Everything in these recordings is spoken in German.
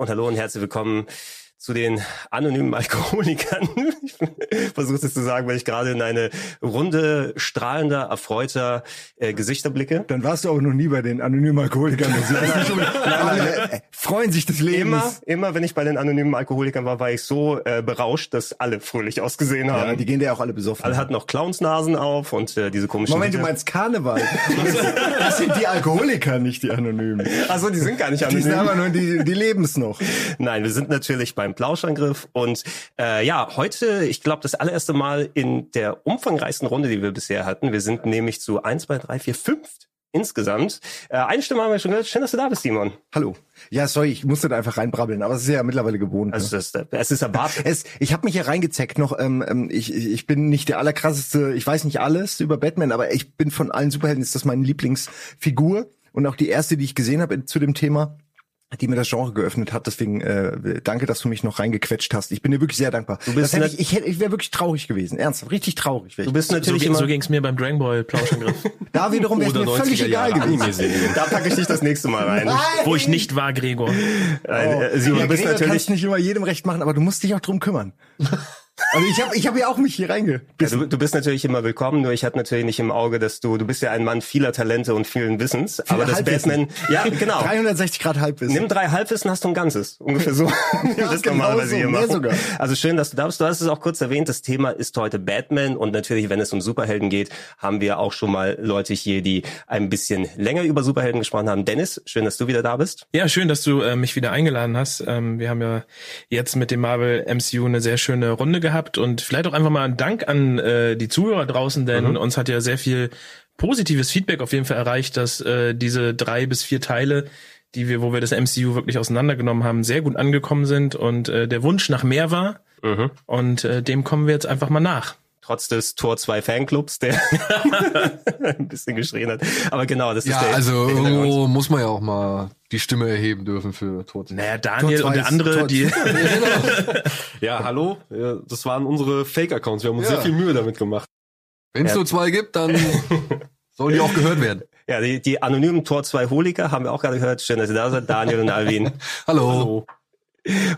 Und hallo und herzlich willkommen zu den anonymen Alkoholikern. Ich versuche es zu sagen, weil ich gerade in eine Runde strahlender, erfreuter äh, Gesichter blicke. Dann warst du auch noch nie bei den anonymen Alkoholikern. alle äh, freuen sich des Lebens. Immer, immer, wenn ich bei den anonymen Alkoholikern war, war ich so äh, berauscht, dass alle fröhlich ausgesehen haben. Ja, die gehen ja auch alle besoffen. Alle hatten auch Clownsnasen auf und äh, diese komischen. Moment, du meinst Karneval? das sind die Alkoholiker, nicht die Anonymen. Also die sind gar nicht Die anonym. sind aber nur, die, die leben's noch. Nein, wir sind natürlich beim Plauschangriff und äh, ja, heute, ich glaube, das allererste Mal in der umfangreichsten Runde, die wir bisher hatten. Wir sind nämlich zu eins, zwei, drei, vier, fünf insgesamt. Äh, eine Stimme haben wir schon gehört. Schön, dass du da bist, Simon. Hallo. Ja, sorry, ich musste da einfach reinbrabbeln, aber es ist ja mittlerweile gewohnt. Also ne? das, es ist erwartet. es, ich habe mich hier reingezeckt noch. Ähm, ähm, ich ich bin nicht der allerkrasseste. Ich weiß nicht alles über Batman, aber ich bin von allen Superhelden ist das meine Lieblingsfigur und auch die erste, die ich gesehen habe zu dem Thema die mir das Genre geöffnet hat. Deswegen äh, danke, dass du mich noch reingequetscht hast. Ich bin dir wirklich sehr dankbar. Du bist das ich, ich, hätte- ich wäre wirklich traurig gewesen. Ernsthaft, richtig traurig. wär Du bist So, natürlich ge- immer. so ging's mir beim Dragon Ball Plauschangriff, da wiederum wäre mir völlig 90er egal Jahre gewesen. Da packe ich dich das nächste Mal rein. wo ich nicht war, Gregor. Nein, äh, Simon, ja, du bist Gregor natürlich. kannst nicht immer jedem recht machen, aber du musst dich auch drum kümmern. Also ich habe ich hab ja auch mich hier Ja, reingebissen. du, du bist natürlich immer willkommen, nur ich hatte natürlich nicht im Auge, dass du, du bist ja ein Mann vieler Talente und vielen Wissens, aber das Halbwissen. Batman, ja, genau. 360 Grad Halbwissen. Nimm drei Halbwissen, hast du ein ganzes. Ungefähr so. Ja, das genau normalerweise so, hier mehr machen. sogar. Also schön, dass du da bist. Du hast es auch kurz erwähnt. Das Thema ist heute Batman und natürlich, wenn es um Superhelden geht, haben wir auch schon mal Leute hier, die ein bisschen länger über Superhelden gesprochen haben. Dennis, schön, dass du wieder da bist. Ja, schön, dass du äh, mich wieder eingeladen hast. Ähm, wir haben ja jetzt mit dem Marvel MCU eine sehr schöne Runde gehabt und vielleicht auch einfach mal ein Dank an äh, die Zuhörer draußen, denn uns hat ja sehr viel positives Feedback auf jeden Fall erreicht, dass äh, diese drei bis vier Teile, die wir, wo wir das MCU wirklich auseinandergenommen haben, sehr gut angekommen sind und äh, der Wunsch nach mehr war. Und äh, dem kommen wir jetzt einfach mal nach. Trotz des Tor 2 Fanclubs, der ein bisschen geschrien hat. Aber genau, das ist Ja, der also der irgendwo muss man ja auch mal die Stimme erheben dürfen für Tod. Naja, Daniel Tor und der andere, Tor- die Ja, hallo. Ja, das waren unsere Fake-Accounts. Wir haben uns Ja. sehr viel Mühe damit gemacht. Wenn es Ja. nur zwei gibt, dann sollen die auch gehört werden. Ja, die, die anonymen Tor 2 Holiker haben wir auch gerade gehört. Schön, dass ihr da seid, Daniel und Alvin. Hallo.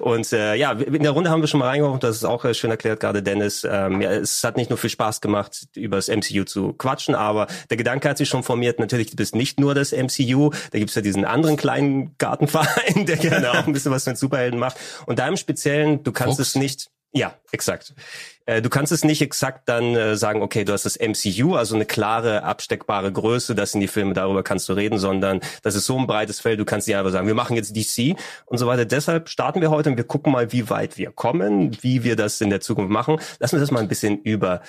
Und äh, ja, in der Runde haben wir schon mal reingeworfen, das ist auch äh, schön erklärt, gerade Dennis. Ähm, ja, es hat nicht nur viel Spaß gemacht, über das MCU zu quatschen, aber der Gedanke hat sich schon formiert, natürlich, du bist nicht nur das MCU, da gibt's ja diesen anderen kleinen Gartenverein, der gerne auch ein bisschen was mit Superhelden macht. Und da im Speziellen, du kannst Fox? es nicht, ja, exakt. Äh, Du kannst es nicht exakt dann äh, sagen, okay, du hast das MCU, also eine klare, absteckbare Größe, das sind die Filme, darüber kannst du reden, sondern das ist so ein breites Feld, du kannst nicht einfach sagen, wir machen jetzt DC und so weiter. Deshalb starten wir heute und wir gucken mal, wie weit wir kommen, wie wir das in der Zukunft machen. Lassen wir das mal ein bisschen über,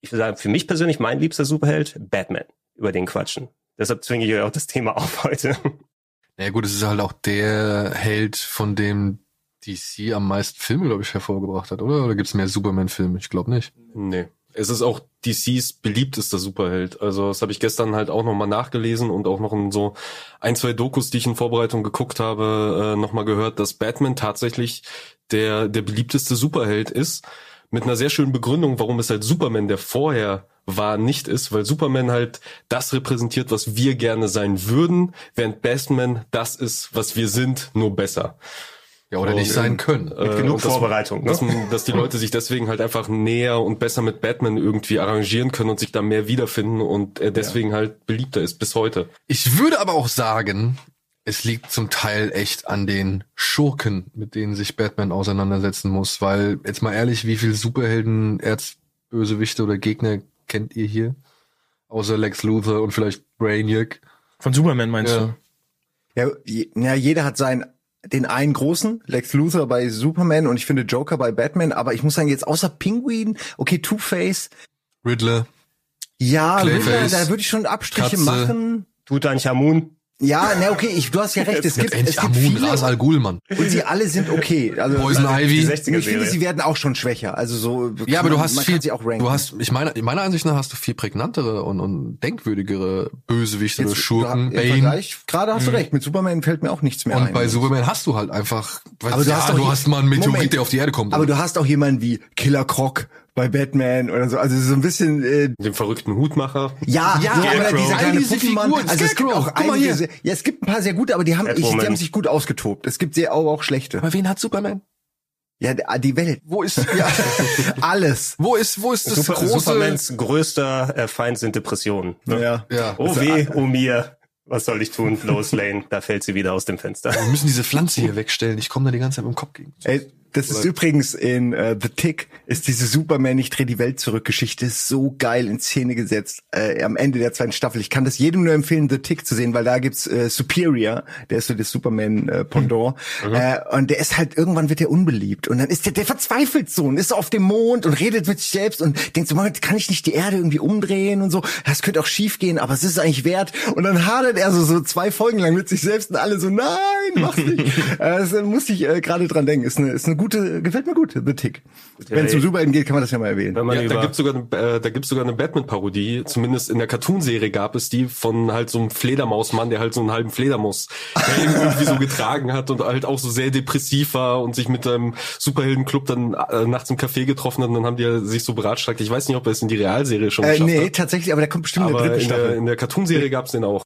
ich würde sagen, für mich persönlich mein liebster Superheld, Batman, über den quatschen. Deshalb zwinge ich euch auch das Thema auf heute. Ja gut, es ist halt auch der Held, von dem DC am meisten Filme, glaube ich, hervorgebracht hat, oder? Oder gibt's mehr Superman-Filme? Ich glaube nicht. Nee. Es ist auch DCs beliebtester Superheld. Also das habe ich gestern halt auch nochmal nachgelesen und auch noch in so ein, zwei Dokus, die ich in Vorbereitung geguckt habe, äh, nochmal gehört, dass Batman tatsächlich der, der beliebteste Superheld ist. Mit einer sehr schönen Begründung, warum es halt Superman, der vorher war, nicht ist, weil Superman halt das repräsentiert, was wir gerne sein würden, während Batman das ist, was wir sind, nur besser. Ja, oder Und, nicht sein können. Äh, genug und dass- Vorbereitung, ne? Dass, dass die Leute sich deswegen halt einfach näher und besser mit Batman irgendwie arrangieren können und sich da mehr wiederfinden und er deswegen halt beliebter ist bis heute. Ich würde aber auch sagen, es liegt zum Teil echt an den Schurken, mit denen sich Batman auseinandersetzen muss, weil jetzt mal ehrlich, wie viel Superhelden, Erzbösewichte oder Gegner kennt ihr hier? Außer Lex Luthor und vielleicht Brainiac. von Superman meinst Ja. du? Ja, ja, jeder hat seinen den einen großen, Lex Luthor bei Superman und ich finde Joker bei Batman, aber ich muss sagen, jetzt außer Penguin, okay, Two-Face, Riddler. ja, Clayface, Riddler, da würde ich schon Abstriche Katze. machen. Tutanchamun. Ja, na okay, ich, du hast ja recht, es gibt, es Endlich gibt Amun, viele Ras Al Ghul, Mann. und sie alle sind okay. Also, Poison also, Ivy. Die ich finde, 60er-Serie. sie werden auch schon schwächer. Also so. Ja, aber du man- hast man viel, du hast, ich meine, meiner Ansicht nach hast du viel prägnantere und, und denkwürdigere Bösewichte oder Jetzt, Schurken. du, im Bane. Vergleich, gerade hast du recht, mit Superman fällt mir auch nichts mehr ein. Und bei Superman hast du halt einfach, weißt Aber du ja, hast doch du hier- hast mal einen Meteorit, Moment. der auf die Erde kommt. Aber du hast auch jemanden wie Killer Croc bei Batman oder so. Also so ein bisschen äh, Den verrückten Hutmacher. ja, Ja, so, aber aber diese diese kleine Figuren, Puppenmann, also es gibt auch guck mal einige, hier. sehr- ja, es gibt ein paar sehr gute, aber die haben, ich, die haben sich gut ausgetobt. Es gibt sehr auch, auch schlechte. Aber wen hat Superman? Ja, die Welt. Wo ist, ja, Alles. wo ist, wo ist das Super, große? Supermans größter äh, Feind sind Depressionen. Ne? Ja. Ja. Oh weh, oh mir. Was soll ich tun? Lois Lane, da fällt sie wieder aus dem Fenster. Wir müssen diese Pflanze hier wegstellen. Ich komme da die ganze Zeit mit dem Kopf gegen. Ey, das ist übrigens in äh, The Tick, ist diese Superman ich dreh die Welt zurück Geschichte so geil in Szene gesetzt äh, am Ende der zweiten Staffel. Ich kann das jedem nur empfehlen, The Tick zu sehen, weil da gibt's äh, Superior, der ist so das Superman äh, Pendant äh, und der ist halt irgendwann wird er unbeliebt und dann ist der der verzweifelt so und ist auf dem Mond und redet mit sich selbst und denkt so, Moment, kann ich nicht die Erde irgendwie umdrehen und so? Das könnte auch schief gehen, aber es ist eigentlich wert und dann hadert er so so zwei Folgen lang mit sich selbst und alle so nein, mach's nicht. äh, das muss ich äh, gerade dran denken. Ist eine ist eine gute, gefällt mir gut, The Tick. Wenn es um. Superhelden geht, kann man das ja mal erwähnen. Ja, da gibt's sogar eine, äh, da gibt's sogar eine Batman-Parodie. Zumindest in der Cartoonserie gab es die von halt so einem Fledermausmann, der halt so einen halben Fledermaus irgendwie so getragen hat und halt auch so sehr depressiv war und sich mit einem Superheldenclub dann äh, nachts im Café getroffen hat und dann haben die ja sich so beratschlagt. Ich weiß nicht, ob er es in die Realserie schon Äh, geschafft nee, hat. tatsächlich, aber der kommt bestimmt in der Aber dritten in der, Staffel. in der Cartoonserie gab's den auch.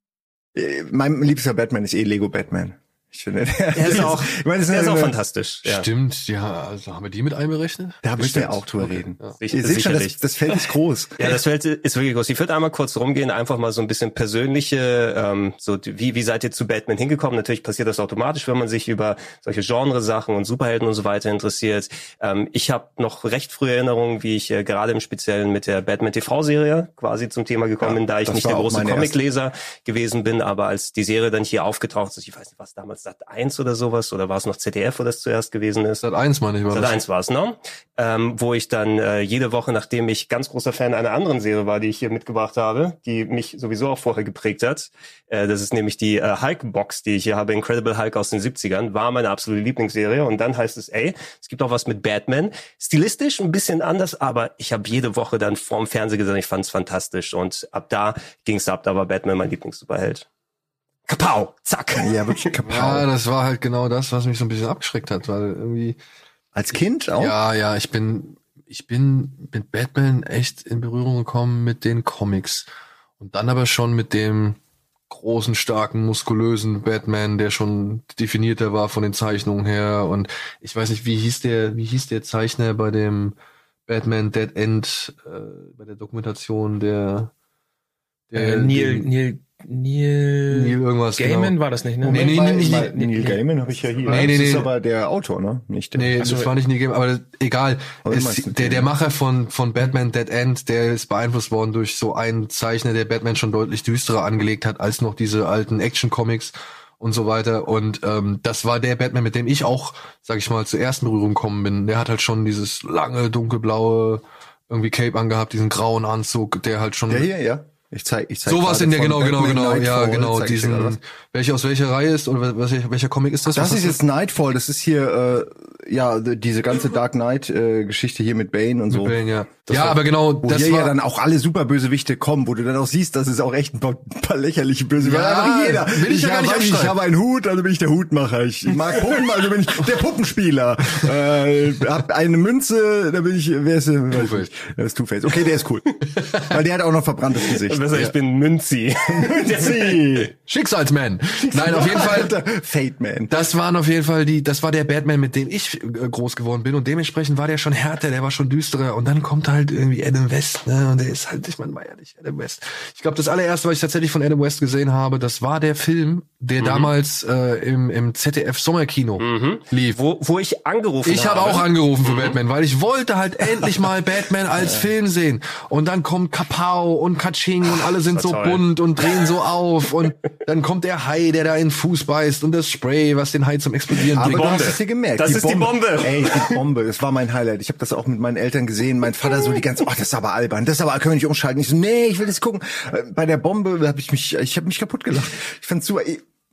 Äh, Mein liebster Batman ist eh Lego Batman. Ich finde, der, er ist auch, ich meine, das er ist auch eine- fantastisch. Ja. Stimmt, ja, also haben wir die mit einberechnet? Da müssen wir auch drüber Okay, reden. ja. Ihr seht schon, das, sicherlich. das Feld ist groß. Ja, das Feld ist wirklich groß. Ich würde einmal kurz rumgehen, einfach mal so ein bisschen persönliche, ähm, so wie, wie seid ihr zu Batman hingekommen? Natürlich passiert das automatisch, wenn man sich über solche Genresachen und Superhelden und so weiter interessiert. Ähm, ich habe noch recht frühe Erinnerungen, wie ich äh, gerade im Speziellen mit der Batman TV-Serie quasi zum Thema gekommen Ja, bin, da ich nicht der große. Comicleser gewesen bin, aber als die Serie dann hier aufgetaucht ist, ich weiß nicht, was damals Sat 1 oder sowas, oder war es noch ZDF, wo das zuerst gewesen ist? Sat 1 meine ich war Sat das. 1 war es, ne? Ähm, wo ich dann äh, jede Woche, nachdem ich ganz großer Fan einer anderen Serie war, die ich hier mitgebracht habe, die mich sowieso auch vorher geprägt hat, äh, das ist nämlich die äh, Hulk-Box, die ich hier habe, Incredible Hulk aus den 70ern, war meine absolute Lieblingsserie. Und dann heißt es, ey, es gibt auch was mit Batman. Stilistisch ein bisschen anders, aber ich habe jede Woche dann vorm Fernseher gesagt, ich fand es fantastisch. Und ab da ging's ab, da war Batman mein Lieblingssuperheld. Kapau, zack. Ja, wirklich kaputt. Ja, das war halt genau das, was mich so ein bisschen abgeschreckt hat, weil irgendwie Als Kind auch? Ja, ja, ich bin, ich bin mit Batman echt in Berührung gekommen mit den Comics. Und dann aber schon mit dem großen, starken, muskulösen Batman, der schon definierter war von den Zeichnungen her. Und ich weiß nicht, wie hieß der, wie hieß der Zeichner bei dem Batman Dead End, äh, bei der Dokumentation der, der Äh, Neil, den- Neil, Neil, Neil irgendwas, Gaiman genau. war das nicht, ne? Nee, nee, nee, nee, nee, Neil nee. Gaiman habe ich ja hier. Nee, nee, das ist nee. aber der Autor, ne? Nicht der. Nee, Ach so, das war nicht Neil Gaiman, aber egal. Aber meinst der, der Macher von, von Batman Dead End, der ist beeinflusst worden durch so einen Zeichner, der Batman schon deutlich düsterer angelegt hat als noch diese alten Action-Comics und so weiter. Und ähm, das war der Batman, mit dem ich auch, sag ich mal, zur ersten Berührung gekommen bin. Der hat halt schon dieses lange, dunkelblaue irgendwie Cape angehabt, diesen grauen Anzug, der halt schon Ja, hier, ja. Ich zeig, ich zeig sowas in der genau genau Batman genau ja genau ich dir gerade diesen welcher aus welcher Reihe ist oder was, welcher Comic ist das? Das Was ist jetzt Nightfall, das ist hier, äh, ja, die- diese ganze Dark Knight-Geschichte hier mit Bane und so. Bane, ja, ja aber genau Wo das hier war ja dann auch alle Superbösewichte kommen, wo du dann auch siehst, dass es auch echt ein paar, ein paar lächerliche Bösewichte. Ja, Einfach jeder. will ich ja gar nicht habe, ich abstreiten. habe einen Hut, also bin ich der Hutmacher. Ich mag Puppen, also bin ich der Puppenspieler. äh, hab eine Münze, da bin ich, wer ist der? Two-Face. Das ist Two-Face. Okay, der ist cool. Weil der hat auch noch verbranntes Gesicht. Besser, ich bin Münzi. Sie. Schicksalsman. Nein, auf jeden Fall Fate Man. Das waren auf jeden Fall die, das war der Batman, mit dem ich äh, groß geworden bin und dementsprechend war der schon härter, der war schon düsterer und dann kommt halt irgendwie Adam West, ne, und der ist halt, ich meine, war ja nicht Adam West. Ich glaube, das allererste, was ich tatsächlich von Adam West gesehen habe, das war der Film, der damals äh, im, im ZDF Sommerkino lief. Wo, wo ich angerufen Ich habe auch angerufen für Batman, weil ich wollte halt endlich mal Batman als Film sehen. Und dann kommt Kapau und Kaching und alle sind so toll. bunt und drehen so auf und dann kommt der Hai, der da in den Fuß beißt und das Spray, was den Hai zum Explodieren Aber bringt. du hast es dir gemerkt. Das ist die Bombe. Ey, die Bombe. Das war mein Highlight. Ich habe das auch mit meinen Eltern gesehen. Mein Vater so die ganze, oh, das ist aber albern. Das ist aber, können wir nicht umschalten. Ich so, nee, ich will das gucken. Äh, Bei der Bombe habe ich mich, ich habe mich kaputt gelacht. Ich fand's super.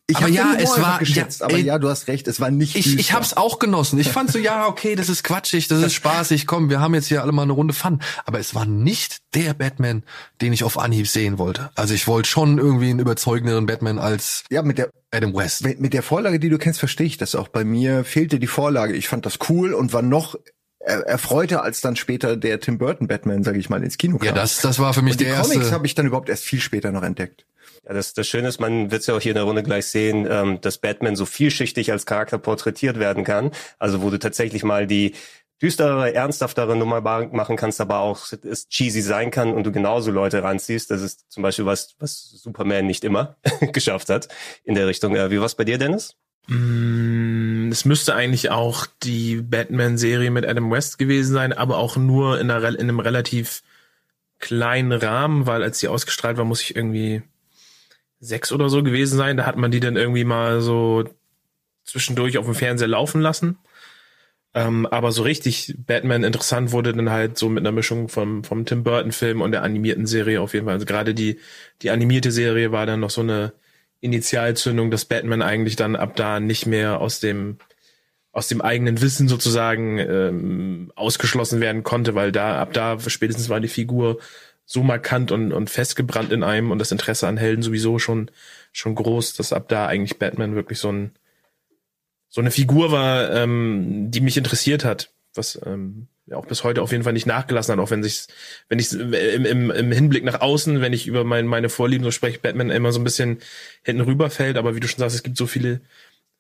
Ich, ich Aber ja, es war- geschätzt. ja, aber ey, ja, du hast recht. Es war nicht. Ich, ich düster. hab's auch genossen. Ich fand so, ja, okay, das ist quatschig, das ist spaßig, komm, wir haben jetzt hier alle mal eine Runde Fun. Aber es war nicht der Batman, den ich auf Anhieb sehen wollte. Also ich wollte schon irgendwie einen überzeugenderen Batman als Ja, mit der Adam West. mit mit der Vorlage, die du kennst, verstehe ich das auch. Bei mir fehlte die Vorlage. Ich fand das cool und war noch er, erfreuter als dann später der Tim Burton Batman, sage ich mal, ins Kino kam. Ja, das, das war für mich Und die der erste. Comics habe ich dann überhaupt erst viel später noch entdeckt. Ja, das, das Schöne ist, man wird es ja auch hier in der Runde gleich sehen, ähm, dass Batman so vielschichtig als Charakter porträtiert werden kann. Also wo du tatsächlich mal die düstere, ernsthaftere Nummer machen kannst, aber auch es cheesy sein kann und du genauso Leute ranziehst. Das ist zum Beispiel was, was Superman nicht immer geschafft hat in der Richtung. Äh, wie war's bei dir, Dennis? Mm, Es müsste eigentlich auch die Batman-Serie mit Adam West gewesen sein, aber auch nur in, einer, in einem relativ kleinen Rahmen, weil als die ausgestrahlt war, muss ich irgendwie sechs oder so gewesen sein. Da hat man die dann irgendwie mal so zwischendurch auf dem Fernseher laufen lassen. Ähm, aber so richtig Batman interessant wurde dann halt so mit einer Mischung vom, vom Tim Burton-Film und der animierten Serie auf jeden Fall. Also gerade die, die animierte Serie war dann noch so eine Initialzündung, dass Batman eigentlich dann ab da nicht mehr aus dem aus dem eigenen Wissen sozusagen ähm, ausgeschlossen werden konnte, weil da ab da spätestens war die Figur so markant und, und festgebrannt in einem und das Interesse an Helden sowieso schon schon groß, dass ab da eigentlich Batman wirklich so ein so eine Figur war, ähm, die mich interessiert hat, was ähm, ja auch bis heute auf jeden Fall nicht nachgelassen hat, auch wenn sich, wenn ich im, im, im Hinblick nach außen, wenn ich über mein, meine Vorlieben so spreche, Batman immer so ein bisschen hinten rüberfällt, aber wie du schon sagst, es gibt so viele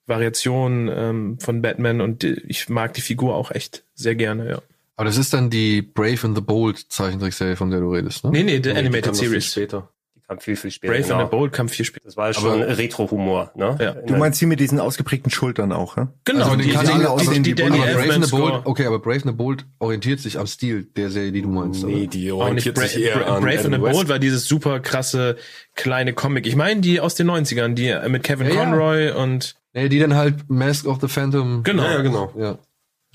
Variationen ähm, von Batman und ich mag die Figur auch echt sehr gerne, ja. Aber das ist dann die Brave and the Bold Zeichentrickserie, von der du redest, ne? Nee, nee, der Nee, die kam Animated viel Series. Später. Die kam viel, viel später. Brave genau. and the Bold kam viel später. Das war schon Aber- Retro-Humor, ne? Ja. Du meinst die mit diesen ausgeprägten Schultern auch, ne? Genau, Also die, die kann die, alle die, aussehen die, wie Danny aber Brave and the Bold, okay, aber Brave and the Bold orientiert sich am Stil der Serie, die du meinst. Nee, oder? die orientiert sich eher Bra an Brave and the. Bold war dieses super krasse kleine Comic. Ich meine die aus den 90ern, die äh, mit Kevin Ja, ja. Conroy und Nee, die dann halt Mask of the Phantom. genau. Ja, ja, genau. Ja.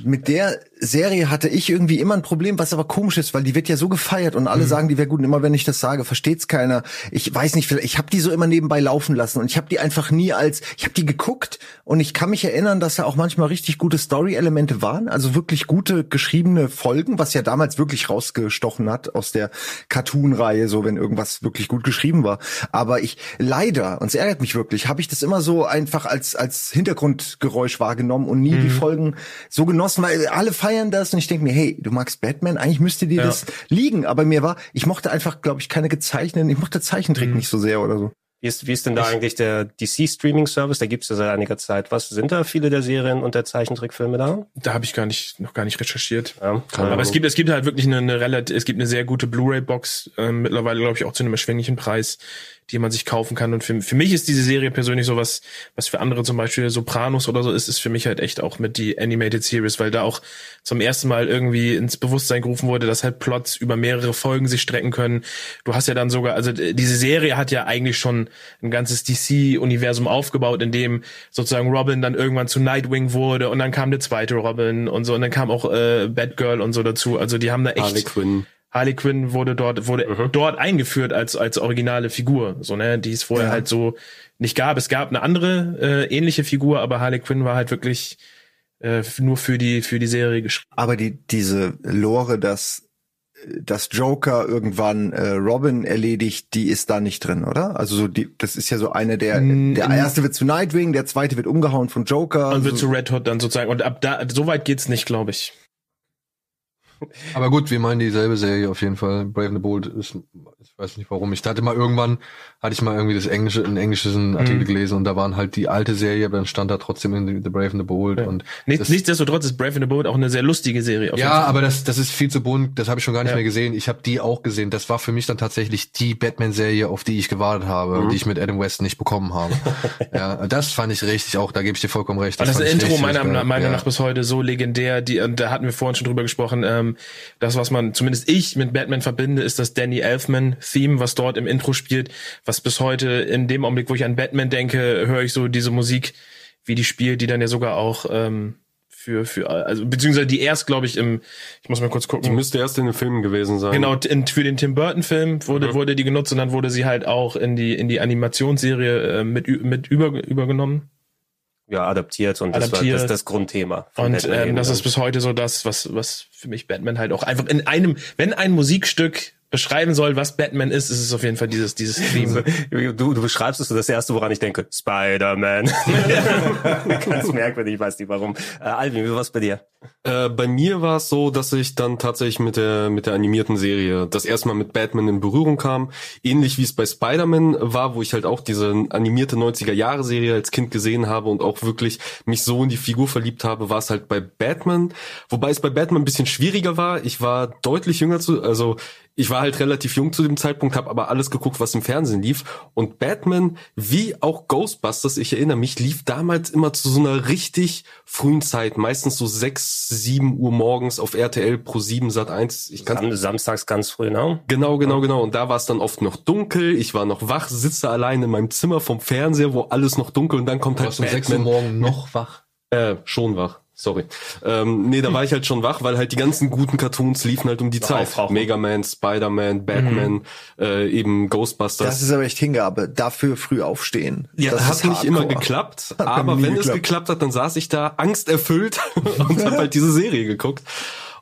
Mit der Serie hatte ich irgendwie immer ein Problem, was aber komisch ist, weil die wird ja so gefeiert und alle sagen, die wäre gut. Und immer wenn ich das sage, versteht's keiner. Ich weiß nicht, ich habe die so immer nebenbei laufen lassen und ich habe die einfach nie als, ich habe die geguckt und ich kann mich erinnern, dass da auch manchmal richtig gute Story-Elemente waren, also wirklich gute geschriebene Folgen, was ja damals wirklich rausgestochen hat aus der Cartoon-Reihe, so wenn irgendwas wirklich gut geschrieben war. Aber ich leider, und es ärgert mich wirklich, habe ich das immer so einfach als als Hintergrundgeräusch wahrgenommen und nie die Folgen so genossen, weil alle feiern das und ich denke mir, hey, du magst Batman, eigentlich müsste dir Ja. das liegen, aber mir war, ich mochte einfach, glaube ich, keine gezeichneten, ich mochte Zeichentrick nicht so sehr oder so. Wie ist, wie ist denn da eigentlich der DC-Streaming-Service? Da gibt's ja seit einiger Zeit. Was sind da viele der Serien und der Zeichentrickfilme da? Da habe ich gar nicht noch gar nicht recherchiert. Ja, Aber es gibt es gibt halt wirklich eine, eine relativ es gibt eine sehr gute Blu-ray-Box ähm, mittlerweile glaube ich auch zu einem erschwinglichen Preis, die man sich kaufen kann. Und für, für mich ist diese Serie persönlich so was, was für andere zum Beispiel Sopranos oder so ist, ist für mich halt echt auch mit die Animated Series, weil da auch zum ersten Mal irgendwie ins Bewusstsein gerufen wurde, dass halt Plots über mehrere Folgen sich strecken können. Du hast ja dann sogar, also diese Serie hat ja eigentlich schon ein ganzes DC-Universum aufgebaut, in dem sozusagen Robin dann irgendwann zu Nightwing wurde und dann kam der zweite Robin und so und dann kam auch äh, Batgirl und so dazu. Also die haben da echt Harley Quinn. Harley Quinn wurde dort wurde dort eingeführt als als originale Figur, so ne, die es vorher Ja. halt so nicht gab. Es gab eine andere äh, ähnliche Figur, aber Harley Quinn war halt wirklich äh, nur für die für die Serie geschrieben. Aber die, diese Lore, dass, dass Joker irgendwann äh, Robin erledigt, die ist da nicht drin, oder? Also so die, das ist ja so eine der, der erste wird zu Nightwing, der zweite wird umgehauen von Joker. Und wird so, zu Red Hood dann sozusagen und ab da so weit geht's nicht, glaube ich. Aber gut, wir meinen dieselbe Serie auf jeden Fall. Brave and the Bold ist, ich weiß nicht warum. Ich hatte mal irgendwann, hatte ich mal irgendwie das englische, einen englischen Artikel Mhm. gelesen und da waren halt die alte Serie, aber dann stand da trotzdem in The, Brave and the Bold Ja. und Nicht, das, nichtsdestotrotz ist Brave and the Bold auch eine sehr lustige Serie. ja, aber das, das ist viel zu bunt, das habe ich schon gar nicht Ja. mehr gesehen. Ich habe die auch gesehen. Das war für mich dann tatsächlich die Batman-Serie, auf die ich gewartet habe Mhm. und die ich mit Adam West nicht bekommen habe. ja, das fand ich richtig auch, da gebe ich dir vollkommen recht. Das ich Intro meiner geil. Meinung nach bis heute so legendär, die, und da hatten wir vorhin schon drüber gesprochen, ähm, das, was man, zumindest ich mit Batman verbinde, ist das Danny Elfman-Theme, was dort im Intro spielt, was bis heute in dem Augenblick, wo ich an Batman denke, höre ich so diese Musik, wie die spielt, die dann ja sogar auch ähm, für, für, also beziehungsweise die erst, glaube ich, im, ich muss mal kurz Die gucken. müsste erst in den Filmen gewesen sein. Genau, in, für den Tim Burton Film wurde, Mhm. wurde die genutzt und dann wurde sie halt auch in die, in die Animationsserie äh, mit, mit über, übergenommen. Ja, adaptiert und das war Adaptiert. das, das Grundthema. von Und Batman ähm, das ist bis heute so das, was, was für mich Batman halt auch einfach in einem, wenn ein Musikstück beschreiben soll, was Batman ist, ist es auf jeden Fall dieses, dieses Theme. Du, du beschreibst es so das erste, woran ich denke. Spider-Man. Ganz merkwürdig, ich weiß nicht warum. Äh, Alvin, wie war's bei dir? Äh, bei mir war es so, dass ich dann tatsächlich mit der mit der animierten Serie das erste Mal mit Batman in Berührung kam, ähnlich wie es bei Spider-Man war, wo ich halt auch diese animierte 90er Jahre Serie als Kind gesehen habe und auch wirklich mich so in die Figur verliebt habe, war es halt bei Batman, wobei es bei Batman ein bisschen schwieriger war. Ich war deutlich jünger zu, also ich war halt relativ jung zu dem Zeitpunkt, habe aber alles geguckt, was im Fernsehen lief. Und Batman, wie auch Ghostbusters, ich erinnere mich, lief damals immer zu so einer richtig frühen Zeit, meistens so sechs, sieben Uhr morgens auf RTL Pro 7 Sat 1. Ich kann Sam Samstags ganz früh, ne? Genau, genau, genau. Und da war es dann oft noch dunkel. Ich war noch wach, sitze allein in meinem Zimmer vom Fernseher, wo alles noch dunkel und dann kommt halt warst um 6 Uhr Batman. morgen noch wach. Äh, schon wach. Sorry. Ähm, nee, da war ich halt schon wach, weil halt die ganzen guten Cartoons liefen halt um die Zeit. Aufrauchen. Mega Man, Spider-Man, Batman, äh, eben Ghostbusters. Das ist aber echt Hingabe. Dafür früh aufstehen. ja, das hat nicht immer geklappt, aber wenn es geklappt. geklappt hat, dann saß ich da angsterfüllt und habe halt diese Serie geguckt.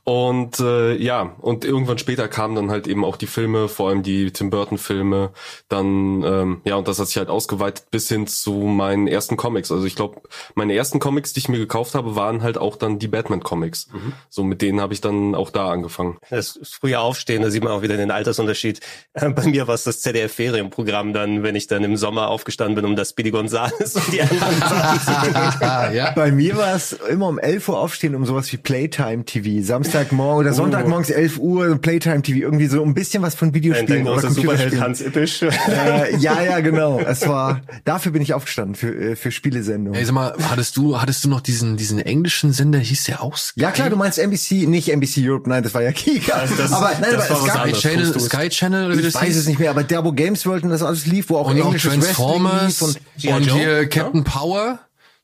Und äh, ja, und irgendwann später kamen dann halt eben auch die Filme, vor allem die Tim Burton Filme, dann ähm, ja und das hat sich halt ausgeweitet bis hin zu meinen ersten Comics. Also ich glaube, meine ersten Comics, die ich mir gekauft habe, waren halt auch dann die Batman Comics. So mit denen habe ich dann auch da angefangen. Das frühe Aufstehen, da sieht man auch wieder den Altersunterschied. Bei mir war es das ZDF-Ferienprogramm dann, wenn ich dann im Sommer aufgestanden bin, um das Speedy Gonzales und die anderen Sachen zu ja. Bei mir war es immer um 11 Uhr aufstehen, um sowas wie Playtime TV. Samstagmorgen oder Sonntagmorgens 11 Uhr Playtime TV. Irgendwie so ein bisschen was von Videospielen oder Computerspielen. Hans Ippisch. Äh, ja, ja, genau. Es war, dafür bin ich aufgestanden für, äh, für Spielesendungen. Ey, sag mal, hattest du, hattest du noch diesen, diesen englischen Sender, hieß der auch Sky? Ja klar, du meinst NBC, nicht NBC Europe, nein, das war ja Kika. das- aber nein, das aber es gab, anderes, Channel. Sky Channel oder wie ich das weiß hieß? es nicht mehr, aber der, wo Games World und das alles lief, wo auch Und auch englisches Wrestling Transformers lief und und Joe, hier Captain Power,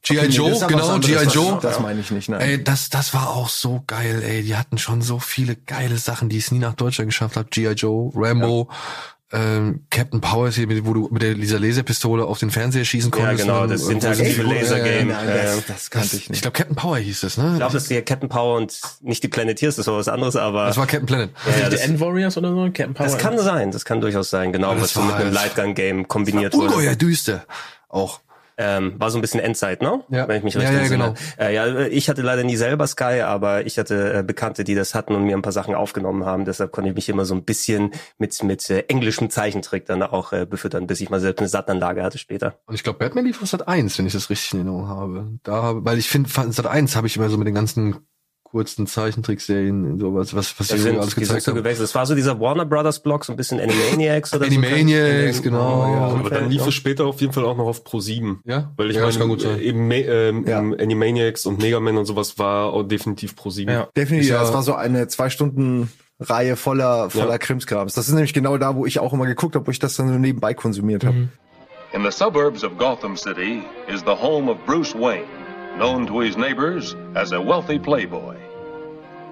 G.I. Okay, Joe, das genau, G.I. das- Joe. Das meine ich nicht, nein. Ey, das, das war auch so geil, ey. Die hatten schon so viele geile Sachen, die es nie nach Deutschland geschafft hat. G.I. Joe, Rambo, ähm, Captain Power, ist hier, mit- wo du mit der, dieser Laserpistole auf den Fernseher schießen Ja, konntest. genau, und dann das irgendwo interaktive Lasergame. nein, Ja, das, ja. das kannte ich Ich nicht. glaube, Captain Power hieß es, ne? Ich glaube, das ist hier Captain Power und nicht die Planeteers, das war was anderes, aber das war Captain Planet. ja, ja, die das, End Warriors oder so? Captain Power. das kann sein, das kann durchaus sein, genau, das was so mit einem halt- Lightgun-Game kombiniert wurde. Ungeheuer düster. Auch. Ähm, war so ein bisschen Endzeit, ne? Ja. Wenn ich mich Ja, richtig ja, entsinne. genau. Äh, ja, ich hatte leider nie selber Sky, aber ich hatte äh, Bekannte, die das hatten und mir ein paar Sachen aufgenommen haben. Deshalb konnte ich mich immer so ein bisschen mit mit äh, englischem Zeichentrick dann auch äh, befüttern, bis ich mal selbst eine Sattanlage hatte später. Und ich glaube, Batman lief auf Sat 1, wenn ich das richtig in Erinnerung habe. Da, weil ich finde, Sat 1 habe ich immer so mit den ganzen kurzen Zeichentrickserien und sowas, was, was Das sind, alles gezeigt so haben. gewechselt. Das war so dieser Warner Brothers Block, so ein bisschen Animaniacs oder Animaniacs, so. genau. Ja, Aber dann lief ja. es später auf jeden Fall auch noch auf Pro 7. Ja, Weil ich ja, meine, äh, eben Ma- ähm, Ja. Animaniacs und Mega Man und sowas war auch definitiv Pro 7. Ja. Definitiv, ja- das war so eine zwei Stunden Reihe voller voller Ja. Krimskrams. Das ist nämlich genau da, wo ich auch immer geguckt habe, wo ich das dann so nebenbei konsumiert habe. In the suburbs of Gotham City is the home of Bruce Wayne, known to his neighbors as a wealthy playboy.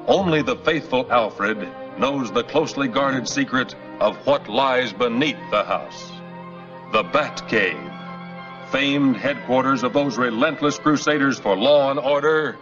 Only the faithful Alfred knows the closely guarded secret of what lies beneath the house. The Batcave, famed headquarters of those relentless crusaders for law and order,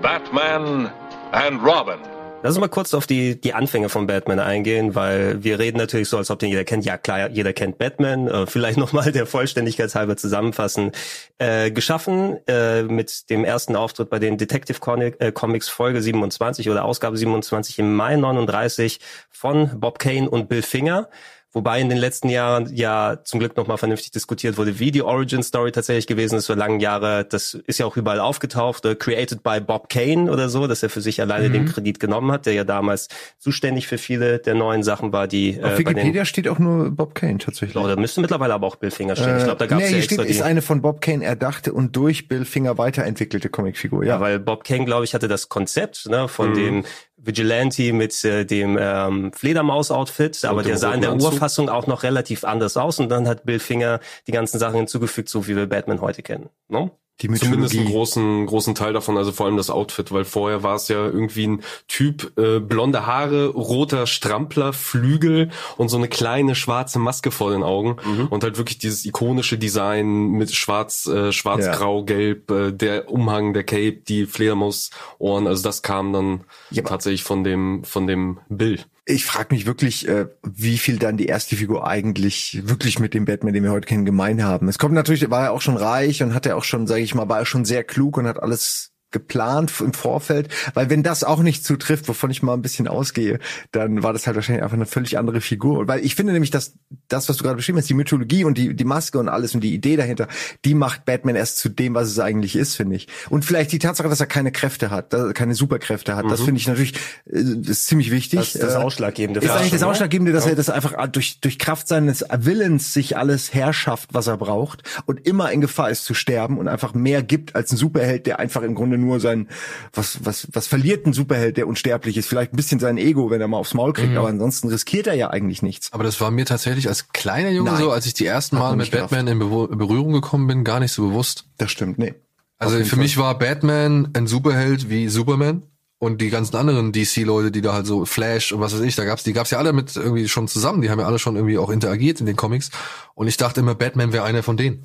Batman and Robin. Lass uns mal kurz auf die, die Anfänge von Batman eingehen, weil wir reden natürlich so, als ob den jeder kennt. Ja, klar, jeder kennt Batman. Äh, vielleicht nochmal der Vollständigkeit halber zusammenfassen. Äh, geschaffen äh, mit dem ersten Auftritt bei den Detective Comic, äh, Comics Folge 27 oder Ausgabe 27 im Mai 39 von Bob Kane und Bill Finger. Wobei in den letzten Jahren ja zum Glück nochmal vernünftig diskutiert wurde, wie die Origin Story tatsächlich gewesen ist für lange Jahre. Das ist ja auch überall aufgetaucht, äh, created by Bob Kane oder so, dass er für sich alleine den Kredit genommen hat, der ja damals zuständig für viele der neuen Sachen war, die äh, Auf bei Wikipedia steht auch nur Bob Kane tatsächlich. oder müsste mittlerweile aber auch Bill Finger stehen. ich glaube, da gab nee, es ja hier extra steht, ist eine von Bob Kane erdachte und durch Bill Finger weiterentwickelte Comicfigur. Ja, Ja, weil Bob Kane, glaube ich, hatte das Konzept ne, von dem Vigilante mit äh, dem ähm, Fledermaus-Outfit, aber der sah in der. Urfassung auch noch relativ anders aus und dann hat Bill Finger die ganzen Sachen hinzugefügt, so wie wir Batman heute kennen. Ne? Die Zumindest einen Mythologie. großen, großen Teil davon, also vor allem das Outfit, weil vorher war es ja irgendwie ein Typ, äh, blonde Haare, roter Strampler, Flügel und so eine kleine schwarze Maske vor den Augen und halt wirklich dieses ikonische Design mit schwarz, äh, schwarz, Ja. grau, gelb, äh, der Umhang, der Cape, die Fledermausohren, also das kam dann Ja, tatsächlich von dem, von dem Bill. Ich frage mich wirklich, äh, wie viel dann die erste Figur eigentlich wirklich mit dem Batman, den wir heute kennen, gemein haben. Es kommt natürlich, war er auch schon reich und hat er auch schon, sage ich mal, war er schon sehr klug und hat alles geplant im Vorfeld, weil wenn das auch nicht zutrifft, wovon ich mal ein bisschen ausgehe, dann war das halt wahrscheinlich einfach eine völlig andere Figur. Weil ich finde nämlich, dass das, was du gerade beschrieben hast, die Mythologie und die, die Maske und alles und die Idee dahinter, die macht Batman erst zu dem, was es eigentlich ist, finde ich. Und vielleicht die Tatsache, dass er keine Kräfte hat, dass er keine Superkräfte hat, mhm. das finde ich natürlich äh, ist ziemlich wichtig. Das ist das äh, Ausschlaggebende. Ist eigentlich das ne? Ausschlaggebende, dass ja. er das einfach durch, durch Kraft seines Willens sich alles herschafft, was er braucht und immer in Gefahr ist zu sterben und einfach mehr gibt als ein Superheld, der einfach im Grunde nur sein, was, was, was verliert ein Superheld, der unsterblich ist? Vielleicht ein bisschen sein Ego, wenn er mal aufs Maul kriegt, mhm. aber ansonsten riskiert er ja eigentlich nichts. Aber das war mir tatsächlich als kleiner Junge Nein, so, als ich die ersten Mal mit Batman in Berührung gekommen bin, gar nicht so bewusst. Das stimmt, nee. Also für Fall. mich war Batman ein Superheld wie Superman und die ganzen anderen DC-Leute, die da halt so Flash und was weiß ich, da gab's, die gab's ja alle mit irgendwie schon zusammen, die haben ja alle schon irgendwie auch interagiert in den Comics und ich dachte immer, Batman wäre einer von denen.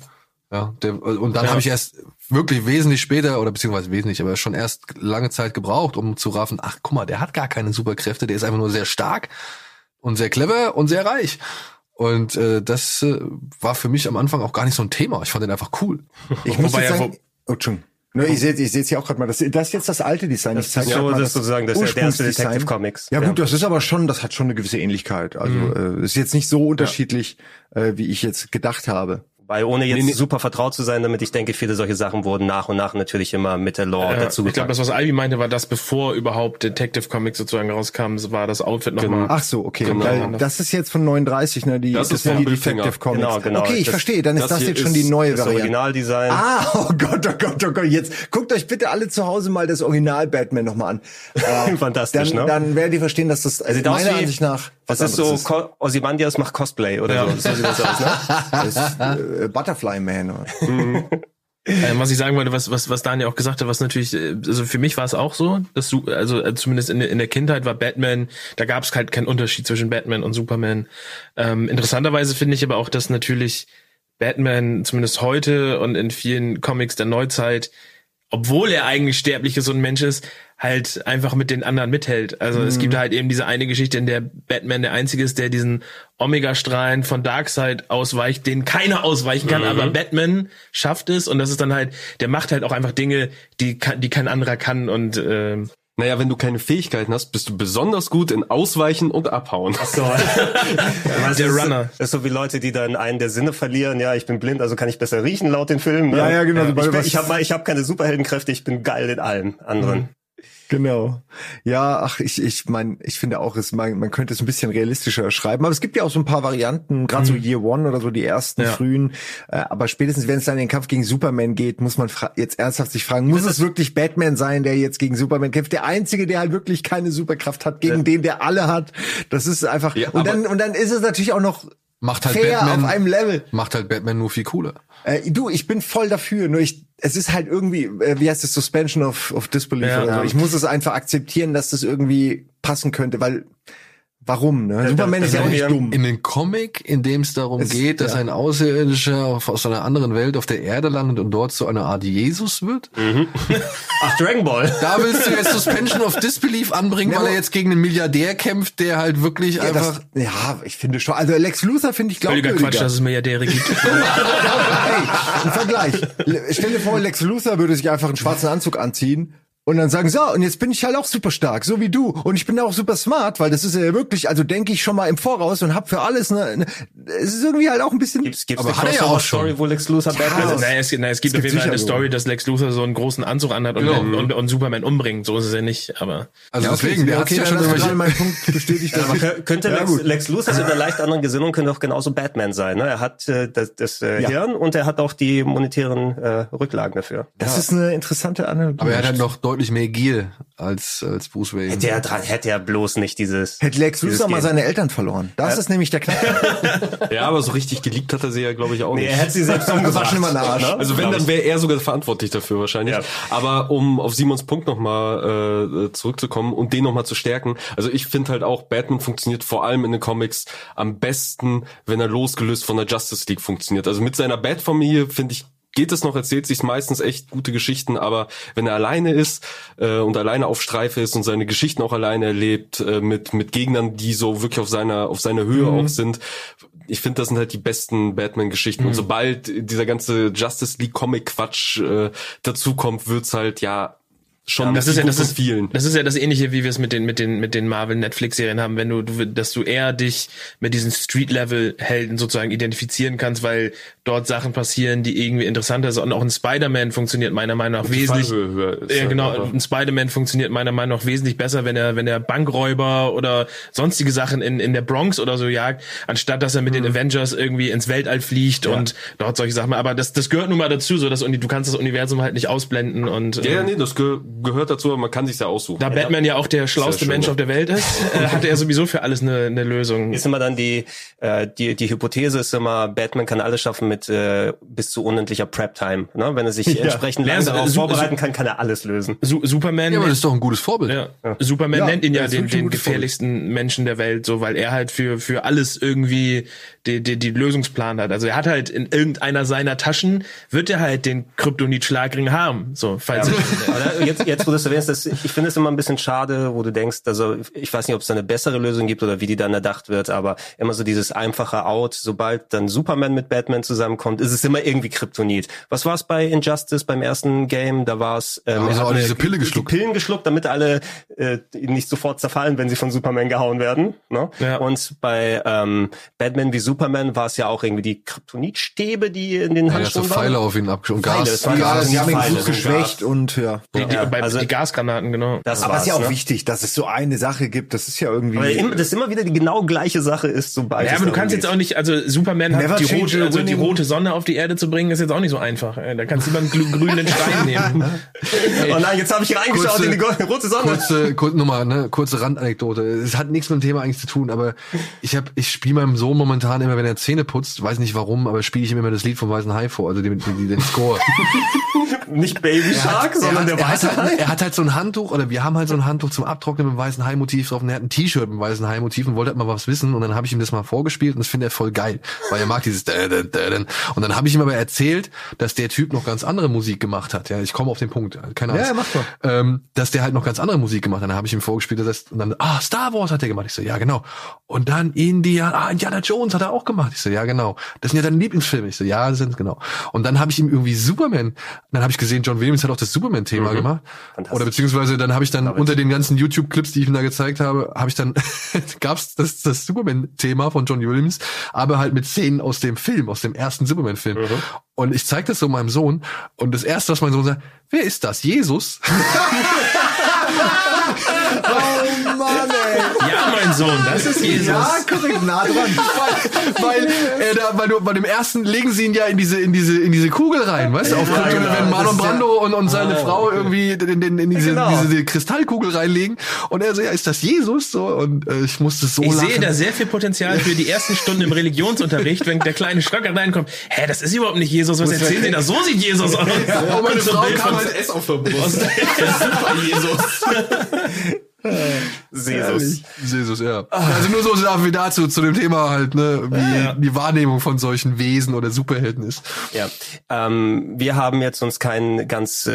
Ja, der, und dann ja. habe ich erst wirklich wesentlich später, oder beziehungsweise wesentlich, aber schon erst lange Zeit gebraucht, um zu raffen, ach guck mal, der hat gar keine Superkräfte, der ist einfach nur sehr stark und sehr clever und sehr reich. Und äh, das äh, war für mich am Anfang auch gar nicht so ein Thema. Ich fand den einfach cool. Ich muss jetzt sagen, oh, Entschuldigung. Nur, ich sehe ich sehe hier auch gerade mal, das, das ist jetzt das alte Design. Das ist so, das sozusagen das ist der erste Detective Comics. Ja, gut, ja. das ist aber schon, das hat schon eine gewisse Ähnlichkeit. Also mhm. äh, ist jetzt nicht so unterschiedlich, ja. äh, wie ich jetzt gedacht habe. Weil ohne jetzt nee, nee. super vertraut zu sein, damit ich denke, viele solche Sachen wurden nach und nach natürlich immer mit der Lore äh, dazu Ich glaube, das, was Ivy meinte, war, dass bevor überhaupt Detective Comics sozusagen rauskam, war das Outfit nochmal. Genau. Ach so, okay. Genau. Weil das ist jetzt von 39, ne? Die, das, das sind die Detective Comics. Genau, genau. Okay, ich das, verstehe. Dann ist das, das jetzt schon die neue das Variante. Originaldesign. Ah, oh Gott, oh Gott, oh Gott. Jetzt guckt euch bitte alle zu Hause mal das Original Batman nochmal an. Äh, Fantastisch, dann, ne? Dann werdet ihr verstehen, dass das, also meiner Ansicht nach, was das ist so, ist. Ozymandias macht Cosplay oder ja. so. so sieht das aus, ne? Das ist, äh, Butterfly Man. Mhm. Ähm, was ich sagen wollte, was, was, was Daniel auch gesagt hat, was natürlich, äh, also für mich war es auch so, dass du, also äh, zumindest in, in der Kindheit war Batman, da gab es halt keinen Unterschied zwischen Batman und Superman. Ähm, interessanterweise finde ich aber auch, dass natürlich Batman zumindest heute und in vielen Comics der Neuzeit obwohl er eigentlich sterblich ist und Mensch ist, halt einfach mit den anderen mithält. Also mhm. es gibt mhm. halt eben diese eine Geschichte, in der Batman der Einzige ist, der diesen Omega-Strahlen von Darkseid ausweicht, den keiner ausweichen kann, mhm. aber Batman schafft es und das ist dann halt, der macht halt auch einfach Dinge, die, die kein anderer kann und äh, naja, wenn du keine Fähigkeiten hast, bist du besonders gut in Ausweichen und Abhauen. Ach so. ja, der Runner. Das ist so wie Leute, die dann einen der Sinne verlieren. Ja, ich bin blind, also kann ich besser riechen laut den Filmen. Ne? Ja, ja, genau. Ja, ich, ich habe ich hab keine Superheldenkräfte, ich bin geil in allem anderen. Mhm. Genau. Ja, ach, ich, ich mein, ich finde auch, es, man, man könnte es ein bisschen realistischer schreiben. Aber es gibt ja auch so ein paar Varianten, gerade mhm. so Year One oder so die ersten ja. frühen. Äh, aber spätestens, wenn es dann in den Kampf gegen Superman geht, muss man jetzt ernsthaft sich fragen, muss es wirklich Batman sein, der jetzt gegen Superman kämpft? Der Einzige, der halt wirklich keine Superkraft hat, gegen ja. den, der alle hat. Das ist einfach. Ja, und dann, und dann ist es natürlich auch noch macht halt fair Batman, auf einem Level. Macht halt Batman nur viel cooler. Äh, du, ich bin voll dafür, nur ich, es ist halt irgendwie, äh, wie heißt das, Suspension of, of Disbelief ja, oder so. Ich muss es einfach akzeptieren, dass das irgendwie passen könnte, weil Warum? Ne? Superman ist ja auch nicht dumm. In den Comic, in dem es darum es, geht, dass ja. ein Außerirdischer aus einer anderen Welt auf der Erde landet und dort zu einer Art Jesus wird. Mhm. Ach, Dragon Ball. Da willst du jetzt Suspension of Disbelief anbringen, ja, weil er jetzt gegen einen Milliardär kämpft, der halt wirklich ja, einfach. Das, ja, ich finde schon. Also Lex Luthor finde ich glaubwürdiger. Völliger Quatsch, dass es Milliardäre gibt. hey, ein Vergleich. Stell dir vor, Lex Luthor würde sich einfach einen schwarzen Anzug anziehen und dann sagen, so, und jetzt bin ich halt auch super stark, so wie du. Und ich bin auch super smart, weil das ist ja wirklich, also denke ich schon mal im Voraus und hab für alles eine, ne es ist irgendwie halt auch ein bisschen. Gibt's, gibt's aber hat er ja auch Story, wo Lex Luthor Batman ja, ist? Nein, es, nein, es gibt es auf jeden Fall eine Story, dass Lex Luthor so einen großen Anzug anhat und, genau. und, und, und, Superman umbringt. So ist es ja nicht, aber. Also ja, deswegen, der okay, ja schon irgendwelche... mein Punkt bestätigt. ja, aber könnte ja, Lex, Lex Luthor mit einer leicht anderen Gesinnung könnte auch genauso Batman sein. Ne? Er hat äh, das, das äh, ja. Hirn und er hat auch die monetären äh, Rücklagen dafür. Das ist eine interessante Analogie. Aber er hat halt noch deutlich mehr Gier als, als Bruce Wayne. Hätte er, dran, hätte er bloß nicht dieses. Hätte Lex Luthor mal seine Eltern verloren. Das ja. ist nämlich der Knackpunkt. ja, aber so richtig geliebt hat er sie ja, glaube ich, auch nicht. Nee, er hätte sie selbst umgebracht. immer Arsch, ne? Also wenn, dann wäre er sogar verantwortlich dafür wahrscheinlich. Ja. Aber um auf Simons Punkt nochmal äh, zurückzukommen und den nochmal zu stärken. Also ich finde halt auch, Batman funktioniert vor allem in den Comics am besten, wenn er losgelöst von der Justice League funktioniert. Also mit seiner Bat-Familie finde ich geht es noch, erzählt sich meistens echt gute Geschichten, aber wenn er alleine ist äh, und alleine auf Streife ist und seine Geschichten auch alleine erlebt, äh, mit, mit Gegnern, die so wirklich auf seiner, auf seiner Höhe Mhm. auch sind, ich finde, das sind halt die besten Batman-Geschichten. Mhm. Und sobald dieser ganze Justice League Comic-Quatsch äh, dazukommt, wird's halt ja schon Das ist ja, das ist, vielen. das ist ja das ähnliche, wie wir es mit den, mit den, mit den Marvel Netflix Serien haben, wenn du, du, dass du eher dich mit diesen Street Level Helden sozusagen identifizieren kannst, weil dort Sachen passieren, die irgendwie interessanter sind. Und auch ein Spider-Man funktioniert meiner Meinung nach wesentlich, ja, halt genau. Ein Spider-Man funktioniert meiner Meinung nach wesentlich besser, wenn er, wenn er Bankräuber oder sonstige Sachen in, in der Bronx oder so jagt, anstatt dass er mit Mhm. den Avengers irgendwie ins Weltall fliegt und dort solche Sachen. Aber das, das gehört nun mal dazu, so dass du kannst das Universum halt nicht ausblenden und Ja, ja, ähm, nee, das ge gehört dazu, aber man kann sich's ja aussuchen. da Batman ja auch der schlauste Mensch ja. auf der Welt ist, äh, hatte er sowieso für alles eine, eine Lösung. Ist immer dann die, äh, die, die Hypothese ist immer, Batman kann alles schaffen mit äh, bis zu unendlicher Prep-Time. Ne? Wenn er sich entsprechend lange Ja, darauf vorbereiten kann, kann er alles lösen. Su Superman, Ja, aber das ist doch ein gutes Vorbild. ja, Superman Ja, nennt ihn ja den, den gefährlichsten Menschen der Welt, so weil er halt für für alles irgendwie die, die, die Lösungsplan hat. Also er hat halt in irgendeiner seiner Taschen wird er halt den Kryptonit-Schlagring haben. So, falls Aber jetzt, jetzt, wo du es erwähnst, das, ich finde es immer ein bisschen schade, wo du denkst, also ich weiß nicht, ob es da eine bessere Lösung gibt oder wie die dann erdacht wird, aber immer so dieses einfache Out, sobald dann Superman mit Batman zusammenkommt, ist es immer irgendwie Kryptonit. Was war es bei Injustice beim ersten Game? Da war es ähm, haben sie hat auch diese Pille geschluckt. Die Pillen geschluckt, damit alle äh, nicht sofort zerfallen, wenn sie von Superman gehauen werden. Ne? Ja. Und bei ähm, Batman wie Superman war es ja auch irgendwie die Kryptonitstäbe, die in den Ja, er hat so Handschuhen Pfeile waren. auf ihn abgeschossen. Und Pfeile, Gas. Ja, sie haben ihn gut so geschwächt und ja. die, die, Ja, bei, also- die Gasgranaten, genau. Das Aber es ist ja auch ne? wichtig, dass es so eine Sache gibt. Das ist ja irgendwie. Aber immer, das immer wieder die genau gleiche Sache ist, sobald Ja, aber du kannst geht. jetzt auch nicht, also Superman Never hat die rote, also die rote Sonne auf die Erde zu bringen, ist jetzt auch nicht so einfach. Da kannst du lieber einen grü- grünen Stein nehmen. Oh nein, jetzt habe ich reingeschaut Kurze- in die rote Sonne. Kurze, kurze Nummer, ne, kurze Randanekdote. Es hat nichts mit dem Thema eigentlich zu tun, aber ich habe, ich spiele meinem Sohn momentan immer, wenn er Zähne putzt, weiß nicht warum, aber spiele ich ihm immer das Lied vom Weißen Hai vor, also den, den, den Score. Nicht Baby Shark, er, sondern hat, der er, hat weiße halt, Hai. er hat halt so ein Handtuch, oder wir haben halt so ein Handtuch zum Abtrocknen mit dem weißen Hai-Motiv drauf und er hat ein T-Shirt mit dem weißen Hai-Motiv und wollte halt mal was wissen und dann habe ich ihm das mal vorgespielt und das findet er voll geil, weil er mag dieses und dann habe ich ihm aber erzählt, dass der Typ noch ganz andere Musik gemacht hat. Ja, ich komme auf den Punkt, keine Ahnung. Ja, mach mal. Ähm, dass der halt noch ganz andere Musik gemacht hat. Dann habe ich ihm vorgespielt, dass das, und dann, ah, Star Wars hat er gemacht. Ich so, ja, genau. Und dann Indiana, ah, Indiana Jones hat er auch gemacht. Ich so, ja, genau. Das sind ja deine Lieblingsfilme. Ich so, ja, das sind genau. Und dann habe ich ihm irgendwie Superman, dann habe ich gesehen, John Williams hat auch das Superman-Thema gemacht. Fantastisch. Oder beziehungsweise dann habe ich dann unter den ganzen YouTube-Clips, die ich ihm da gezeigt habe, habe ich dann, gab's das, das Superman-Thema von John Williams, aber halt mit Szenen aus dem Film, aus dem ersten Superman-Film. Und ich zeige das so meinem Sohn und das erste, was mein Sohn sagt, wer ist das? Jesus? mein Sohn, das ist Jesus. Ja, korrekt, nah dran. weil, weil, äh, da, weil du, bei dem ersten legen sie ihn ja in diese, in diese, in diese Kugel rein, weißt du? Auf Ja, genau. wenn Marlon Das ist ja- Brando und, und seine Frau irgendwie in, in, in diese, Genau. diese Kristallkugel reinlegen. Und er so, ja, ist das Jesus? So, und äh, ich musste so Ich lachen. sehe da sehr viel Potenzial für die ersten Stunden im Religionsunterricht, wenn der kleine Schrocker reinkommt. Hä, das ist überhaupt nicht Jesus. Was erzählen Sie da? So sieht Jesus aus. Oh, meine So ein Frau kam halt S auf der Brust. aus der Super Jesus. Jesus. Jesus, ja. Also nur so dafür dazu, zu dem Thema halt, ne, wie die Wahrnehmung von solchen Wesen oder Superhelden ist. Ja, ähm, wir haben jetzt uns keinen ganz äh,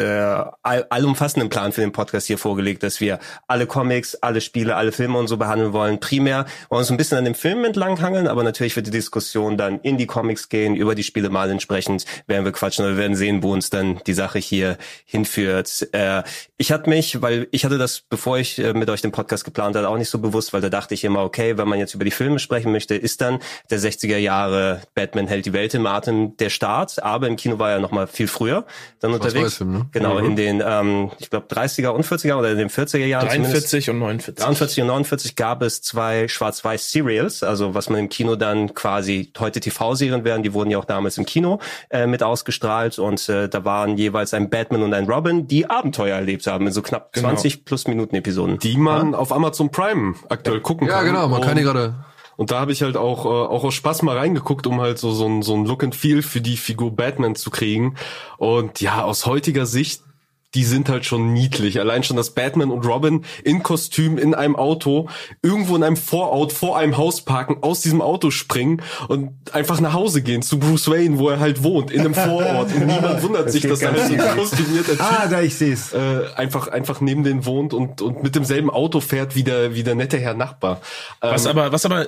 all, allumfassenden Plan für den Podcast hier vorgelegt, dass wir alle Comics, alle Spiele, alle Filme und so behandeln wollen. Primär wollen wir uns ein bisschen an dem Film entlanghangeln, aber natürlich wird die Diskussion dann in die Comics gehen, über die Spiele mal entsprechend werden wir quatschen oder wir werden sehen, wo uns dann die Sache hier hinführt. Äh, ich hatte mich, weil ich hatte das, bevor ich äh, mit euch den Podcast geplant hatte, auch nicht so bewusst, weil da dachte ich immer, okay, wenn man jetzt über die Filme sprechen möchte, ist dann der 60er Jahre Batman hält die Welt im Atem der Start, aber im Kino war er noch mal viel früher dann unterwegs. Schwarz-Weiß-Film, ne? Genau, in den, ähm, ich glaube, 30er und 40er oder in den 40er Jahren zumindest. 43 und 49. 43 und 49 gab es zwei Schwarz-Weiß-Serials, also was man im Kino dann quasi heute TV-Serien wären, die wurden ja auch damals im Kino äh, mit ausgestrahlt und äh, da waren jeweils ein Batman und ein Robin, die Abenteuer erlebt haben in so knapp 20 plus Minuten Episoden. Die man auf Amazon Prime aktuell gucken Ja, kann. genau, man kann die Und- gerade. Und da habe ich halt auch, äh, auch aus Spaß mal reingeguckt, um halt so, so, ein, so ein Look and Feel für die Figur Batman zu kriegen. Und ja, aus heutiger Sicht die sind halt schon niedlich. Allein schon, dass Batman und Robin in Kostüm in einem Auto irgendwo in einem Vorort vor einem Haus parken, aus diesem Auto springen und einfach nach Hause gehen zu Bruce Wayne, wo er halt wohnt, in einem Vorort. Und niemand wundert Das sich, dass da ganz halt so ein kostümierter Typ Ah, da ich seh's. äh, einfach einfach neben den wohnt und und mit demselben Auto fährt wie der wie der nette Herr Nachbar. Ähm, Was aber, was aber,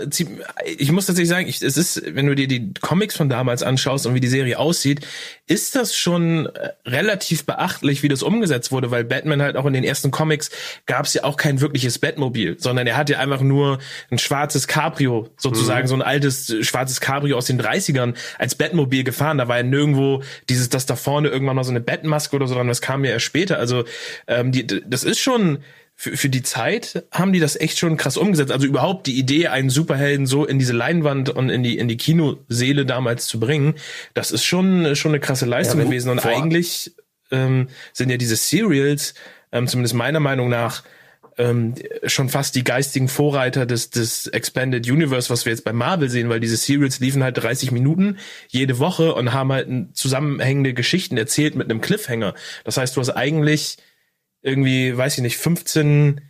ich muss tatsächlich sagen, ich, es ist, wenn du dir die Comics von damals anschaust und wie die Serie aussieht, ist das schon äh, relativ beachtlich, wie das umgesetzt wurde, weil Batman halt auch in den ersten Comics gab es ja auch kein wirkliches Batmobil, sondern er hatte einfach nur ein schwarzes Cabrio, sozusagen so ein altes schwarzes Cabrio aus den 30ern als Batmobil gefahren. Da war ja nirgendwo dieses, dass da vorne irgendwann mal so eine Batmaske oder so dran, das kam ja erst später. Also ähm, die, das ist schon für, für die Zeit haben die das echt schon krass umgesetzt. Also überhaupt die Idee, einen Superhelden so in diese Leinwand und in die in die Kinoseele damals zu bringen, das ist schon schon eine krasse Leistung Ja, gewesen. Und eigentlich ähm, sind ja diese Serials, ähm, zumindest meiner Meinung nach, ähm, schon fast die geistigen Vorreiter des, des Expanded Universe, was wir jetzt bei Marvel sehen, weil diese Serials liefen halt 30 Minuten jede Woche und haben halt zusammenhängende Geschichten erzählt mit einem Cliffhanger. Das heißt, du hast eigentlich irgendwie, weiß ich nicht, 15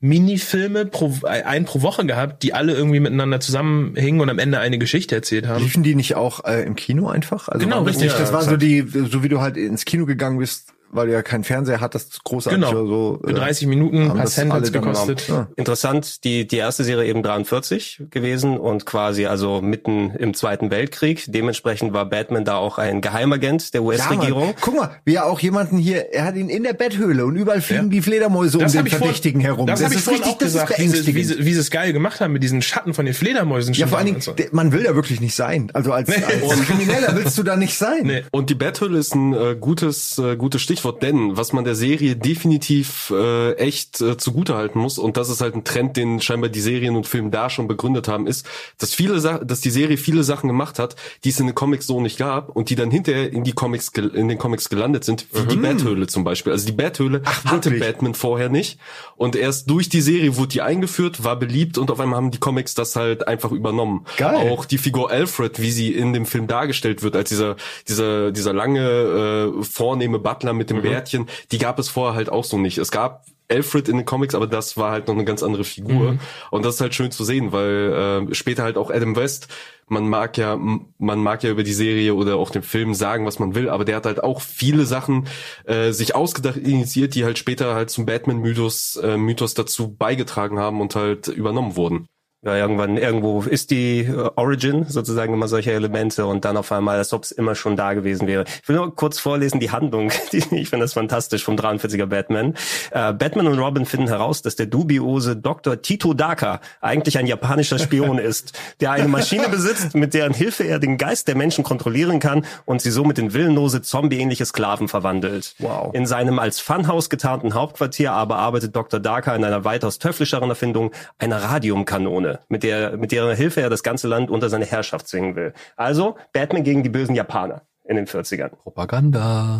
Minifilme pro, ein pro Woche gehabt, die alle irgendwie miteinander zusammenhingen und am Ende eine Geschichte erzählt haben. Liefen die nicht auch äh, im Kino einfach? Also Genau, richtig. Nicht, das Ja, war so die, so wie du halt ins Kino gegangen bist, weil du ja keinen Fernseher hattest, großartig Genau. so. Für äh, 30 Minuten, ein haben paar das Cent hat's gekostet. Ja. Interessant, die, die erste Serie eben 43 gewesen und quasi also mitten im Zweiten Weltkrieg. Dementsprechend war Batman da auch ein Geheimagent der Ja, US-Regierung. Mann. Guck mal, wie er auch jemanden hier, er hat ihn in der Betthöhle und überall fliegen Ja. die Fledermäuse um Das den ich vorhin- Verdächtigen herum. Das, habe ich ist vorhin richtig, auch das gesagt, wie sie, wie, sie, wie sie es geil gemacht haben mit diesen Schatten von den Fledermäusen. Ja, vor allen Dingen, so. man will da wirklich nicht sein. Also als, als Krimineller willst du da nicht sein. Nee. Und die Betthöhle ist ein äh, gutes äh, gutes Stichwort, denn was man der Serie definitiv äh, echt äh, zugutehalten muss und das ist halt ein Trend, den scheinbar die Serien und Filme da schon begründet haben, ist, dass viele Sa dass die Serie viele Sachen gemacht hat, die es in den Comics so nicht gab und die dann hinterher in die Comics in den Comics gelandet sind, wie die Betthöhle zum Beispiel. Also die Betthöhle hatte wirklich? Batman vorher nicht und erst durch die Serie wurde die eingeführt, war beliebt und auf einmal haben die Comics das halt einfach übernommen. Geil. Auch die Figur Alfred, wie sie in dem Film dargestellt wird, als dieser, dieser, dieser lange, äh, vornehme Butler mit dem Mhm. Bärtchen, die gab es vorher halt auch so nicht. Es gab Alfred in den Comics, aber das war halt noch eine ganz andere Figur. Mhm. Und das ist halt schön zu sehen, weil äh, später halt auch Adam West, man mag ja, man mag ja über die Serie oder auch den Film sagen, was man will, aber der hat halt auch viele Sachen äh, sich ausgedacht, initiiert, die halt später halt zum Batman-Mythos äh, Mythos dazu beigetragen haben und halt übernommen wurden. Ja, irgendwann, irgendwo ist die äh, Origin sozusagen immer solche Elemente und dann auf einmal, als ob es immer schon da gewesen wäre. Ich will nur kurz vorlesen, die Handlung. Die, ich finde das fantastisch vom 43er Batman. Äh, Batman und Robin finden heraus, dass der dubiose Dr. Tito Daka eigentlich ein japanischer Spion ist, der eine Maschine besitzt, mit deren Hilfe er den Geist der Menschen kontrollieren kann und sie somit in willenlose, zombieähnliche Sklaven verwandelt. Wow. In seinem als Funhaus getarnten Hauptquartier aber arbeitet Dr. Daka in einer weitaus teuflischeren Erfindung, einer Radiumkanone, mit der, mit deren Hilfe er das ganze Land unter seine Herrschaft zwingen will. Also Batman gegen die bösen Japaner in den 40ern. Propaganda.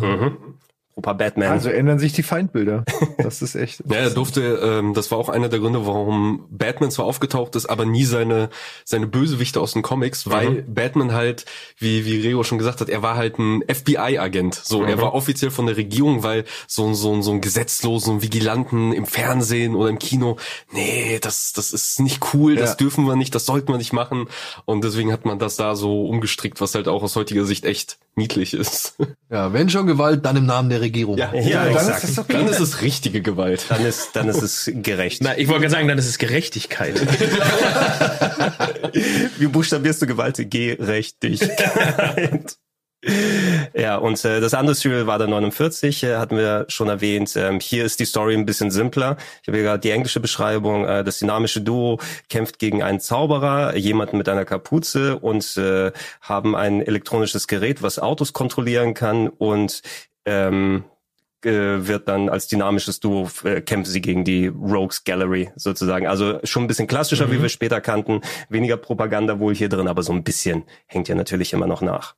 Opa Batman. Also ändern sich die Feindbilder. Das ist echt. Ja, er durfte, ähm, das war auch einer der Gründe, warum Batman zwar aufgetaucht ist, aber nie seine, seine Bösewichte aus den Comics, weil Batman halt, wie, wie Reo schon gesagt hat, er war halt ein FBI-Agent. So, er war offiziell von der Regierung, weil so, so, so ein gesetzlosen Vigilanten im Fernsehen oder im Kino, nee, das, das ist nicht cool, das Ja. dürfen wir nicht, das sollten wir nicht machen. Und deswegen hat man das da so umgestrickt, was halt auch aus heutiger Sicht echt niedlich ist. Ja, wenn schon Gewalt, dann im Namen der Regierung. ja, Ja, dann exakt. ist das okay. Dann ist es richtige Gewalt. dann ist, dann ist es gerecht. Na, ich wollte gerade sagen, dann ist es Gerechtigkeit. Wie buchstabierst du Gewalt? Gerechtigkeit. Ja, und äh, das andere Serial war dann 49, äh, hatten wir schon erwähnt. Ähm, hier ist die Story ein bisschen simpler. Ich habe hier gerade die englische Beschreibung. Äh, das dynamische Duo kämpft gegen einen Zauberer, jemanden mit einer Kapuze und äh, haben ein elektronisches Gerät, was Autos kontrollieren kann und ähm, äh, wird dann als dynamisches Duo äh, kämpfen sie gegen die Rogues Gallery sozusagen. Also schon ein bisschen klassischer, wie wir später kannten. Weniger Propaganda wohl hier drin, aber so ein bisschen hängt ja natürlich immer noch nach.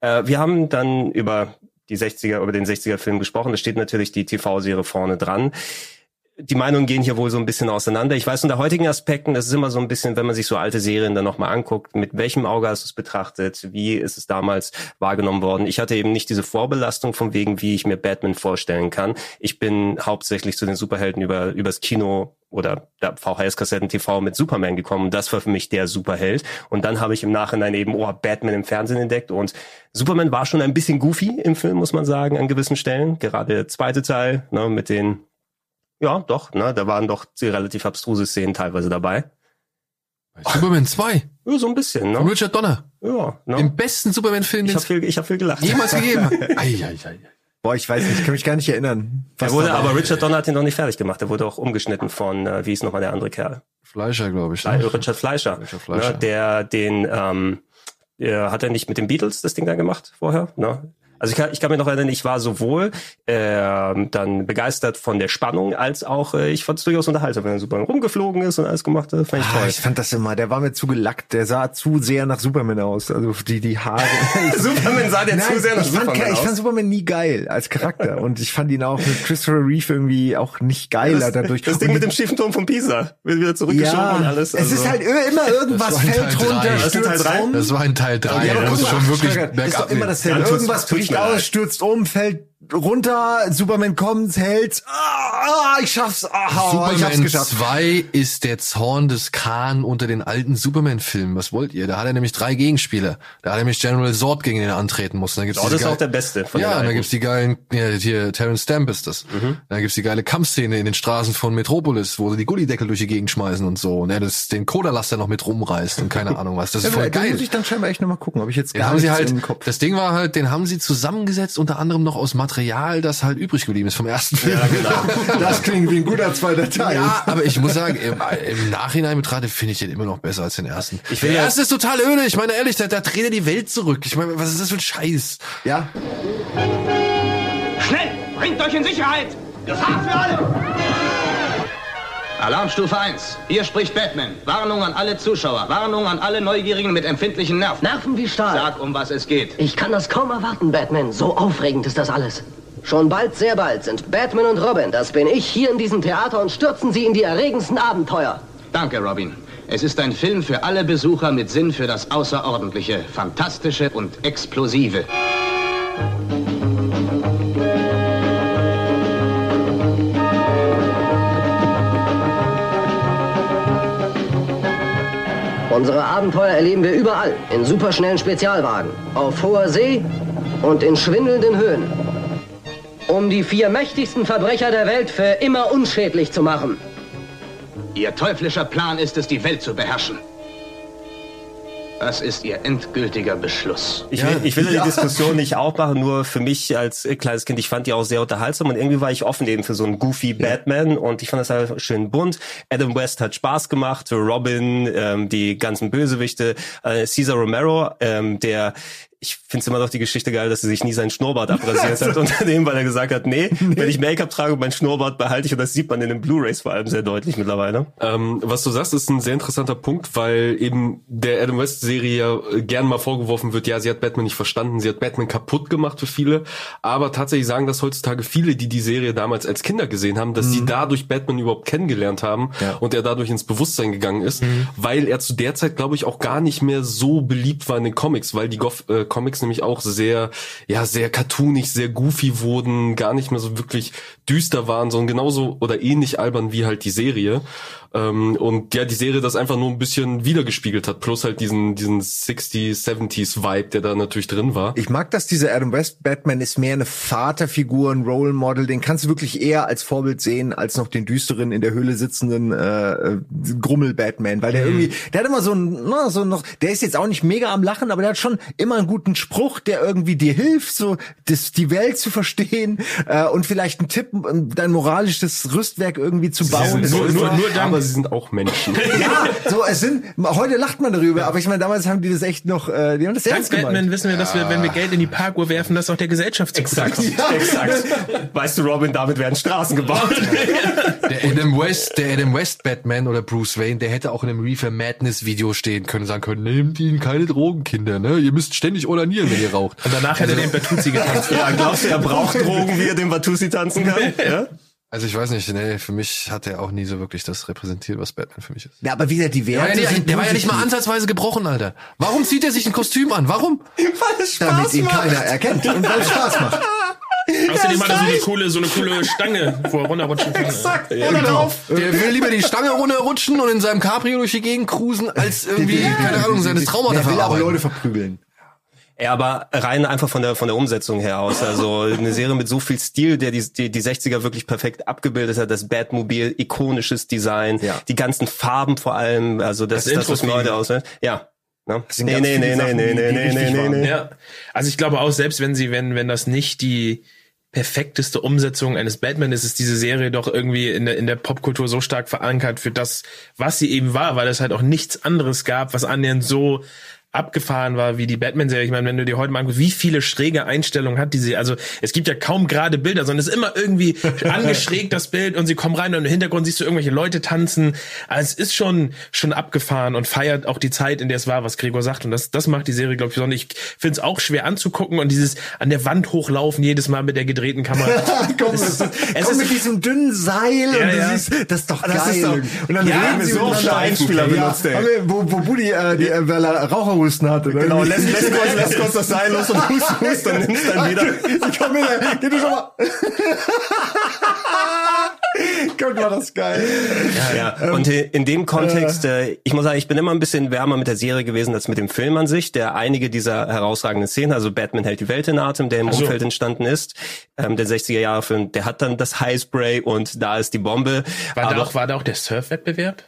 Äh, wir haben dann über die 60er, über den 60er Film gesprochen. Da steht natürlich die TV-Serie vorne dran. Die Meinungen gehen hier wohl so ein bisschen auseinander. Ich weiß unter heutigen Aspekten, das ist immer so ein bisschen, wenn man sich so alte Serien dann nochmal anguckt, mit welchem Auge hast du es betrachtet, wie ist es damals wahrgenommen worden. Ich hatte eben nicht diese Vorbelastung von wegen, wie ich mir Batman vorstellen kann. Ich bin hauptsächlich zu den Superhelden über übers Kino oder der VHS-Kassetten TV mit Superman gekommen. Das war für mich der Superheld. Und dann habe ich im Nachhinein eben, oh, Batman im Fernsehen entdeckt. Und Superman war schon ein bisschen goofy im Film, muss man sagen, an gewissen Stellen. Gerade der zweite Teil, ne, mit den ja, doch, ne, da waren doch relativ abstruse Szenen teilweise dabei. Superman 2. Ja, so ein bisschen, Von ne? Richard Donner. Ja, ne? Im besten Superman-Film, ich den habe viel, ich hab viel gelacht. es jemals gegeben hat. Ei, ei, ei. Boah, ich weiß nicht, ich kann mich gar nicht erinnern. Er wurde, aber Richard Donner hat ihn noch nicht fertig gemacht. Er wurde auch umgeschnitten von, äh, wie ist nochmal der andere Kerl? Fleischer, glaube ich. Ne? Richard Fleischer. Richard Fleischer. Ne, der den, ähm, äh, hat er nicht mit den Beatles das Ding da gemacht vorher? Ne? Also ich kann, ich kann mich noch erinnern, ich war sowohl äh, dann begeistert von der Spannung, als auch äh, ich fand es durchaus unterhaltsam, wenn er super rumgeflogen ist und alles gemacht hat. Fand ich Ah, toll. ich fand das immer, der war mir zu gelackt, der sah zu sehr nach Superman aus. Also die, die Haare. Superman sah dir zu sehr nach ich fand, Superman ich aus. fand Superman nie geil als Charakter und ich fand ihn auch mit Christopher Reeve irgendwie auch nicht geiler das, dadurch. das Ding Und mit dem schiefen Turm von Pisa wird wieder zurückgeschoben ja, und alles. es also- ist halt ir- immer irgendwas Das fällt runter. Das ist in Teil stürzt drei? um. Das war in Teil 3. Ja, aber da guck musst du mal, schon wirklich ist bergab doch immer gehen. dasselbe. Ja, tut's- Irgendwas bricht leid. stürzt um, fällt runter, Superman kommt, hält. Ah, ich schaff's. Ah, ich hab's Superman geschafft. 2 ist der Zorn des Khan unter den alten Superman-Filmen. Was wollt ihr? Da hat er nämlich drei Gegenspieler. Da hat er nämlich General Zod gegen den antreten müssen. Da gibt's Oh, diese das ist auch der beste von Ja, und da alten. gibt's die geilen, ja, hier, Terrence Stamp ist das. Mhm. Da gibt's die geile Kampfszene in den Straßen von Metropolis, wo sie die Gullideckel durch die Gegend schmeißen und so. Und er das, den Cola-Laster noch mit rumreißt und keine Ahnung was. Das ist voll Ja, den geil. muss ich dann scheinbar echt nochmal gucken, ob ich jetzt Den gar haben sie halt, im Kopf. das Ding war halt, den haben sie zusammengesetzt, unter anderem noch aus Material, das halt übrig geblieben ist vom ersten Film. Das klingt wie ein guter zweiter Teil. Ja, aber ich muss sagen, im, im Nachhinein betrachtet finde ich den immer noch besser als den ersten. Ich der ja- erste ist total öde. Ich meine ehrlich, da, da dreht er die Welt zurück. Ich meine, was ist das für ein Scheiß? ja. Schnell! Bringt euch in Sicherheit! Gefahr für alle! Alarmstufe 1. Hier spricht Batman. Warnung an alle Zuschauer. Warnung an alle Neugierigen mit empfindlichen Nerven. Nerven wie Stahl. Sag, um was es geht. Ich kann das kaum erwarten, Batman. So aufregend ist das alles. Schon bald, sehr bald sind Batman und Robin, das bin ich, hier in diesem Theater und stürzen sie in die erregendsten Abenteuer. Danke, Robin. Es ist ein Film für alle Besucher mit Sinn für das Außerordentliche, Fantastische und Explosive. Unsere Abenteuer erleben wir überall, in superschnellen Spezialwagen, auf hoher See und in schwindelnden Höhen. Um die vier mächtigsten Verbrecher der Welt für immer unschädlich zu machen. Ihr teuflischer Plan ist es, die Welt zu beherrschen. Das ist Ihr endgültiger Beschluss. Ich will, ich will die Diskussion nicht aufmachen, nur für mich als kleines Kind, ich fand die auch sehr unterhaltsam und irgendwie war ich offen eben für so einen goofy Batman und ich fand das halt schön bunt. Adam West hat Spaß gemacht, Robin, ähm, die ganzen Bösewichte, äh, Cesar Romero, ähm, der ich finde immer noch die Geschichte geil, dass er sich nie seinen Schnurrbart abrasiert hat unter dem, weil er gesagt hat, nee, wenn ich Make-up trage und mein Schnurrbart behalte ich und das sieht man in den Blu-Rays vor allem sehr deutlich mittlerweile. Ähm, was du sagst, ist ein sehr interessanter Punkt, weil eben der Adam West Serie ja äh, gern mal vorgeworfen wird, ja, sie hat Batman nicht verstanden, sie hat Batman kaputt gemacht für viele, aber tatsächlich sagen das heutzutage viele, die die Serie damals als Kinder gesehen haben, dass sie dadurch Batman überhaupt kennengelernt haben und er dadurch ins Bewusstsein gegangen ist, weil er zu der Zeit, glaube ich, auch gar nicht mehr so beliebt war in den Comics, weil die Goff äh, Comics nämlich auch sehr, ja, sehr cartoonig, sehr goofy wurden, gar nicht mehr so wirklich düster waren, sondern genauso oder ähnlich albern wie halt die Serie. Ähm, und ja, die Serie das einfach nur ein bisschen wiedergespiegelt hat, plus halt diesen, diesen 60s, 70s Vibe, der da natürlich drin war. Ich mag, dass dieser Adam West Batman ist mehr eine Vaterfigur, ein Role Model. Den kannst du wirklich eher als Vorbild sehen, als noch den düsteren in der Höhle sitzenden äh, äh, Grummel Batman, weil der irgendwie, der hat immer so ein, na, so noch, der ist jetzt auch nicht mega am Lachen, aber der hat schon immer einen guten Spruch, der irgendwie dir hilft, so das, die Welt zu verstehen äh, und vielleicht einen Tipp, um dein moralisches Rüstwerk irgendwie zu bauen. Sie sind nur- nur- nur dann- aber sie sind auch Menschen. ja, so es sind. Heute lacht man darüber, aber ich meine, damals haben die das echt noch, äh, die haben das Dank ernst gemeint. Batman wissen wir, dass wir, wenn wir Geld in die Parkuhr werfen, das auch der Gesellschaft Exakt, zukommt. exakt. Weißt du, Robin, damit werden Straßen gebaut. Der Adam West, der Adam West Batman oder Bruce Wayne, der hätte auch in einem Reefer Madness Video stehen können, sagen können, nehmt ihnen keine Drogen, Kinder, ne? Ihr müsst ständig onanieren, wenn ihr raucht. Und danach hätte er den Bertuzzi getanzt. ja, glaubst du, er braucht Drogen, wie er den Watusi tanzen kann? Ja? Also ich weiß nicht, nee, für mich hat er auch nie so wirklich das repräsentiert, was Batman für mich ist. Ja, aber wie gesagt, die Der war, Werte ja, nicht- sind der war ja nicht mal ansatzweise gebrochen, Alter. Warum zieht er sich ein Kostüm an? Warum? damit ihn keiner erkennt und weil es Spaß macht. Außerdem hat er so eine coole, so eine coole Stange, wo er runterrutschen kann. Exakt. Genau. Der will lieber die Stange runterrutschen und in seinem Cabrio durch die Gegend cruisen, als irgendwie, keine Ahnung, seine Traumata Der will aber. Leute verprügeln. Ja, aber rein einfach von der von der Umsetzung her aus. Also eine Serie mit so viel Stil, der die, die, die 60er wirklich perfekt abgebildet hat. Das Batmobil, ikonisches Design, Ja. die ganzen Farben vor allem. Also das, Das das, was mir heute ausfällt. Ja. Ne? sind Nee, nee, nee, nee, Sachen, nee, nee, nee, nee, nee. Ja, also ich glaube auch, selbst wenn sie, wenn, wenn das nicht die perfekteste Umsetzung eines Batman ist, ist diese Serie doch irgendwie in der, in der Popkultur so stark verankert für das, was sie eben war, weil es halt auch nichts anderes gab, was annähernd so abgefahren war wie die Batman-Serie. Ich meine, wenn du dir heute mal anguckst, wie viele schräge Einstellungen hat diese, also es gibt ja kaum gerade Bilder, sondern es ist immer irgendwie angeschrägt das Bild und sie kommen rein und im Hintergrund siehst du irgendwelche Leute tanzen. Also es ist schon schon abgefahren und feiert auch die Zeit, in der es war, was Gregor sagt und das das macht die Serie glaube ich besonders. Ich finde es auch schwer anzugucken und dieses an der Wand hochlaufen jedes Mal mit der gedrehten Kamera. komm, Es ist- es komm ist- mit diesem dünnen Seil Ja, und du ja. siehst, das ist doch geil. Das ist doch- und dann Ja, reden sie so Einspieler ja, benutzt, ey. Wo, wo Buddy, äh, die, äh, weil Raucherhusten hatte. ne? Genau, lässt, lässt, kurz, lässt kurz das Seil los und hust, hust, dann nimmst dann wieder. Ich komm wieder, geh du schon mal. Gott, war das geil. Ja, und in dem Kontext, äh, ich muss sagen, ich bin immer ein bisschen wärmer mit der Serie gewesen als mit dem Film an sich, der einige dieser herausragenden Szenen, also Batman hält die Welt in Atem, der im so. Umfeld entstanden ist, ähm, der 60er-Jahre-Film, der hat dann das Highspray und da ist die Bombe. War da Aber auch war da auch der Surfwettbewerb?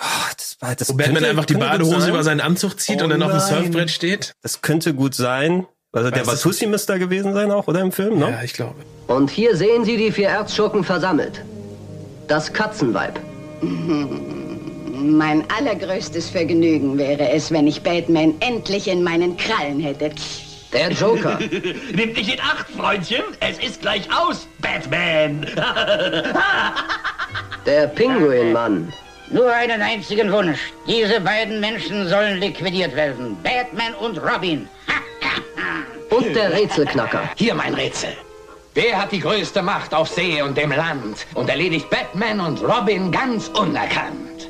Ach, das, war- das Wo Batman könnte- einfach die Badehose über seinen Anzug zieht Oh und dann auf dem nein. Surfbrett steht? Das könnte gut sein. Also der Watussi müsste da gewesen sein auch, oder im Film, ne? Ja, ich glaube. Und hier sehen Sie die vier Erzschurken versammelt. Das Katzenweib. Mein allergrößtes Vergnügen wäre es, wenn ich Batman endlich in meinen Krallen hätte. Der Joker. Nimm dich in Acht, Freundchen. Es ist gleich aus, Batman. Der Pinguinmann. Nur einen einzigen Wunsch. Diese beiden Menschen sollen liquidiert werden. Batman und Robin. Und der Rätselknacker. Hier mein Rätsel. Wer hat die größte Macht auf See und dem Land und erledigt Batman und Robin ganz unerkannt?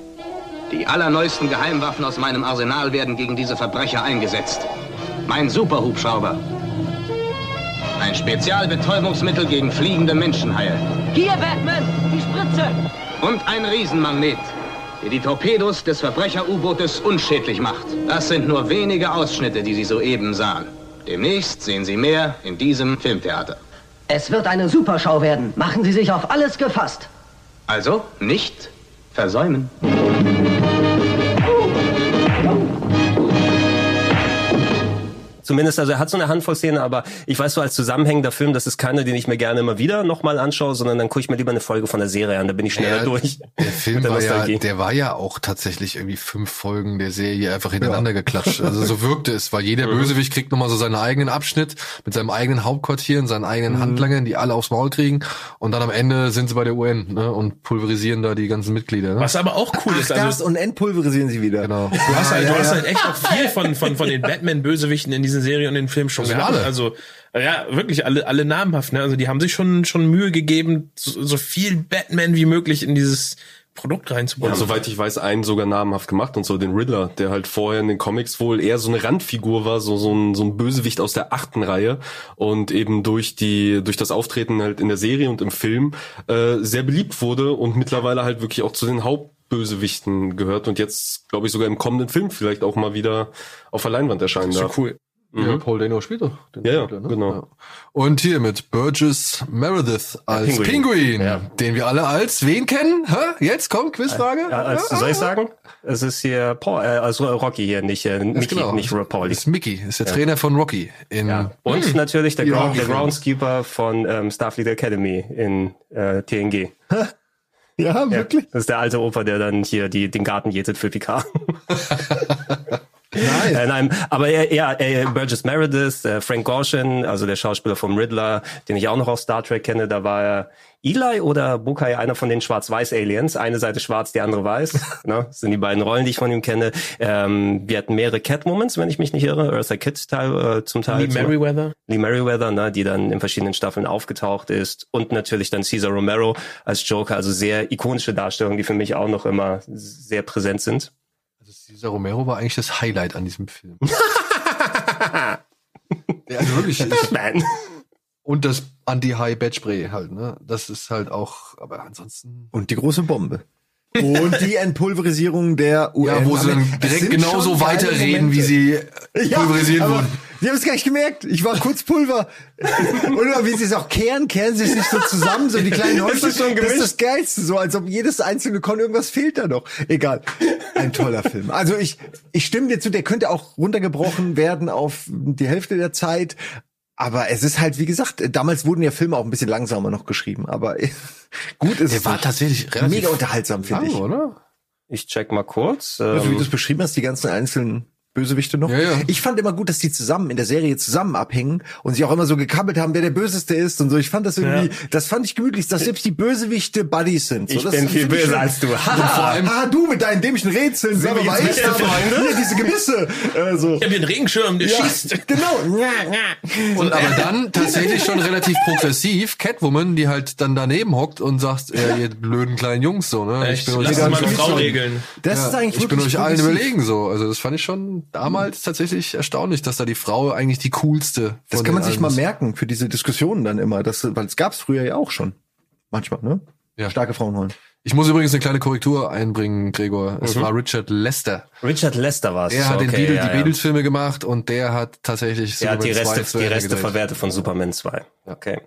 Die allerneuesten Geheimwaffen aus meinem Arsenal werden gegen diese Verbrecher eingesetzt. Mein Superhubschrauber. Ein Spezialbetäubungsmittel gegen fliegende Menschenhaie. Hier, Batman! Die Spritze! Und ein Riesenmagnet, der die Torpedos des Verbrecher-U-Bootes unschädlich macht. Das sind nur wenige Ausschnitte, die Sie soeben sahen. Demnächst sehen Sie mehr in diesem Filmtheater. Es wird eine Superschau werden. Machen Sie sich auf alles gefasst. Also nicht versäumen. Zumindest, also er hat so eine Handvoll Szenen, aber ich weiß so als zusammenhängender Film, das ist keine, den ich mir gerne immer wieder nochmal anschaue, sondern dann gucke ich mir lieber eine Folge von der Serie an, da bin ich schneller Ja, durch. Der Film der war ja, der war ja auch tatsächlich irgendwie fünf Folgen der Serie einfach hintereinander geklatscht. Also so wirkte es, weil jeder Bösewicht kriegt nochmal so seinen eigenen Abschnitt mit seinem eigenen Hauptquartier und seinen eigenen Handlangern, die alle aufs Maul kriegen. Und dann am Ende sind sie bei der UN ne, und pulverisieren da die ganzen Mitglieder. Ne? Was aber auch cool ist, Das also und entpulverisieren sie wieder. Genau. du hast halt, du hast halt echt auch viel von, von, von den Batman-Bösewichten in diesen Serien und den Filmen schon Das sind gehabt. alle. Also, ja, wirklich alle, alle namhaft, ne? Also, die haben sich schon, schon Mühe gegeben, so, so viel Batman wie möglich in dieses Produkt reinzubauen. Und soweit ich weiß, einen sogar namhaft gemacht und so den Riddler, der halt vorher in den Comics wohl eher so eine Randfigur war, so, so ein, so ein Bösewicht aus der achten Reihe und eben durch die, durch das Auftreten halt in der Serie und im Film, äh, sehr beliebt wurde und mittlerweile halt wirklich auch zu den Hauptbösewichten gehört und jetzt, glaube ich, sogar im kommenden Film vielleicht auch mal wieder auf der Leinwand erscheinen so darf. cool. Ja, Paul Dano spielt doch. Den Ja, ja, Riddler, genau. Und hier mit Burgess Meredith als Pinguin. Pinguin, Ja. den wir alle als wen kennen? Hä? Jetzt kommt Quizfrage. Ja, als, soll ich sagen? Es ist hier Paul, äh, also Rocky hier, nicht, äh, Mickey, genau. nicht Pauli. ist Mickey, ist der Trainer von Rocky in Ja. Und natürlich der, Ja. Ground, der Groundskeeper von ähm, Starfleet Academy in äh, TNG. Ja, Ja, wirklich? das ist der alte Opa, der dann hier die, den Garten jätet für Picard. Nein. Äh, nein, aber er, ja, äh, Burgess Meredith, äh, Frank Gorshin, also der Schauspieler vom Riddler, den ich auch noch aus Star Trek kenne, da war er Eli oder Bukai, einer von den Schwarz-Weiß-Aliens. Eine Seite schwarz, die andere weiß. ne? Das sind die beiden Rollen, die ich von ihm kenne. Ähm, wir hatten mehrere Catwomans, wenn ich mich nicht irre. Eartha Kitt Teil, äh, zum Teil. Lee Merriweather. Lee Merriweather, ne? die dann in verschiedenen Staffeln aufgetaucht ist. Und natürlich dann Caesar Romero als Joker. Also sehr ikonische Darstellungen, die für mich auch noch immer sehr präsent sind. Also Caesar Romero war eigentlich das Highlight an diesem Film. ja, also wirklich. Batman. Und das Anti-High-Bed-Spray halt, ne? Das ist halt auch, aber ansonsten. Und die große Bombe. Und die Entpulverisierung der UN. Ja, wo sie dann direkt genauso weiterreden, wie sie pulverisiert ja, wurden. Sie haben es gar nicht gemerkt. Ich war kurz Pulver. Oder wie sie es auch kehren, kehren sie es nicht so zusammen, so die kleinen Häuser. Das ist schon Das ist das Geilste, so als ob jedes einzelne Kon irgendwas fehlt da noch. Egal. Ein toller Film. Also ich, ich stimme dir zu, der könnte auch runtergebrochen werden auf die Hälfte der Zeit. Aber es ist halt, wie gesagt, damals wurden ja Filme auch ein bisschen langsamer noch geschrieben, aber gut ist Der war tatsächlich relativ mega unterhaltsam, finde ich. oder? Ich check mal kurz. Also, wie du es beschrieben hast, die ganzen einzelnen Bösewichte noch. Ja, ja. Ich fand immer gut, dass die zusammen in der Serie zusammen abhängen und sich auch immer so gekabbelt haben, wer der Böseste ist und so. Ich fand das irgendwie, ja. das fand ich gemütlich, dass selbst die Bösewichte Buddies sind. So, ich bin viel böser als du. Ha, vor allem, ha, du mit deinen dämlichen Rätseln. Sind wir jetzt ich Freunde? Hier, diese Gemisse. Äh, so. Ich hab den Regenschirm, der ja, schießt. Genau. und aber dann tatsächlich schon relativ progressiv Catwoman, die halt dann daneben hockt und sagt, äh, ihr blöden kleinen Jungs so, ne? Ich, ich bin euch mal eine Frau regeln. Das ist eigentlich Ich bin euch allen überlegen so. Also das fand ich schon damals tatsächlich tatsächlich erstaunlich, dass da die Frau eigentlich die coolste. Das kann man sich mal merken für diese Diskussionen dann immer, das, weil es gab's früher ja auch schon. Manchmal, ne? Ja. Starke Frauen holen. Ich muss übrigens eine kleine Korrektur einbringen, Gregor. Es mhm. war Richard Lester. Richard Lester war es. Er hat okay, den Beatles, ja, die Beatles-Filme gemacht und der hat tatsächlich Er hat die Reste, die Reste verwertet von Superman 2. Okay.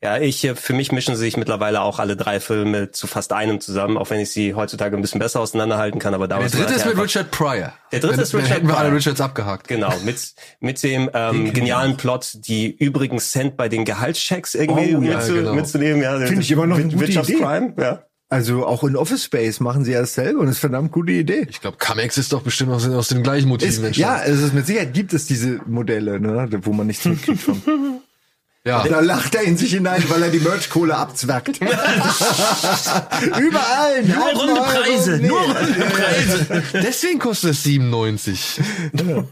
Ja, ich, äh, für mich mischen sich mittlerweile auch alle drei Filme zu fast einem zusammen, auch wenn ich sie heutzutage ein bisschen besser auseinanderhalten kann, aber damals. Der dritte ist mit Richard Pryor. Der dritte dann, ist Richard dann hätten wir Pryor. alle Richards abgehakt. Genau, mit, mit dem ähm, genialen Plot, die übrigen Cent bei den Gehaltschecks irgendwie oh, ja, mitzu, genau. mitzunehmen. Ja, Finde ich immer noch eine gute ja. Also auch in Office Space machen sie ja dasselbe und das ist verdammt gute Idee. Ich glaube, Camex ist doch bestimmt aus, aus den gleichen Motiven ist, Ja, es ist mit Sicherheit gibt es diese Modelle, ne, wo man nichts mitkriegt von. Ja. Da lacht er in sich hinein, weil er die Merch-Kohle abzwackt. Überall. Nur runde Preise. Nee. Nur runde Preise. Deswegen kostet es 97. Ja.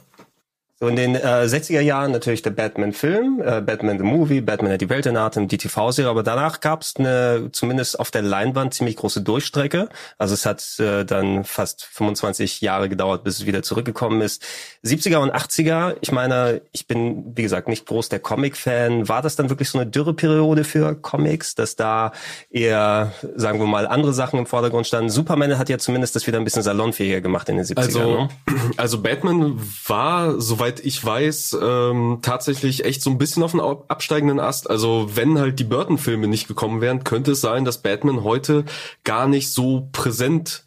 So in den äh, 60er Jahren natürlich der Batman-Film, äh, Batman the Movie, Batman hat die Welt in Atem, die TV-Serie, aber danach gab es eine zumindest auf der Leinwand ziemlich große Durchstrecke. Also es hat äh, dann fast 25 Jahre gedauert, bis es wieder zurückgekommen ist. 70er und 80er, ich meine, ich bin wie gesagt nicht groß der Comic-Fan. War das dann wirklich so eine Dürreperiode für Comics, dass da eher, sagen wir mal, andere Sachen im Vordergrund standen? Superman hat ja zumindest das wieder ein bisschen salonfähiger gemacht in den 70ern. Also, ne? also Batman war, soweit soweit ich weiß, ähm, tatsächlich echt so ein bisschen auf dem absteigenden Ast. Also wenn halt die Burton-Filme nicht gekommen wären, könnte es sein, dass Batman heute gar nicht so präsent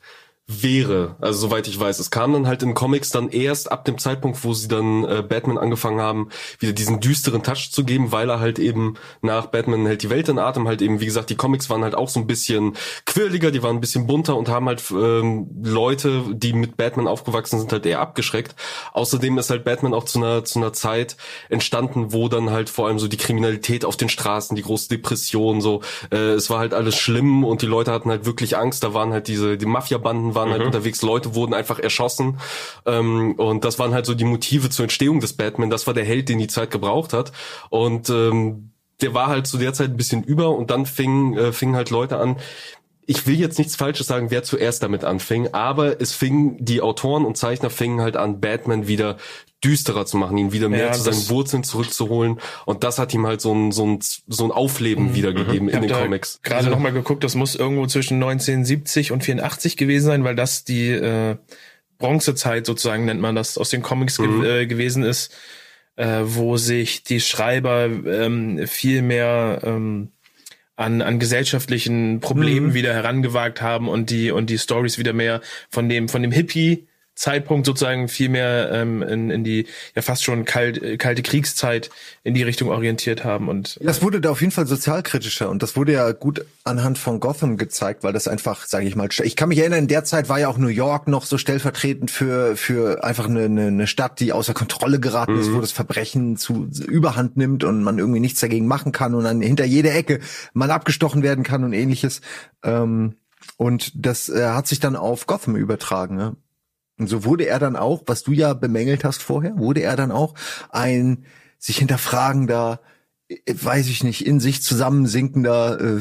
wäre, also soweit ich weiß. Es kam dann halt in Comics dann erst ab dem Zeitpunkt, wo sie dann äh, Batman angefangen haben, wieder diesen düsteren Touch zu geben, weil er halt eben nach Batman hält die Welt in Atem halt eben, wie gesagt, die Comics waren halt auch so ein bisschen quirliger, die waren ein bisschen bunter und haben halt ähm, Leute, die mit Batman aufgewachsen sind, halt eher abgeschreckt. Außerdem ist halt Batman auch zu einer zu einer Zeit entstanden, wo dann halt vor allem so die Kriminalität auf den Straßen, die große Depression, so äh, es war halt alles schlimm und die Leute hatten halt wirklich Angst. Da waren halt diese die Mafia-Banden waren halt mhm. halt unterwegs, Leute wurden einfach erschossen. Ähm, und das waren halt so die Motive zur Entstehung des Batman. Das war der Held, den die Zeit gebraucht hat. Und ähm, der war halt zu der Zeit ein bisschen über und dann fingen äh, fingen halt Leute an, ich will jetzt nichts Falsches sagen, wer zuerst damit anfing, aber es fing, die Autoren und Zeichner fingen halt an, Batman wieder düsterer zu machen, ihn wieder mehr ja, zu seinen Wurzeln zurückzuholen. Und das hat ihm halt so ein, so ein, so ein Aufleben mhm. wiedergegeben in den Comics. Gerade also, nochmal geguckt, das muss irgendwo zwischen 1970 und 84 gewesen sein, weil das die äh, Bronzezeit sozusagen nennt man das, aus den Comics mhm. ge äh, gewesen ist, äh, wo sich die Schreiber ähm, viel mehr ähm, an, an gesellschaftlichen Problemen mhm. wieder herangewagt haben und die und die Stories wieder mehr von dem von dem Hippie Zeitpunkt sozusagen viel mehr ähm, in, in die ja fast schon kalt, äh, kalte Kriegszeit in die Richtung orientiert haben und das wurde da auf jeden Fall sozialkritischer und das wurde ja gut anhand von Gotham gezeigt, weil das einfach, sage ich mal, ich kann mich erinnern, in der Zeit war ja auch New York noch so stellvertretend für für einfach eine, eine, Stadt, die außer Kontrolle geraten ist, Mhm. wo das Verbrechen zu Überhand nimmt und man irgendwie nichts dagegen machen kann und dann hinter jeder Ecke man abgestochen werden kann und ähnliches. Ähm, und das äh, hat sich dann auf Gotham übertragen. Ne? Und so wurde er dann auch, was du ja bemängelt hast vorher, wurde er dann auch ein sich hinterfragender, weiß ich nicht, in sich zusammensinkender, äh,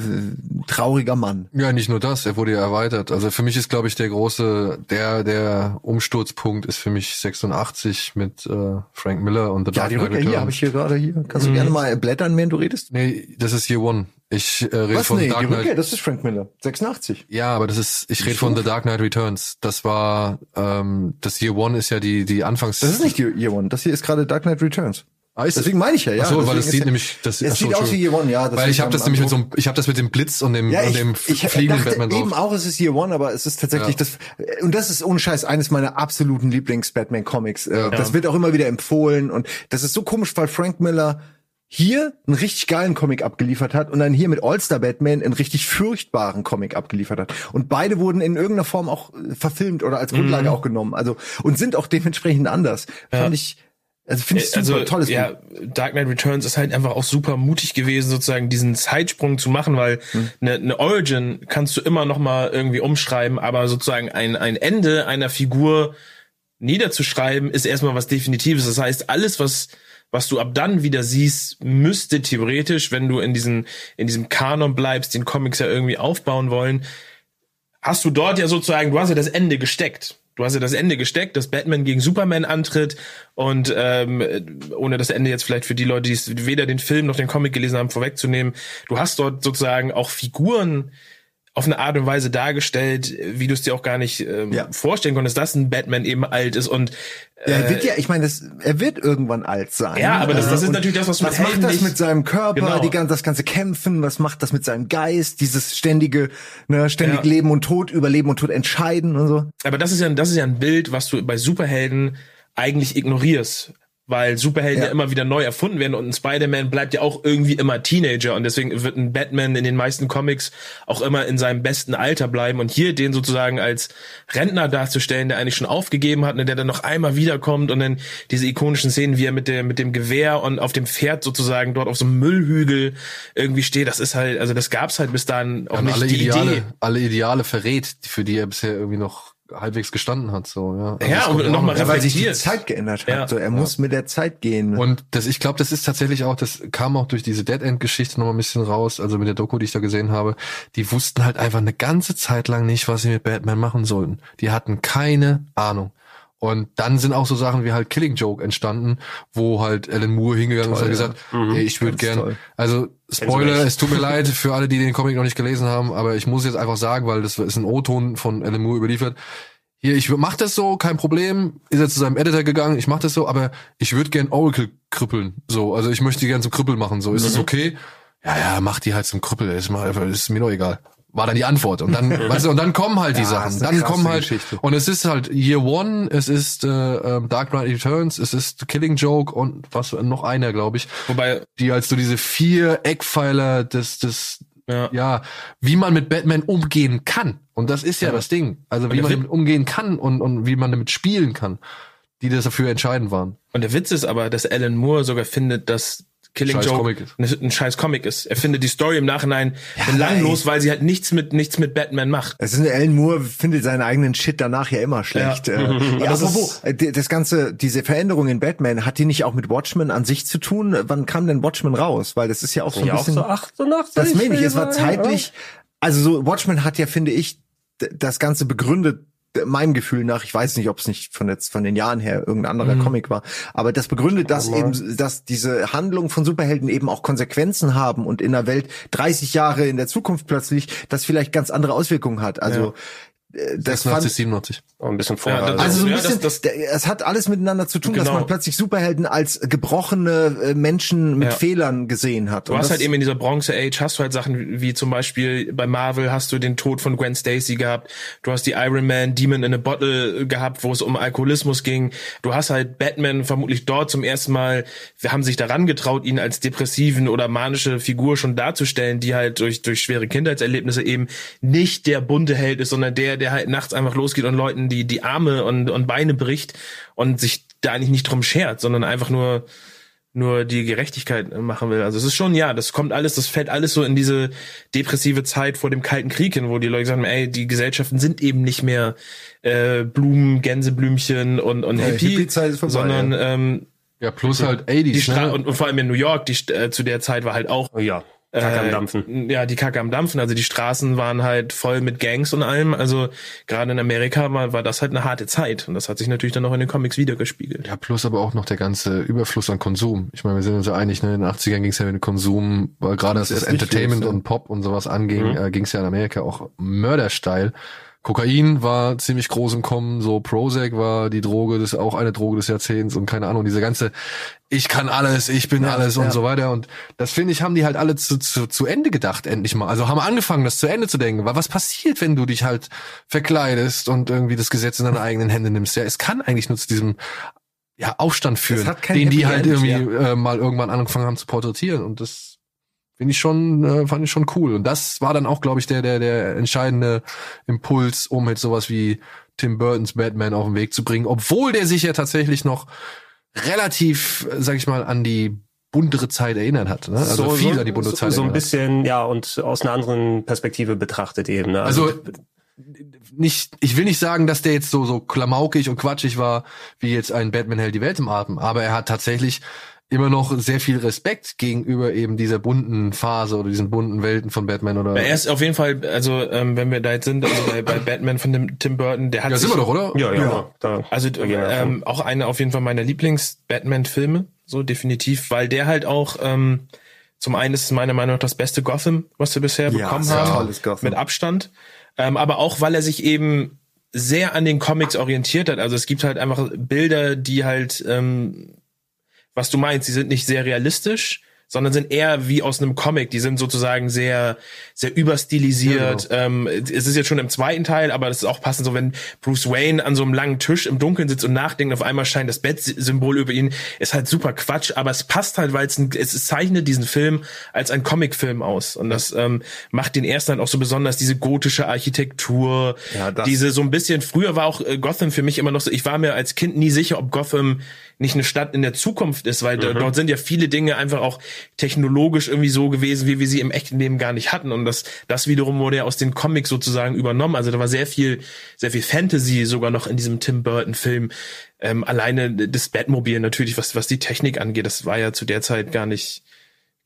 trauriger Mann. Ja, nicht nur das, er wurde ja erweitert. Also für mich ist, glaube ich, der große, der, der Umsturzpunkt ist für mich 86 mit äh, Frank Miller und The Ja, Dark die Knight Rückkehr hier habe ich hier gerade hier. Kannst du Mhm. gerne mal blättern, während du redest? Nee, das ist Year One. Ich äh, rede Was? von Nee, die Dark Knight. Rückkehr, das ist Frank Miller. 86. Ja, aber das ist, ich rede von The Dark Knight Returns. Das war, ähm, das Year One ist ja die, die Anfangs... Das ist nicht Year One. Das hier ist gerade Dark Knight Returns. Ah, Deswegen meine ich ja, ja. Ach so, weil es sieht nämlich, das es sieht aus wie. Year One, ja. Weil ich habe das nämlich mit so einem, ich habe das mit dem Blitz und dem, Ja, und dem ich fliegenden dachte Batman eben drauf. auch, es ist Year One, aber es ist tatsächlich Ja. das, und das ist ohne Scheiß eines meiner absoluten Lieblings-Batman-Comics. Äh, Ja. Das wird auch immer wieder empfohlen und das ist so komisch, weil Frank Miller hier einen richtig geilen Comic abgeliefert hat und dann hier mit All-Star Batman einen richtig furchtbaren Comic abgeliefert hat. Und beide wurden in irgendeiner Form auch äh, verfilmt oder als Grundlage Mhm. auch genommen. Also, und sind auch dementsprechend anders. Fand ich, also finde ich Äh, super, also, tolles ja, Buch. Dark Knight Returns ist halt einfach auch super mutig gewesen, sozusagen diesen Zeitsprung zu machen, weil Hm. eine eine Origin kannst du immer noch mal irgendwie umschreiben, aber sozusagen ein, ein Ende einer Figur niederzuschreiben, ist erstmal was Definitives. Das heißt, alles, was was du ab dann wieder siehst, müsste theoretisch, wenn du in diesen in diesem Kanon bleibst, den Comics ja irgendwie aufbauen wollen, hast du dort ja sozusagen, du hast ja das Ende gesteckt. Du hast ja das Ende gesteckt, dass Batman gegen Superman antritt und ähm, ohne das Ende jetzt vielleicht für die Leute, die weder den Film noch den Comic gelesen haben, vorwegzunehmen, du hast dort sozusagen auch Figuren auf eine Art und Weise dargestellt, wie du es dir auch gar nicht ähm, vorstellen konntest, dass ein Batman eben alt ist und Ja, er äh, wird ja, ich meine, das, er wird irgendwann alt sein. Ja, aber das- das ist Und natürlich das, was du was macht das mit seinem Körper, Genau. die, das ganze Kämpfen, was macht das mit seinem Geist, dieses ständige, ne, ständig Ja. Leben und Tod, Überleben und Tod entscheiden und so. Aber das ist ja, das ist ja ein Bild, was du bei Superhelden eigentlich ignorierst. Weil Superhelden ja. Ja. immer wieder neu erfunden werden und ein Spider-Man bleibt ja auch irgendwie immer Teenager und deswegen wird ein Batman in den meisten Comics auch immer in seinem besten Alter bleiben und hier den sozusagen als Rentner darzustellen, der eigentlich schon aufgegeben hat und der dann noch einmal wiederkommt und dann diese ikonischen Szenen, wie er mit dem, mit dem Gewehr und auf dem Pferd sozusagen dort auf so einem Müllhügel irgendwie steht, das ist halt, also das gab's halt bis dahin auch Und nicht alle die Ideale, Idee. alle Ideale verrät, für die er bisher irgendwie noch halbwegs gestanden hat, so, ja. Also Ja, und ja auch noch mal Ja, weil sich die. Zeit geändert hat. Ja. So, er muss mit der Zeit gehen. Und das, ich glaube, das ist tatsächlich auch, das kam auch durch diese Dead End Geschichte noch mal ein bisschen raus, also mit der Doku, die ich da gesehen habe. Die wussten halt einfach eine ganze Zeit lang nicht, was sie mit Batman machen sollten. Die hatten keine Ahnung. Und dann sind auch so Sachen wie halt Killing Joke entstanden, wo halt Alan Moore hingegangen ist und Toll, hat gesagt, ja. Mhm. ey, ich würde gern, toll. also Spoiler, es tut mir leid für alle, die den Comic noch nicht gelesen haben, aber ich muss jetzt einfach sagen, weil das ist ein O-Ton von Alan Moore überliefert. Hier, ich mach das so, kein Problem. Ist er zu seinem Editor gegangen, ich mach das so, aber ich würde gern Oracle krüppeln. So, also ich möchte die gern zum Krüppel machen. So, ist das okay? Ja, ja, mach die halt zum Krüppel. Ist, mal, ist mir doch egal. War dann die Antwort. Und dann, weißt du, und dann kommen halt die Ja, Sachen. Dann kommen halt, Geschichte. und es ist halt Year One, es ist äh, ähm, Dark Knight Returns, es ist Killing Joke und was noch einer, glaube ich, Wobei, die als so diese vier Eckpfeiler des, des, ja. ja, wie man mit Batman umgehen kann. Und das ist ja, Ja. das Ding. Also wie man damit umgehen kann und, und wie man damit spielen kann, die das dafür entscheidend waren. Und der Witz ist aber, dass Alan Moore sogar findet, dass Killing Scheiß Joke Comic ist. ein, ein scheiß Comic ist. Er findet die Story im Nachhinein belanglos, weil sie halt nichts mit nichts mit Batman macht. Es ist Alan Moore findet seinen eigenen Shit danach ja immer schlecht. Ja. Ja, äh, ja Das apropos, äh, die- das ganze, diese Veränderung in Batman, hat die nicht auch mit Watchmen an sich zu tun? Wann kam denn Watchmen raus? Weil das ist ja auch so ein Ja, auch bisschen. so 88. das meine ich, es war ja. zeitlich, also so Watchmen hat ja, finde ich, das Ganze begründet, meinem Gefühl nach, ich weiß nicht, ob es nicht von jetzt von den Jahren her irgendein anderer Mhm. Comic war, aber das begründet, dass eben, dass diese Handlungen von Superhelden eben auch Konsequenzen haben und in der Welt 30 Jahre in der Zukunft plötzlich das vielleicht ganz andere Auswirkungen hat. Also äh, das fand, 86, 97. Oh, ein bisschen vorher. Ja, das- also so ein Ja, bisschen, das- das- der- es hat alles miteinander zu tun, dass Genau. man plötzlich Superhelden als gebrochene äh, Menschen mit Ja. Fehlern gesehen hat. Du Und hast das- halt eben in dieser Bronze Age hast du halt Sachen wie zum Beispiel bei Marvel hast du den Tod von Gwen Stacy gehabt. Du hast die Iron Man Demon in a Bottle gehabt, wo es um Alkoholismus ging. Du hast halt Batman vermutlich dort zum ersten Mal, wir haben sich daran getraut, ihn als depressiven oder manische Figur schon darzustellen, die halt durch, durch schwere Kindheitserlebnisse eben nicht der bunte Held ist, sondern der, der halt nachts einfach losgeht und Leuten die, die Arme und, und Beine bricht und sich da eigentlich nicht drum schert, sondern einfach nur nur die Gerechtigkeit machen will. Also es ist schon, ja, das kommt alles, das fällt alles so in diese depressive Zeit vor dem Kalten Krieg hin, wo die Leute sagen, ey, die Gesellschaften sind eben nicht mehr äh, Blumen, Gänseblümchen und, und Ja, Hippie, ist vorbei, sondern ja. ähm, Ja, plus halt die 80s, Stra ne? und, und vor allem in New York, die äh, zu der Zeit war halt auch ja, Kacke am Dampfen. ja, die Kacke am Dampfen. Also die Straßen waren halt voll mit Gangs und allem. Also gerade in Amerika war, war das halt eine harte Zeit. Und das hat sich natürlich dann auch in den Comics wiedergespiegelt. Ja, plus aber auch noch der ganze Überfluss an Konsum. Ich meine, wir sind uns ja einig, ne? in den 80ern ging es ja mit dem Konsum, weil gerade was das erst nicht Entertainment ja. und Pop und sowas anging, Mhm. äh, ging es ja in Amerika auch mördersteil. Kokain war ziemlich groß im Kommen, so Prozac war die Droge, das ist auch eine Droge des Jahrzehnts und keine Ahnung, diese ganze ich kann alles, ich bin alles und ja. so weiter und das finde ich, haben die halt alle zu, zu, zu Ende gedacht, endlich mal. Also haben angefangen, das zu Ende zu denken. Weil was passiert, wenn du dich halt verkleidest und irgendwie das Gesetz in deine eigenen Hände nimmst? Ja, es kann eigentlich nur zu diesem ja, Aufstand führen, den die Happy halt End, irgendwie äh, mal irgendwann angefangen haben zu porträtieren und das finde ich schon, äh, fand ich schon cool. Und das war dann auch, glaube ich, der, der, der entscheidende Impuls, um jetzt sowas wie Tim Burtons Batman auf den Weg zu bringen, obwohl der sich ja tatsächlich noch relativ, sag ich mal, an die buntere Zeit erinnert hat. Ne? Also viel an die buntere so, Zeit so ein bisschen, ja, und aus einer anderen Perspektive betrachtet eben. Ne? Also nicht, ich will nicht sagen, dass der jetzt so so klamaukig und quatschig war, wie jetzt ein Batman hält die Welt im Atem, aber er hat tatsächlich immer noch sehr viel Respekt gegenüber eben dieser bunten Phase oder diesen bunten Welten von Batman oder Er ist auf jeden Fall, also ähm, wenn wir da jetzt sind, also bei, bei Batman von dem Tim Burton, der hat Ja, sich, sind wir doch, oder? ja, ja, Ja. Da, also wir ähm, auch einer auf jeden Fall meiner Lieblings-Batman-Filme, so definitiv, weil der halt auch ähm, zum einen ist es meiner Meinung nach das beste Gotham, was wir bisher Ja, bekommen sehr haben, tolles Gotham. mit Abstand, ähm, aber auch weil er sich eben sehr an den Comics orientiert hat. Also es gibt halt einfach Bilder, die halt ähm, was du meinst, die sind nicht sehr realistisch, sondern sind eher wie aus einem Comic. Die sind sozusagen sehr, sehr überstilisiert. ähm, es ist jetzt schon im zweiten Teil, aber das ist auch passend so, wenn Bruce Wayne an so einem langen Tisch im Dunkeln sitzt und nachdenkt, auf einmal scheint das Bettsymbol über ihn. Ist halt super Quatsch, aber es passt halt, weil es, ein, es zeichnet diesen Film als ein Comicfilm aus. Und das ähm, macht den ersten halt auch so besonders, diese gotische Architektur, Ja, diese so ein bisschen, früher war auch äh, Gotham für mich immer noch so, ich war mir als Kind nie sicher, ob Gotham nicht eine Stadt in der Zukunft ist, weil da- dort sind ja viele Dinge einfach auch technologisch irgendwie so gewesen, wie wir sie im echten Leben gar nicht hatten. Und das, das wiederum wurde ja aus den Comics sozusagen übernommen. Also da war sehr viel, sehr viel Fantasy sogar noch in diesem Tim Burton Film. Ähm, alleine das Batmobil natürlich, was, was die Technik angeht, das war ja zu der Zeit gar nicht,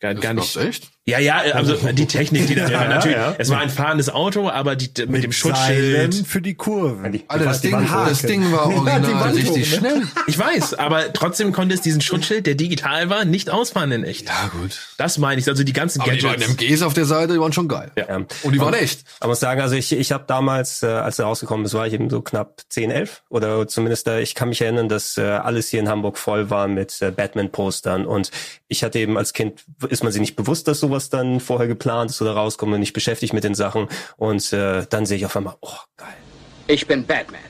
gar, gar nicht. Das echt? Ja, ja, also die Technik, die da drin war. Ja, Natürlich, ja. es war ein fahrendes Auto, aber die, mit, dem Seilen Schutzschild. für die Kurve. Die- Alter, das die Ding, das Ding war Ja, die original Wand richtig hoch, ne? schnell. Ich weiß, aber trotzdem konnte es diesen Schutzschild, der digital war, nicht ausfahren in echt. Ja, gut. Das meine ich, also die ganzen Aber die Gadgets. MGs auf der Seite, die waren schon geil. Ja. Und die waren echt. Ich muss sagen, also ich, ich habe damals, äh, als er rausgekommen ist, war ich eben so knapp 10, 11 oder zumindest äh, ich kann mich erinnern, dass äh, alles hier in Hamburg voll war mit äh, Batman-Postern und ich hatte eben als Kind, ist man sich nicht bewusst, dass sowas dann vorher geplant ist oder rauskommt und nicht beschäftigt mit den Sachen und äh, dann sehe ich auf einmal, oh geil. Ich bin Batman.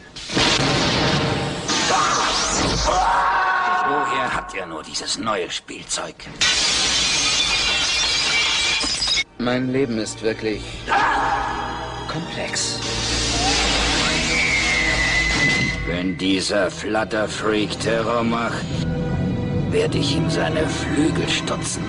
Woher habt ihr nur dieses neue Spielzeug? Mein Leben ist wirklich komplex. Wenn dieser Flutterfreak Terror macht, werde ich ihm seine Flügel stutzen.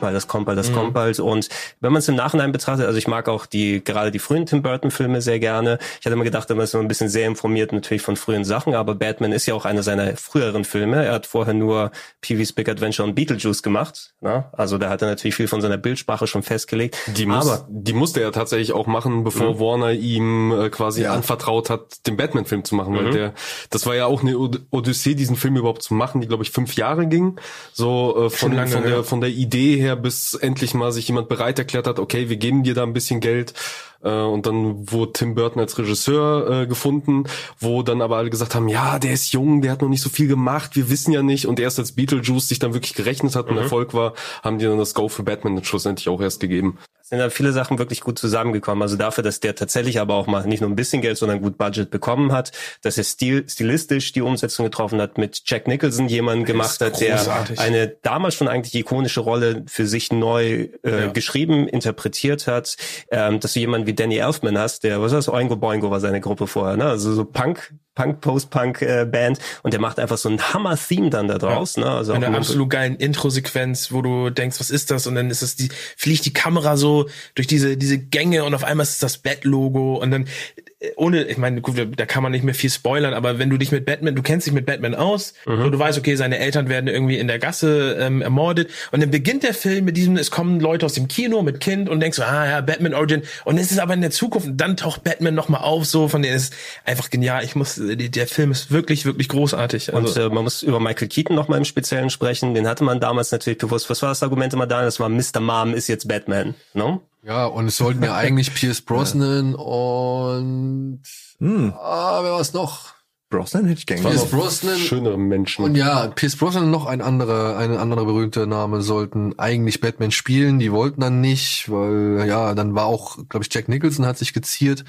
Das kommt bald, das kommt bald, das Mhm. kommt bald. Und wenn man es im Nachhinein betrachtet, also ich mag auch die, gerade die frühen Tim Burton Filme sehr gerne. Ich hatte immer gedacht, man ist immer ein bisschen sehr informiert natürlich von frühen Sachen, aber Batman ist ja auch einer seiner früheren Filme. Er hat vorher nur Pee-wee's Big Adventure und Beetlejuice gemacht. Ne? Also da hat er natürlich viel von seiner Bildsprache schon festgelegt. Die, muss, aber die musste er tatsächlich auch machen, bevor Warner ihm äh, quasi anvertraut hat, den Batman-Film zu machen. Weil der, das war ja auch eine Od- Odyssee, diesen Film überhaupt zu machen, die glaube ich fünf Jahre ging. So äh, von, lange, von ja. der von der Idee her, bis endlich mal sich jemand bereit erklärt hat, okay, wir geben dir da ein bisschen Geld. Äh, und dann wurde Tim Burton als Regisseur äh, gefunden, wo dann aber alle gesagt haben, ja, der ist jung, der hat noch nicht so viel gemacht, wir wissen ja nicht. Und erst als Beetlejuice sich dann wirklich gerechnet hat und Mhm. Erfolg war, haben die dann das Go für Batman schlussendlich auch erst gegeben. Sind da viele Sachen wirklich gut zusammengekommen. Also dafür, dass der tatsächlich aber auch mal nicht nur ein bisschen Geld, sondern gut Budget bekommen hat, dass er stil, stilistisch die Umsetzung getroffen hat, mit Jack Nicholson jemanden gemacht hat, der großartig. eine damals schon eigentlich ikonische Rolle für sich neu äh, Ja. geschrieben, interpretiert hat, ähm, dass du jemanden wie Danny Elfman hast, der, was ist das, Oingo Boingo war seine Gruppe vorher, ne? Also so Punk, Punk, Post-Punk-Band und der macht einfach so ein Hammer-Theme dann da draus, ne? Also Eine absolut geilen Intro-Sequenz, wo du denkst, was ist das? Und dann ist es die, fliegt die Kamera so durch diese, diese Gänge und auf einmal ist es das Bat-Logo und dann, äh, ohne, ich meine, gut, da kann man nicht mehr viel spoilern, aber wenn du dich mit Batman, du kennst dich mit Batman aus, Mhm. so, du weißt, okay, seine Eltern werden irgendwie in der Gasse ähm, ermordet und dann beginnt der Film mit diesem, es kommen Leute aus dem Kino mit Kind und denkst so, ah ja, Batman Origin und es ist aber in der Zukunft und dann taucht Batman nochmal auf, so von der ist einfach genial. Ich muss, die- der Film ist wirklich, wirklich großartig. Und Also, äh, man muss über Michael Keaton noch mal im Speziellen sprechen. Den hatte man damals natürlich bewusst. Was war das Argument immer da? Das war Mr. Mom ist jetzt Batman. No? Ja, und es sollten ja eigentlich Pierce Brosnan und Hm. ah, wer war's noch? Brosnan hätte ich gern Pierce. Brosnan Schönere Menschen. und ja, Pierce Brosnan und noch ein anderer, ein anderer berühmter Name sollten eigentlich Batman spielen. Die wollten dann nicht, weil ja, dann war auch, glaube ich, Jack Nicholson hat sich geziert.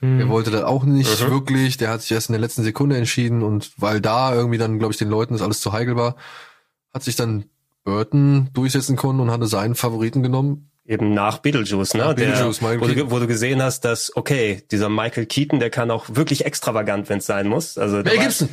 Der wollte das auch nicht Mhm. wirklich. Der hat sich erst in der letzten Sekunde entschieden und weil da irgendwie dann, glaube ich, den Leuten das alles zu heikel war, hat sich dann Burton durchsetzen können und hatte seinen Favoriten genommen. Eben nach Beetlejuice, ne? Nach Beetlejuice, der, Michael wo, du, wo du gesehen hast, dass, okay, dieser Michael Keaton, der kann auch wirklich extravagant, wenn es sein muss. Also, Mel Gibson.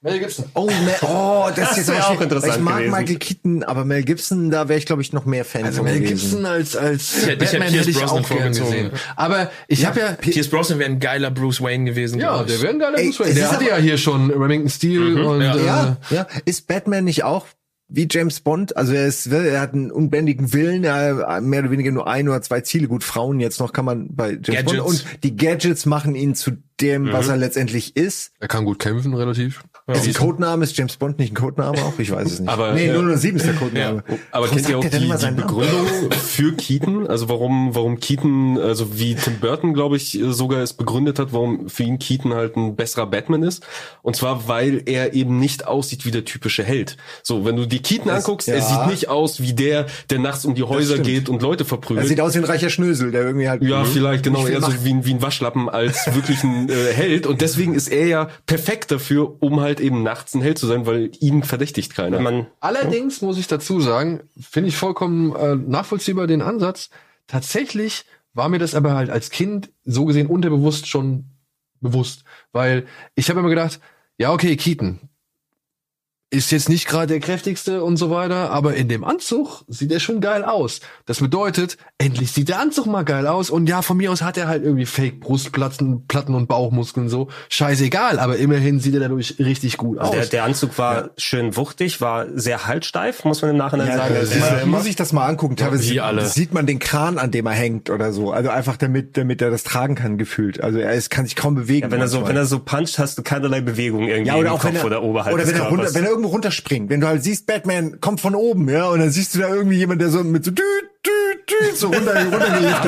Mel Gibson. Oh, Mel, oh, das, Das ist auch interessant Ich mag gewesen. Michael Keaton, aber Mel Gibson, da wäre ich, glaube ich, noch mehr Fan Also von Mel gewesen. Gibson als als Ich hätte- ich hätte Batman Pierce hätte ich auch gern gesehen. Aber ich habe ja Pierce Brosnan wäre ein geiler Bruce Wayne gewesen. ja, ich. der wäre ein geiler Ey, Bruce Wayne. Der ist hatte aber- ja hier schon Remington Steel und ja. äh, Ja, ja. Ist Batman nicht auch wie James Bond? Also er ist, er hat einen unbändigen Willen, er hat mehr oder weniger nur ein oder zwei Ziele. Gut, Frauen jetzt noch kann man bei James Gadgets. Bond. Und die Gadgets machen ihn zu dem, was er letztendlich ist. er kann gut kämpfen relativ. ist ein Codename, ist James Bond nicht ein Codename auch? Ich weiß es nicht. Aber, nee, äh, 007 ist der Codename. Aber Warum kennt ihr auch die, immer die? Begründung für Keaton? Also warum, warum Keaton, also wie Tim Burton, glaube ich, sogar es begründet hat, warum für ihn Keaton halt ein besserer Batman ist. Und zwar, weil er eben nicht aussieht wie der typische Held. So, wenn du die Keaton Das- anguckst, ja. er sieht nicht aus wie der, der nachts um die Häuser geht und Leute Er verprügelt. sieht aus wie ein reicher Schnösel, der irgendwie halt. Ja, vielleicht genau eher so macht. wie ein, wie ein Waschlappen als wirklich ein äh, Held. Und deswegen ist er ja perfekt dafür, um halt eben nachts ein Held zu sein, weil ihn verdächtigt keiner. Man, Allerdings muss ich dazu sagen, finde ich vollkommen äh, nachvollziehbar den Ansatz. Tatsächlich war mir das aber halt als Kind so gesehen unterbewusst schon bewusst, weil ich habe immer gedacht, ja okay, Keaton ist jetzt nicht gerade der kräftigste und so weiter, aber in dem Anzug sieht er schon geil aus. Das bedeutet, endlich sieht der Anzug mal geil aus und ja, von mir aus hat er halt irgendwie Fake Brustplatten Platten und Bauchmuskeln so. Scheißegal, aber immerhin sieht er dadurch richtig gut aus. also der, der Anzug war schön wuchtig, war sehr haltsteif, muss man im Nachhinein Ja, sagen. das Also dieser- muss ich das mal angucken. Teilweise alle. sieht man den Kran, an dem er hängt oder so. Also einfach damit, damit er das tragen kann, gefühlt. Also er ist, kann sich kaum bewegen. ja, wenn er so, manchmal. wenn er so puncht, hast du keinerlei Bewegung irgendwie ja, oder im auch Kopf wenn er, oder oberhalb oder des wenn er, runter, Körpers. wenn er irgendwo runterspringt. Wenn du halt siehst, Batman kommt von oben, ja, und dann siehst du da irgendwie jemand, der so mit so düt, düt, düt, so runter, Er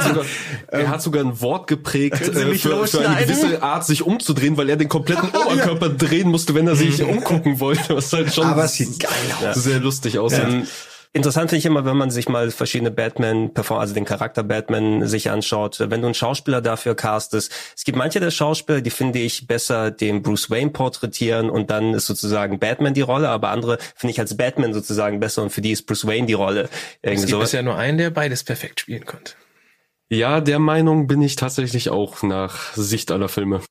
sogar, wird. er hat sogar ein Wort geprägt äh, für, für eine gewisse Art, sich umzudrehen, weil er den kompletten Oberkörper drehen musste, wenn er sich umgucken wollte. Was halt schon Aber es sieht geil aus. sehr lustig aussieht. Ähm, interessant finde ich immer, wenn man sich mal verschiedene Batman, perform also den Charakter Batman sich anschaut, wenn du einen Schauspieler dafür castest. Es gibt manche der Schauspieler, die finde ich besser den Bruce Wayne porträtieren und dann ist sozusagen Batman die Rolle, aber andere finde ich als Batman sozusagen besser und für die ist Bruce Wayne die Rolle. Es Irgendwie gibt sowas. bisher nur einen, der beides perfekt spielen konnte. Ja, der Meinung bin ich tatsächlich auch nach Sicht aller Filme.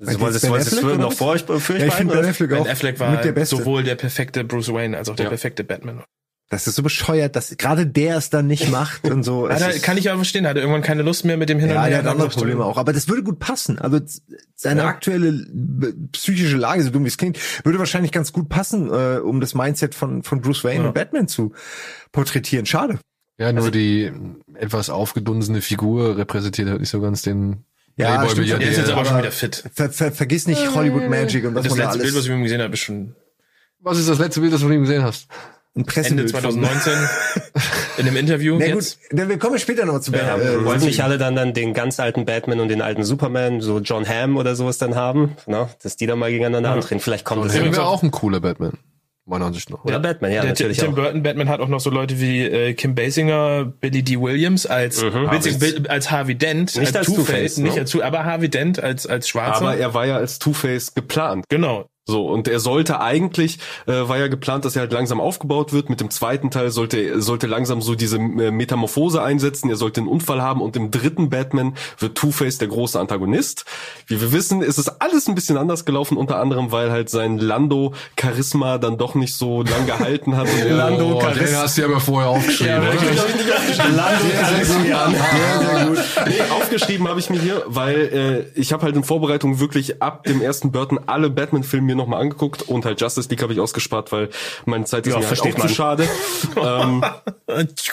Das wollte Ben das Affleck, oder noch vor euch für euch Ja, ich beiden, finde? Ben Affleck Ben auch Affleck war der sowohl der perfekte Bruce Wayne als auch der Ja. perfekte Batman. Das ist so bescheuert, dass gerade der es dann nicht macht und so. Hat er, ist- kann ich aber verstehen, hat er irgendwann keine Lust mehr mit dem Hin und Ja, Her. der hat dann andere er, Probleme auch. Aber das würde gut passen. Also seine Ja. aktuelle psychische Lage, so dumm wie es klingt, würde wahrscheinlich ganz gut passen, äh, um das Mindset von, von Bruce Wayne Ja. und Batman zu porträtieren. Schade. Ja, nur die etwas aufgedunsene Figur repräsentiert halt nicht so ganz den Ja, stimmt. Der ist jetzt aber schon wieder fit. Ver, ver, vergiss nicht Hollywood Magic und was Das man da letzte Bild, was alles. ich mit ihm gesehen habe, ist schon Was ist das letzte Bild, das du von ihm gesehen hast? Ein Pressebild Ende von- 2019 in einem Interview Na jetzt. gut, denn wir kommen später noch zu Ja, äh, wollten nicht alle dann, dann den ganz alten Batman und den alten Superman, so John Hamm oder sowas dann haben, ne? dass die dann mal gegeneinander antreten. Vielleicht kommt das Das ja. wäre auch ein cooler Batman. Meiner Ansicht nach. Oder Batman, ja, der natürlich Tim auch. Burton Batman hat auch noch so Leute wie äh, Kim Basinger, Billy D. Williams als Mhm. witzig, Bill- als Harvey Dent, Nicht als Two-Face, nicht ne? als Two, aber Harvey Dent als als Schwarzer. Aber er war ja als Two-Face geplant. genau. So, und er sollte eigentlich, äh, war ja geplant, dass er halt langsam aufgebaut wird. Mit dem zweiten Teil sollte, sollte langsam so diese äh, Metamorphose einsetzen. Er sollte einen Unfall haben und im dritten Batman wird Two-Face der große Antagonist. Wie wir wissen, ist es alles ein bisschen anders gelaufen, unter anderem, weil halt sein Lando-Charisma dann doch nicht so lang gehalten hat. Er- Lando Oh, den Charisma. hast du ja aber vorher aufgeschrieben. oder? Nee, aufgeschrieben habe ich mir hier, weil äh, ich habe halt in Vorbereitung wirklich ab dem ersten Burton alle Batman-Filme nochmal angeguckt und halt Justice League habe ich ausgespart, weil meine Zeit ist Ja, mir halt auch zu schade. ähm,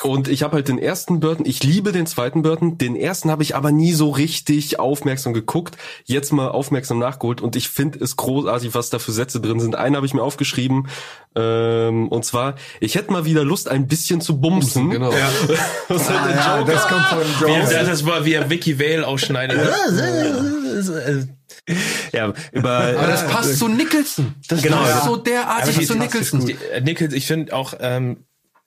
und ich habe halt den ersten Burton, ich liebe den zweiten Burton, den ersten habe ich aber nie so richtig aufmerksam geguckt, jetzt mal aufmerksam nachgeholt und ich finde es großartig, was da für Sätze drin sind. Einen habe ich mir aufgeschrieben ähm, und zwar, ich hätte mal wieder Lust, ein bisschen zu bumsen. Genau. Was halt der ja, Joker das kommt von Wie Joe. er, das war wie er Vicky Vale ausschneidet. Ja, über, Aber das passt zu Nicholson. Das Genau, passt ja. so derartig Aber zu Nicholson. Die, äh, Nichols, ich finde auch ähm,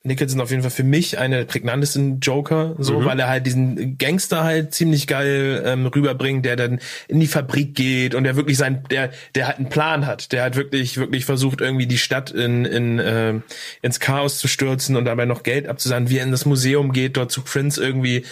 Nicholson auf jeden Fall für mich eine der prägnantesten Joker, so weil er halt diesen Gangster halt ziemlich geil ähm, rüberbringt, der dann in die Fabrik geht und der wirklich sein, der der halt einen Plan hat, der halt wirklich wirklich versucht irgendwie die Stadt in in äh, ins Chaos zu stürzen und dabei noch Geld abzusahnen, wie er in das Museum geht, dort zu Prince irgendwie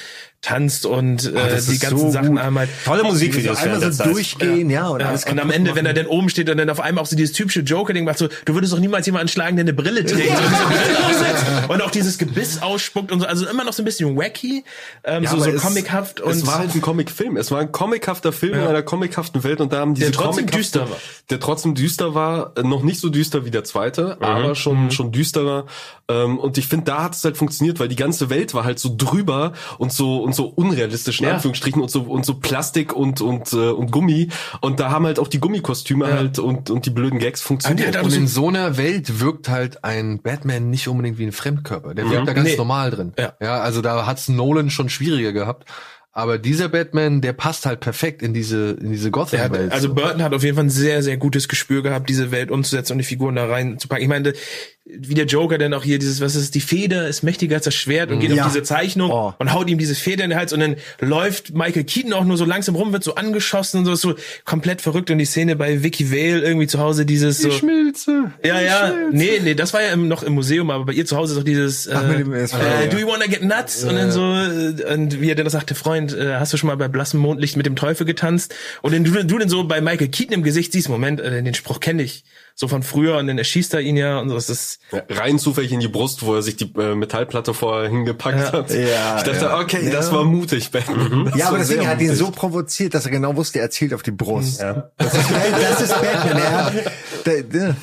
tanzt und äh, das die ganzen so Sachen gut. einmal tolle Musikvideos einmal so der Zeit. durchgehen, ja, und ja, und am Ende, wenn er machen. dann oben steht und dann auf einmal auch so dieses typische Joker-Ding macht, so, du würdest doch niemals jemanden schlagen, der eine Brille trägt und, diese Brille aufsetzt und auch dieses Gebiss ausspuckt und so, also immer noch so ein bisschen wacky, ähm, Ja, so, so comichaft und es war halt ein Comic-Film. Es war ein comichafter Film in einer comichaften Welt und da haben diese Der trotzdem düster war. Der trotzdem düster war, äh, noch nicht so düster wie der zweite, aber schon schon düsterer. Ähm, und ich finde, da hat es halt funktioniert, weil die ganze Welt war halt so drüber und so und so unrealistisch in Ja. Anführungsstrichen und so und so Plastik und und äh, und Gummi und da haben halt auch die Gummikostüme halt und und die blöden Gags funktioniert. hat auch Und in so einer Welt wirkt halt ein Batman nicht unbedingt wie ein Fremdkörper. Der wirkt da ganz Nee. normal drin. Ja. ja, also da hat's Nolan schon schwieriger gehabt. Aber dieser Batman, der passt halt perfekt in diese, in diese Gotham-Welt. also so. Burton hat auf jeden Fall ein sehr, sehr gutes Gespür gehabt, diese Welt umzusetzen und die Figuren da reinzupacken. Ich meine, wie der Joker dann auch hier dieses, was ist, die Feder ist mächtiger als das Schwert und geht Ja. auf diese Zeichnung Oh. und haut ihm diese Feder in den Hals und dann läuft Michael Keaton auch nur so langsam rum, wird so angeschossen und so, so komplett verrückt und die Szene bei Vicky Vale irgendwie zu Hause dieses so. Schmilze. Ja, ja, nee, nee, das war ja noch im Museum, aber bei ihr zu Hause ist auch dieses, äh, dem ESV, äh, ja. do you wanna get nuts? Und dann so, äh, und wie er dann sagte, Freund, äh, hast du schon mal bei blassem Mondlicht mit dem Teufel getanzt? Und dann du, du dann so bei Michael Keaton im Gesicht siehst, Moment, äh, den Spruch kenne ich so von früher und dann erschießt er ihn ja und so, das ist, Ja, rein zufällig in die Brust, wo er sich die äh, Metallplatte vorher hingepackt Ja. hat. Ja, ich dachte, ja. okay, das Ja. war mutig, Batman. Das Ja, aber deswegen hat ihn so provoziert, dass er genau wusste, er zielt auf die Brust. Ja. Das, ist, das ist Batman. Der,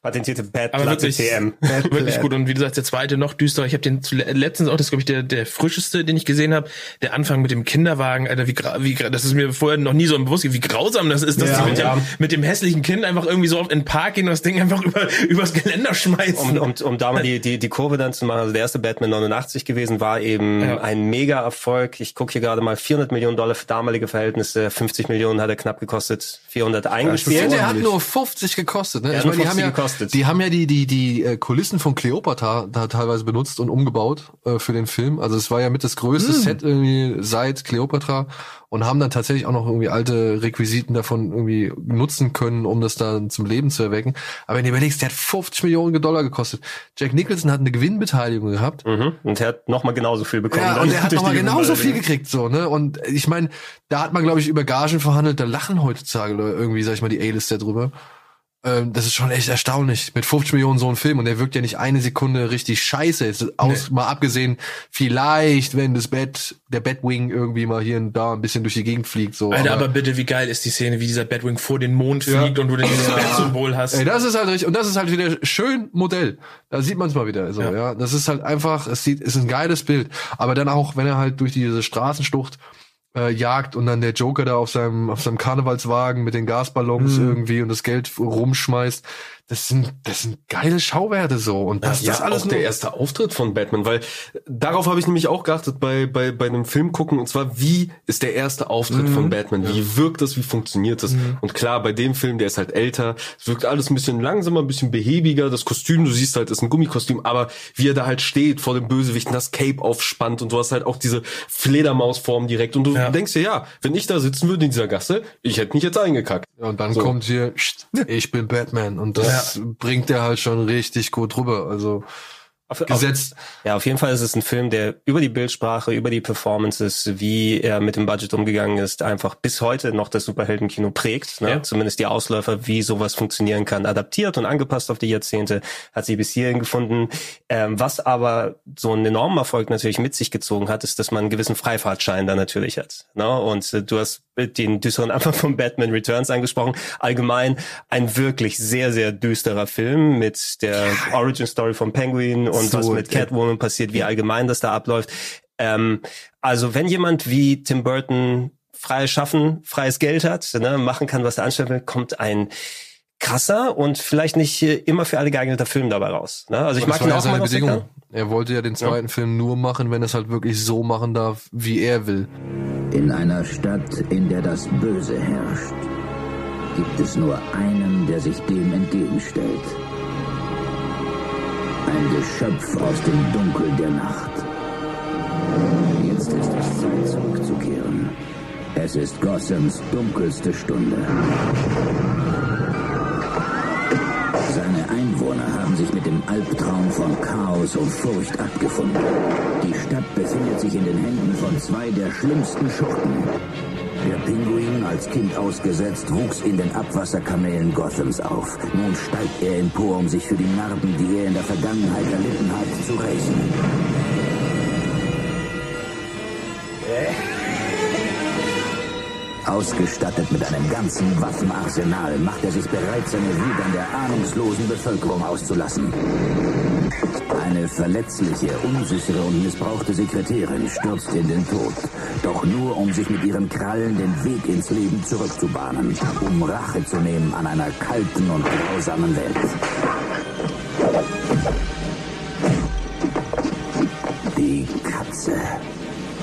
Patentierte Bad wirklich, TM. wirklich gut. Und wie du sagst, der zweite noch düsterer. Ich habe den letztens auch, das ist glaube ich der, der frischeste, den ich gesehen habe. Der Anfang mit dem Kinderwagen, Alter, wie, gra- wie gra- das ist mir vorher noch nie so bewusst, gewesen, wie grausam das ist, dass Ja, die mit, ja. dem, mit dem hässlichen Kind einfach irgendwie so auf in den Park gehen und das Ding einfach über übers Geländer schmeißen. Um, um, um da mal die, die, die Kurve dann zu machen, also der erste Batman 89 gewesen, war eben Ja. ein Mega-Erfolg. Ich gucke hier gerade mal 400 Millionen Dollar für damalige Verhältnisse, 50 Millionen hat er knapp gekostet, 400 Ja, eingespielt. der hat nur 50 gekostet. Ne? Ja, ich meine, die haben 50 ja, gekostet. Die haben ja die die die äh, Kulissen von Cleopatra da teilweise benutzt und umgebaut äh, für den Film. Also es war ja mit das größte Hm. Set irgendwie seit Cleopatra und haben dann tatsächlich auch noch irgendwie alte Requisiten davon irgendwie nutzen können, um das dann zum Leben zu erwecken. Aber wenn du überlegst, der hat 50 Millionen Dollar gekostet. Jack Nicholson hat eine Gewinnbeteiligung gehabt. Mhm. Und er hat nochmal genauso viel bekommen. Ja, dann und er hat nochmal genauso viel gekriegt, so, ne? Und ich meine, da hat man, glaube ich, über Gagen verhandelt, da lachen heutzutage irgendwie, sag ich mal, die A-Lister drüber. Ähm, das ist schon echt erstaunlich. Mit 50 Millionen so ein Film und der wirkt ja nicht eine Sekunde richtig scheiße. Jetzt aus, mal abgesehen, vielleicht, wenn das Bett, der Batwing irgendwie mal hier und da ein bisschen durch die Gegend fliegt, so. Alter, aber bitte, wie geil ist die Szene, wie dieser Batwing vor den Mond Ja. fliegt und du dann dieses Bat-Symbol hast. Ey, das ist halt richtig, und das ist halt wieder schön Modell. Da sieht man es mal wieder, so, ja. Ja. Das ist halt einfach, es sieht, ist ein geiles Bild. Aber dann auch, wenn er halt durch diese Straßenschlucht äh, jagt und dann der Joker da auf seinem, auf seinem Karnevalswagen mit den Gasballons irgendwie und das Geld rumschmeißt. Das sind, das sind geile Schauwerte so. Und das, ja, das alles auch der erste Auftritt von Batman, weil darauf habe ich nämlich auch geachtet bei, bei, bei einem Film gucken, und zwar, wie ist der erste Auftritt Mhm. von Batman? Wie wirkt das? Wie funktioniert das? Und klar, bei dem Film, der ist halt älter, es wirkt alles ein bisschen langsamer, ein bisschen behäbiger, das Kostüm, du siehst halt, ist ein Gummikostüm, aber wie er da halt steht vor dem Bösewichten, das Cape aufspannt und du hast halt auch diese Fledermausform direkt und du denkst dir, ja, wenn ich da sitzen würde in dieser Gasse, ich hätte mich jetzt eingekackt. Ja, und dann So. kommt hier, "Psst, ich bin Batman. Und das bringt er halt schon richtig gut rüber. Also Auf, gesetzt. Auf, ja, auf jeden Fall ist es ein Film, der über die Bildsprache, über die Performances, wie er mit dem Budget umgegangen ist, einfach bis heute noch das Superheldenkino prägt. Ne? Ja. Zumindest die Ausläufer, wie sowas funktionieren kann, adaptiert und angepasst auf die Jahrzehnte, hat sie bis hierhin gefunden. Ähm, was aber so einen enormen Erfolg natürlich mit sich gezogen hat, ist, dass man einen gewissen Freifahrtschein da natürlich hat. Ne? Und äh, du hast den düsteren Anfang von Batman Returns angesprochen. Allgemein ein wirklich sehr, sehr düsterer Film mit der Origin Story von Penguin und So, was mit äh, Catwoman passiert, wie allgemein das da abläuft. Ähm, also wenn jemand wie Tim Burton freies Schaffen, freies Geld hat, ne, machen kann, was er anstellen will, kommt ein krasser und vielleicht nicht immer für alle geeigneter Film dabei raus. Ne? Also ich mag das ihn ja auch seine Bedingung. Er wollte ja den zweiten Film nur machen, wenn er es halt wirklich so machen darf, wie er will. In einer Stadt, in der das Böse herrscht, gibt es nur einen, der sich dem entgegenstellt. Ein Geschöpf aus dem Dunkel der Nacht. Jetzt ist es Zeit zurückzukehren. Es ist Gothams dunkelste Stunde. Seine Einwohner haben sich mit dem Albtraum von Chaos und Furcht abgefunden. Die Stadt befindet sich in den Händen von zwei der schlimmsten Schurken. Der Pinguin, als Kind ausgesetzt, wuchs in den Abwasserkamellen Gothams auf. Nun steigt er empor, um sich für die Narben, die er in der Vergangenheit erlitten hat, zu rächen. Ausgestattet mit einem ganzen Waffenarsenal macht er sich bereit, seine Wut an der ahnungslosen Bevölkerung auszulassen. Eine verletzliche, unsichere und missbrauchte Sekretärin stürzt in den Tod. Doch nur, um sich mit ihren Krallen den Weg ins Leben zurückzubahnen. Um Rache zu nehmen an einer kalten und grausamen Welt. Die Katze.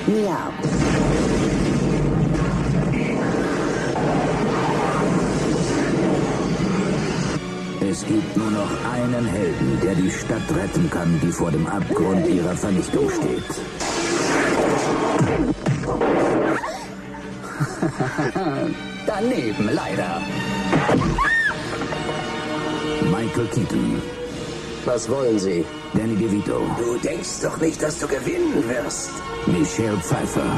Miau. Es gibt nur noch einen Helden, der die Stadt retten kann, die vor dem Abgrund ihrer Vernichtung steht. Daneben, leider. Michael Keaton. Was wollen Sie? Danny DeVito. Du denkst doch nicht, dass du gewinnen wirst. Michelle Pfeiffer.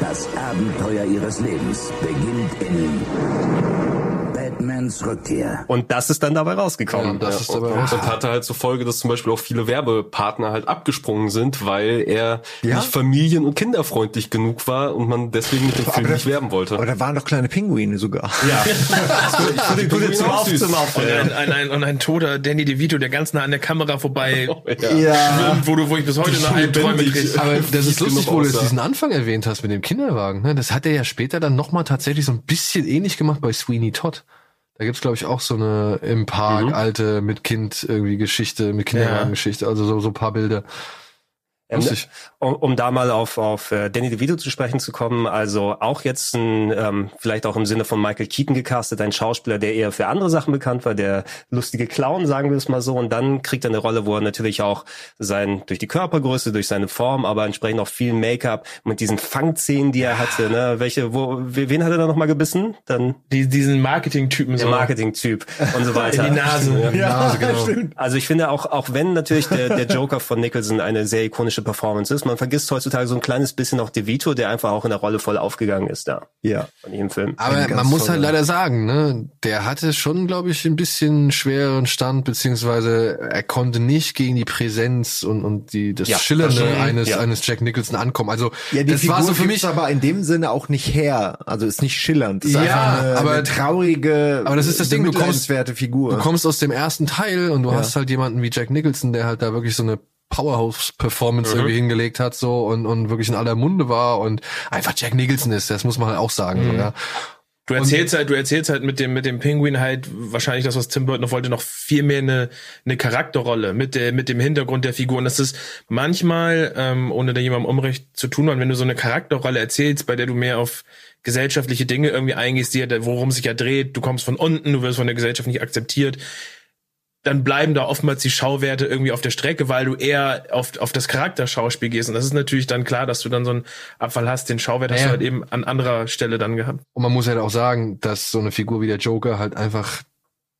Das Abenteuer ihres Lebens beginnt in Batmans Rückkehr. Und das ist dann dabei rausgekommen. das ist und, aber und hatte halt zur Folge, dass zum Beispiel auch viele Werbepartner halt abgesprungen sind, weil er Ja? nicht familien- und kinderfreundlich genug war und man deswegen mit dem Film da- nicht werben wollte. Aber da waren doch kleine Pinguine sogar. Ja. ich finde gut zum Auf zum Und ein, ein, ein, und ein toter Danny DeVito, der ganz nah an der Kamera vorbei Ja. schwimmt, wo, du, wo ich bis heute noch Albträume kriege. Aber das ist lustig, wo du jetzt diesen Anfang erwähnt hast mit dem Kinderwagen. Ne? Das hat er ja später dann nochmal tatsächlich so ein bisschen ähnlich gemacht bei Sweeney Todd. Da gibt's glaube ich, auch so eine im Park alte mit Kind irgendwie Geschichte, mit Kinderwagengeschichte, also so, so ein paar Bilder. Ähm, um, um da mal auf, auf äh, Danny DeVito zu sprechen zu kommen, also auch jetzt ein, ähm, vielleicht auch im Sinne von Michael Keaton gecastet, ein Schauspieler, der eher für andere Sachen bekannt war, der lustige Clown, sagen wir es mal so, und dann kriegt er eine Rolle, wo er natürlich auch sein, durch die Körpergröße, durch seine Form, aber entsprechend auch viel Make-up mit diesen Fangzähnen, die er hatte, ne, welche, wo, wen hat er da nochmal gebissen? Dann Die, diesen Marketing-Typen der so. Marketing-Typ und so weiter. In die Nase. Ja, genau. stimmt. Also ich finde auch, auch wenn natürlich der, der Joker von Nicholson eine sehr ikonische Performance ist, man vergisst heutzutage so ein kleines bisschen auch DeVito, der einfach auch in der Rolle voll aufgegangen ist da Ja. von jedem Film. Aber man muss halt leider sagen, ne, der hatte schon, glaube ich, ein bisschen schwereren Stand, beziehungsweise er konnte nicht gegen die Präsenz und, und die, das Ja, Schillernde das eines, ja. eines Jack Nicholson ankommen. Also, Ja, die das Figur war so für mich, aber in dem Sinne auch nicht her. Also ist nicht schillernd. Ist Ja, eine, aber- eine traurige, aber das ist das Ding, du kommst- Figur. du kommst aus dem ersten Teil und du Ja. hast halt jemanden wie Jack Nicholson, der halt da wirklich so eine Powerhouse-Performance irgendwie hingelegt hat, so und, und wirklich in aller Munde war und einfach Jack Nicholson ist, das muss man halt auch sagen, so, ja. Du erzählst halt, du erzählst halt mit dem, mit dem Pinguin halt wahrscheinlich das, was Tim Burton noch wollte, noch viel mehr eine, eine Charakterrolle mit der, mit dem Hintergrund der Figur. Und das ist manchmal, ähm, ohne da jemandem Unrecht zu tun, wenn du so eine Charakterrolle erzählst, bei der du mehr auf gesellschaftliche Dinge irgendwie eingehst, die, worum sich ja dreht, du kommst von unten, du wirst von der Gesellschaft nicht akzeptiert, dann bleiben da oftmals die Schauwerte irgendwie auf der Strecke, weil du eher auf, auf das Charakterschauspiel gehst. Und das ist natürlich dann klar, dass du dann so einen Abfall hast. Den Schauwert hast Ja. du halt eben an anderer Stelle dann gehabt. Und man muss halt auch sagen, dass so eine Figur wie der Joker halt einfach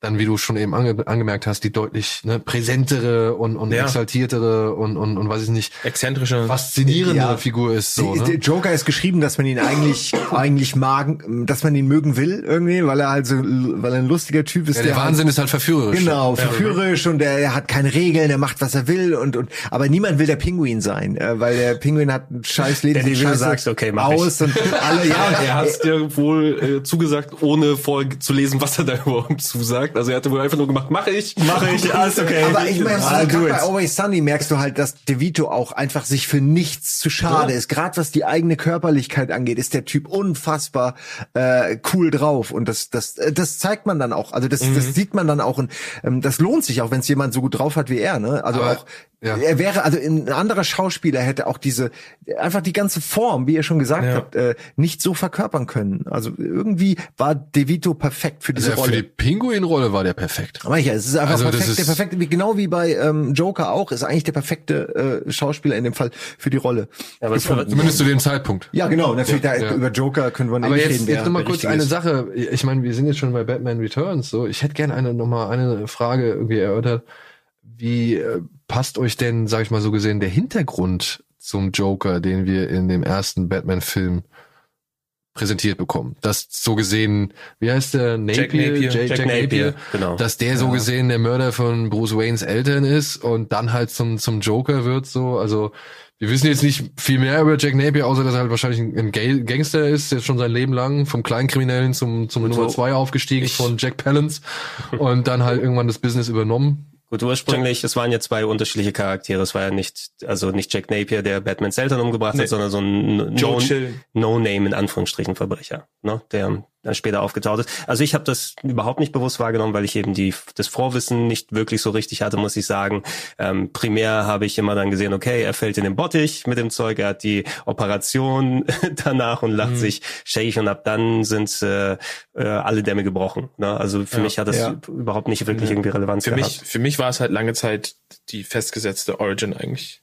dann, wie du schon eben ange angemerkt hast, die deutlich ne, präsentere und, und Ja. exaltiertere und, und, und weiß ich nicht, Exzentrische. faszinierende Ja. Figur ist so. Die- Ne? der Joker ist geschrieben, dass man ihn eigentlich eigentlich mag, dass man ihn mögen will irgendwie, weil er halt so, weil er ein lustiger Typ ist. Ja, der halt- Wahnsinn ist halt verführerisch. Genau, verführerisch und er, er hat keine Regeln, er macht was er will und und aber niemand will der Pinguin sein, äh, weil der Pinguin hat ein scheiß Leben, Der scheiße sagst, okay, mach ich. aus und alle ja, er hat es dir wohl äh, zugesagt, ohne vorher zu lesen, was er da überhaupt zusagt. Also er hatte wohl einfach nur gemacht, mache ich. Mache ich, alles okay. Aber ich meine, gerade it. bei Always Sunny merkst du halt, dass DeVito auch einfach sich für nichts zu schade ist. Gerade was die eigene Körperlichkeit angeht, ist der Typ unfassbar äh, cool drauf. Und das, das, äh, das zeigt man dann auch. Also das, Mhm. das sieht man dann auch. Und ähm, das lohnt sich auch, wenn es jemand so gut drauf hat wie er. Ne? Also Aber, auch, ja. er wäre, also ein anderer Schauspieler hätte auch diese, einfach die ganze Form, wie ihr schon gesagt Ja. habt, äh, nicht so verkörpern können. Also irgendwie war DeVito perfekt für diese Also für die Rolle. War der perfekt. Aber ja, es ist einfach Also das perfekt, ist- der perfekte, wie, genau wie bei ähm, Joker auch, ist eigentlich der perfekte äh, Schauspieler in dem Fall für die Rolle. Ja, aber gefunden. Zumindest zu dem Zeitpunkt. Ja, genau, natürlich da, Ja. über Joker können wir Aber nicht jetzt, reden. wer jetzt noch mal der kurz eine ist. Sache. Ich meine, wir sind jetzt schon bei Batman Returns. So, ich hätte gerne eine noch mal eine Frage irgendwie erörtert. Wie äh, passt euch denn, sag ich mal so gesehen, der Hintergrund zum Joker, den wir in dem ersten Batman-Film präsentiert bekommen? Das so gesehen, wie heißt der Napier? Jack Napier. Jack, Jack, Napier. genau. Dass der so gesehen der Mörder von Bruce Waynes Eltern ist und dann halt zum zum Joker wird. So, also wir wissen jetzt nicht viel mehr über Jack Napier, außer dass er halt wahrscheinlich ein ein Ga- Gangster ist, jetzt schon sein Leben lang, vom Kleinkriminellen zum, zum Nummer zwei aufgestiegen, ich- von Jack Palance und dann halt irgendwann das Business übernommen. Gut, ursprünglich, es waren ja zwei unterschiedliche Charaktere. Es war ja nicht, also nicht Jack Napier, der Batmans Eltern umgebracht Nee. hat, sondern so ein Joe No-. No-Name in Anführungsstrichen Verbrecher, ne, der dann später aufgetaucht ist. Also ich habe das überhaupt nicht bewusst wahrgenommen, weil ich eben die das Vorwissen nicht wirklich so richtig hatte, muss ich sagen. Ähm, primär habe ich immer dann gesehen, okay, er fällt in den Bottich mit dem Zeug, er hat die Operation danach und Mhm. lacht sich shake und ab dann sind äh, äh, alle Dämme gebrochen. Ne? Also für Ja. mich hat das Ja. überhaupt nicht wirklich irgendwie Relevanz Für gehabt. mich, für mich war es halt lange Zeit die festgesetzte Origin eigentlich.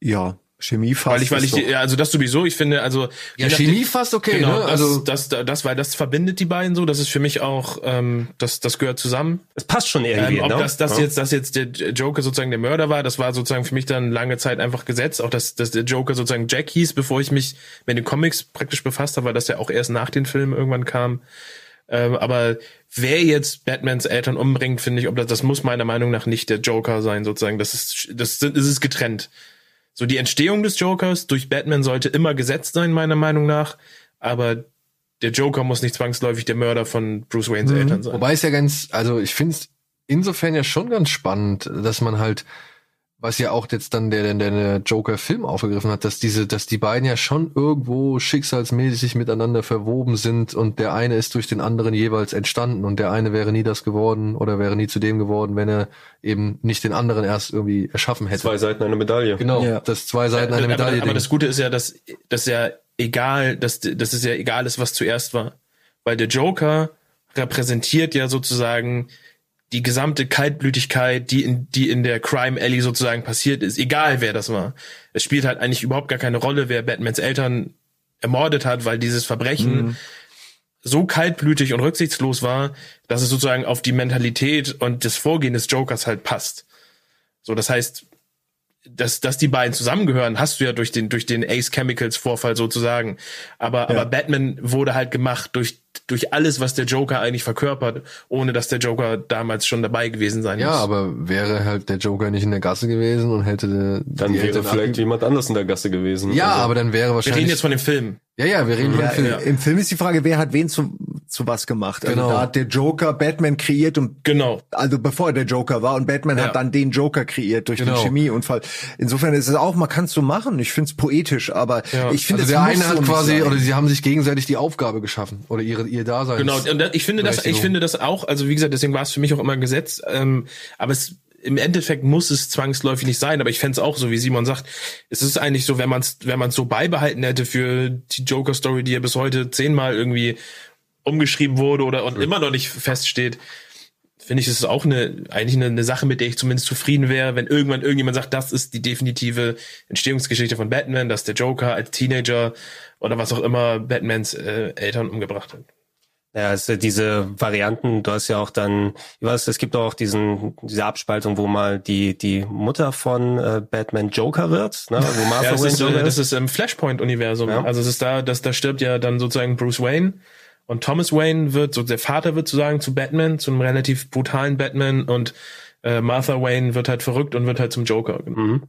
Ja, Chemie fast. Weil ich, weil ich, die, ja, also das sowieso, ich finde, also Ja, je nachdem- Chemie fast okay, genau, ne? Also das, das, das, weil das verbindet die beiden so. Das ist für mich auch, ähm, das, das gehört zusammen. Es passt schon irgendwie, Ähm, ob ne? das, das Ja. jetzt, dass jetzt der Joker sozusagen der Mörder war, das war sozusagen für mich dann lange Zeit einfach gesetzt. Auch dass, dass der Joker sozusagen Jack hieß, bevor ich mich mit den Comics praktisch befasst habe, weil das ja auch erst nach den Filmen irgendwann kam. Ähm, aber wer jetzt Batmans Eltern umbringt, finde ich, ob das, das muss meiner Meinung nach nicht der Joker sein, sozusagen. Das ist, das, das ist getrennt. So die Entstehung des Jokers durch Batman sollte immer gesetzt sein, meiner Meinung nach. Aber der Joker muss nicht zwangsläufig der Mörder von Bruce Waynes Eltern sein. Wobei es ja ganz, also ich finde es insofern ja schon ganz spannend, dass man halt, was ja auch jetzt dann der, der, der Joker-Film aufgegriffen hat, dass diese, dass die beiden ja schon irgendwo schicksalsmäßig miteinander verwoben sind und der eine ist durch den anderen jeweils entstanden und der eine wäre nie das geworden oder wäre nie zu dem geworden, wenn er eben nicht den anderen erst irgendwie erschaffen hätte. Zwei Seiten einer Medaille. Genau, Ja. das zwei Seiten einer aber, Medaille. aber Ding. das Gute ist ja, dass, dass ja egal, dass, dass es ja egal ist, was zuerst war. Weil der Joker repräsentiert ja sozusagen die gesamte Kaltblütigkeit, die in, die in der Crime Alley sozusagen passiert ist, egal wer das war. Es spielt halt eigentlich überhaupt gar keine Rolle, wer Batmans Eltern ermordet hat, weil dieses Verbrechen so kaltblütig und rücksichtslos war, dass es sozusagen auf die Mentalität und das Vorgehen des Jokers halt passt. So, das heißt, dass, dass die beiden zusammengehören, hast du ja durch den, durch den Ace Chemicals Vorfall sozusagen. Aber, aber Batman wurde halt gemacht durch, durch alles, was der Joker eigentlich verkörpert, ohne dass der Joker damals schon dabei gewesen sein ja, muss. aber wäre halt der Joker nicht in der Gasse gewesen und hätte Dann wäre vielleicht jemand anders in der Gasse gewesen. Ja, Also, aber dann wäre Wir wahrscheinlich reden jetzt von dem Film. Ja, ja, wir reden Ja, Film. im, Im Film ist die Frage, wer hat wen zu, zu was gemacht. Also Genau. da hat der Joker Batman kreiert und Genau. also bevor er der Joker war und Batman Ja. hat dann den Joker kreiert durch Genau. den Chemieunfall. Insofern ist es auch, man kann es so machen. Ich finde es poetisch, aber Ja. ich finde Also es der eine so hat quasi, sein. oder sie haben sich gegenseitig die Aufgabe geschaffen oder ihre ihr Dasein. Genau, und da- ich finde das, ich finde das auch, also wie gesagt, deswegen war es für mich auch immer Gesetz, ähm, aber es im Endeffekt muss es zwangsläufig nicht sein, aber ich fände es auch so, wie Simon sagt, es ist eigentlich so, wenn man es wenn man's so beibehalten hätte für die Joker-Story, die ja bis heute zehnmal irgendwie umgeschrieben wurde oder und immer noch nicht feststeht, finde ich, es ist auch eine, eigentlich eine, eine Sache, mit der ich zumindest zufrieden wäre, wenn irgendwann irgendjemand sagt, das ist die definitive Entstehungsgeschichte von Batman, dass der Joker als Teenager oder was auch immer Batmans äh, Eltern umgebracht hat. Ja, also diese Varianten, du hast ja auch dann, ich weiß, es gibt auch diesen, diese Abspaltung, wo mal die, die Mutter von äh, Batman Joker wird, ne? wo Martha Ja, das Wayne ist, Joker das ist im Flashpoint-Universum. Ja. Also es ist da, das, da stirbt ja dann sozusagen Bruce Wayne und Thomas Wayne wird, so der Vater wird sozusagen zu Batman, zu einem relativ brutalen Batman und äh, Martha Wayne wird halt verrückt und wird halt zum Joker. Mhm.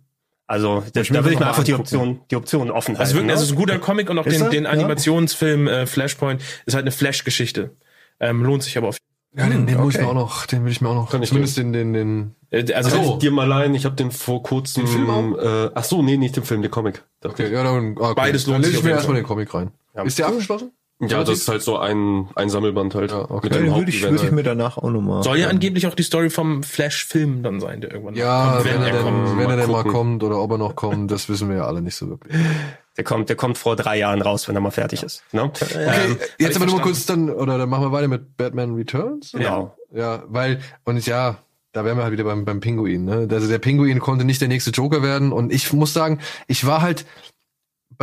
Also da, ich mir da würde ich mal einfach die. Option, die Option offen halten. Also wirklich, ne? es ist ein guter Comic und auch Ist den, er? den Ja. Animationsfilm äh, Flashpoint ist halt eine Flash-Geschichte. Ähm, lohnt sich aber auf. Ja, den, den muss ich okay. mir auch noch, den will ich mir auch noch, Kann ich zumindest den, den, den, Äh, also Kann So. ich dir mal leihen? Ich habe den vor kurzem. Den Film auch? Äh, ach so, nee, nicht den Film, den Comic. okay, ja, dann, okay. Beides lohnt dann lese sich ich mir erstmal den Comic rein. Ja. Ist der abgeschlossen? Ja, das ist halt so ein, ein Sammelband halt. Ja, okay. Mit dem würde ich, würde ich mir danach auch nochmal. soll ja angeblich auch die Story vom Flash-Film dann sein, der irgendwann Ja, kommt, wenn, er, denn, kommt. wenn er Mal denn mal kommt oder ob er noch kommt, das wissen wir ja alle nicht so wirklich. Der kommt, der kommt vor drei Jahren raus, wenn er mal fertig ist. Ne? Okay, Ähm, jetzt aber nur mal kurz dann, oder dann machen wir weiter mit Batman Returns. Genau. Ja, weil, und ja, da wären wir halt wieder beim, beim Pinguin, ne? Also der Pinguin konnte nicht der nächste Joker werden und ich muss sagen, ich war halt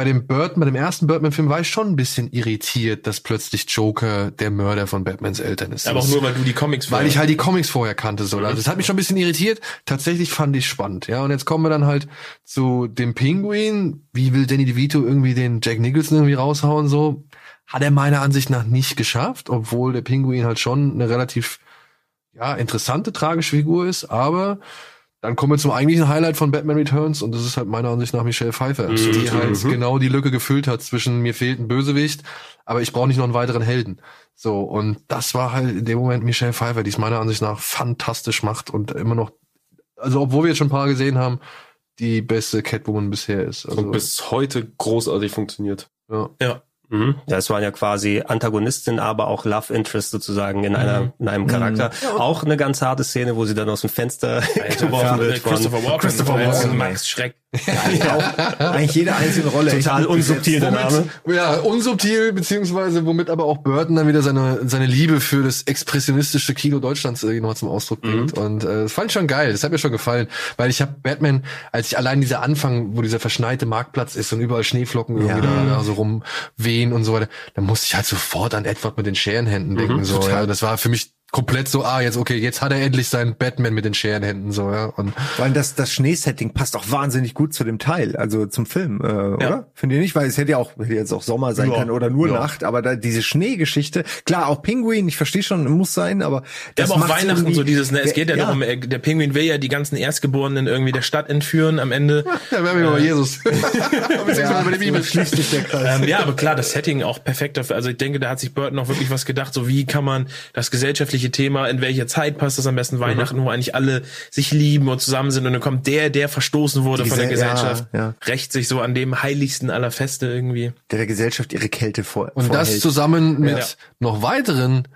bei dem Birdman, bei dem ersten Birdman-Film war ich schon ein bisschen irritiert, dass plötzlich Joker der Mörder von Batmans Eltern ist. Aber auch nur, weil du die Comics weil ich halt die Comics vorher kannte so. Also das hat mich schon ein bisschen irritiert. Tatsächlich fand ich spannend, ja. Und jetzt kommen wir dann halt zu dem Pinguin. Wie will Danny DeVito irgendwie den Jack Nicholson irgendwie raushauen so? Hat er meiner Ansicht nach nicht geschafft, obwohl der Pinguin halt schon eine relativ ja interessante tragische Figur ist. Aber dann kommen wir zum eigentlichen Highlight von Batman Returns und das ist halt meiner Ansicht nach Michelle Pfeiffer, die halt genau die Lücke gefüllt hat zwischen mir fehlt ein Bösewicht, aber ich brauche nicht noch einen weiteren Helden. So, und das war halt in dem Moment Michelle Pfeiffer, die es meiner Ansicht nach fantastisch macht und immer noch, also obwohl wir jetzt schon ein paar gesehen haben, die beste Catwoman bisher ist. Also, Und bis heute großartig funktioniert. ja. Ja. Mhm. Das waren ja quasi Antagonistin, aber auch Love Interest sozusagen in einer in einem Charakter. Auch eine ganz harte Szene, wo sie dann aus dem Fenster geworfen wird von Christopher Walken, Christopher Walken. Max Schreck. Eigentlich jede einzelne Rolle. Total unsubtil der Name. Ja, unsubtil, beziehungsweise womit aber auch Burton dann wieder seine, seine Liebe für das expressionistische Kino Deutschlands irgendwie noch zum Ausdruck bringt. Und äh, das fand ich schon geil, das hat mir schon gefallen. Weil ich habe Batman, als ich allein dieser Anfang, wo dieser verschneite Marktplatz ist und überall Schneeflocken irgendwie da, da so rumwehen und so weiter, da musste ich halt sofort an Edward mit den Scherenhänden denken. so, ja, das war für mich komplett so, ah, jetzt, okay, jetzt hat er endlich seinen Batman mit den Scherenhänden, so, ja. Und Vor allem das, das Schneesetting passt auch wahnsinnig gut zu dem Teil, also zum Film, äh, oder? Findet ihr nicht? Weil es hätte ja auch, hätte jetzt auch Sommer sein Ja. können oder nur Ja. Nacht, aber da diese Schneegeschichte, klar, auch Pinguin, ich verstehe schon, muss sein, aber Ja, das aber auch Weihnachten so dieses, ne, es geht ja, Ja. darum, er, der Pinguin will ja die ganzen Erstgeborenen irgendwie der Stadt entführen am Ende. ja, wir haben ja bei Jesus. Beziehungsweise bei der Bibel. schließt sich der Kreis. Ähm, ja, aber klar, das Setting auch perfekt dafür. Also ich denke, da hat sich Burton auch wirklich was gedacht, so wie kann man das gesellschaftliche Thema, in welcher Zeit passt das am besten Mhm. Weihnachten, wo eigentlich alle sich lieben und zusammen sind und dann kommt der, der verstoßen wurde Die von der Gesell- ja, Gesellschaft, ja. rächt sich so an dem heiligsten aller Feste irgendwie. der der Gesellschaft ihre Kälte vor. Und das zusammen mit Ja. noch weiteren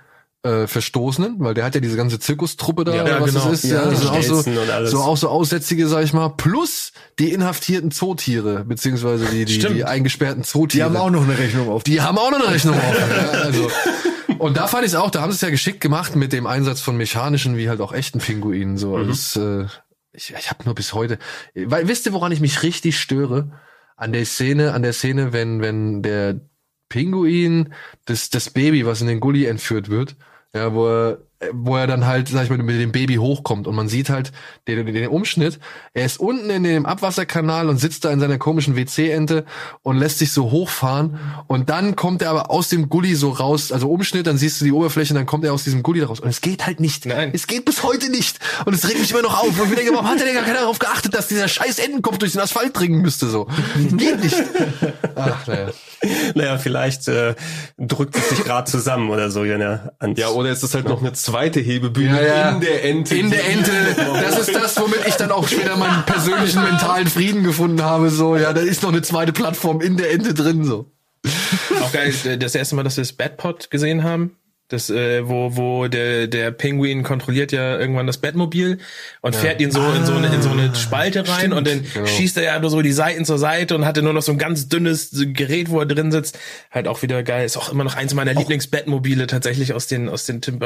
äh, Verstoßenen, weil der hat ja diese ganze Zirkustruppe da, Ja, was genau. das ist. Ja, Ja, das sind auch so, und alles. so auch so Aussätzige, sag ich mal, plus die inhaftierten Zootiere, beziehungsweise die, die, die eingesperrten Zootiere. die haben auch noch eine Rechnung auf. Die haben auch noch eine Rechnung offen. ja, also. Und da fand ich es auch, da haben sie es ja geschickt gemacht mit dem Einsatz von mechanischen wie halt auch echten Pinguinen. So, also es, äh, ich, ich habe nur bis heute, weil wisst ihr, woran ich mich richtig störe? An der Szene, an der Szene, wenn wenn der Pinguin das das Baby, was in den Gully entführt wird, ja, wo er wo er dann halt, sag ich mal, mit dem Baby hochkommt und man sieht halt den, den Umschnitt. Er ist unten in dem Abwasserkanal und sitzt da in seiner komischen WC-Ente und lässt sich so hochfahren und dann kommt er aber aus dem Gully so raus, also Umschnitt, dann siehst du die Oberfläche und dann kommt er aus diesem Gully raus und es geht halt nicht. Nein. Es geht bis heute nicht und es regt mich immer noch auf. Und ich denke, warum hat er denn gar keiner darauf geachtet, dass dieser scheiß Entenkopf durch den Asphalt dringen müsste so? Geht nicht. Ach, naja. Naja, vielleicht äh, drückt es sich gerade zusammen oder so, Jana. Ja, oder ist es halt noch eine zweite Hebebühne Ja, ja. in der Ente? In der Ente. Das ist das, womit ich dann auch später meinen persönlichen mentalen Frieden gefunden habe. So, ja, da ist noch eine zweite Plattform in der Ente drin. So. Auch geil, äh, das erste Mal, dass wir das Batpod gesehen haben. Das, äh, wo, wo der, der Pinguin kontrolliert ja irgendwann das Batmobil und fährt ihn so in so eine, in so eine Spalte rein und dann genau. schießt er ja nur so die Seiten zur Seite und hatte nur noch so ein ganz dünnes Gerät, wo er drin sitzt. Halt auch wieder geil. Ist auch immer noch eins meiner Lieblings-Batmobile tatsächlich aus den, aus den Tim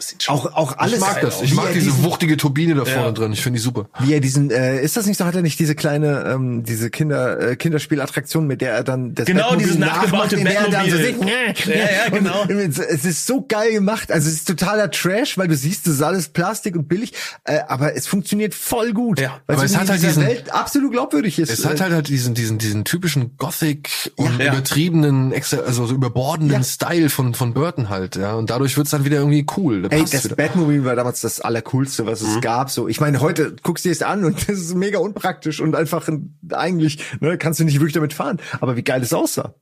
sieht schon Auch, auch alles. Ich mag das. Ich mag diese diesen- wuchtige Turbine da vorne Ja. drin. Ich finde die super. Wie er diesen, äh, ist das nicht so, hat er nicht diese kleine, ähm, diese Kinder, äh, Kinderspielattraktion, mit der er dann das Genau, Batmobil dieses nachmacht, nachgebaute der er dann so singt. Ja, ja, genau. Und es ist so geil gemacht. Also es ist totaler Trash, weil du siehst, das ist alles Plastik und billig, äh, aber es funktioniert voll gut. Ja. Weil Aber es hat halt diesen- Welt absolut glaubwürdig ist. Es hat halt halt diesen, diesen, diesen typischen Gothic und Ja. übertriebenen, also so überbordenden Ja. Style von, von Burton halt, ja. Und dadurch wird's dann wieder irgendwie cool. Da Ey, das wieder. Batmobile war damals das allercoolste, was es gab. So, ich meine, heute guckst du dir es an und das ist mega unpraktisch und einfach ein, eigentlich ne, kannst du nicht wirklich damit fahren. Aber wie geil es aussah.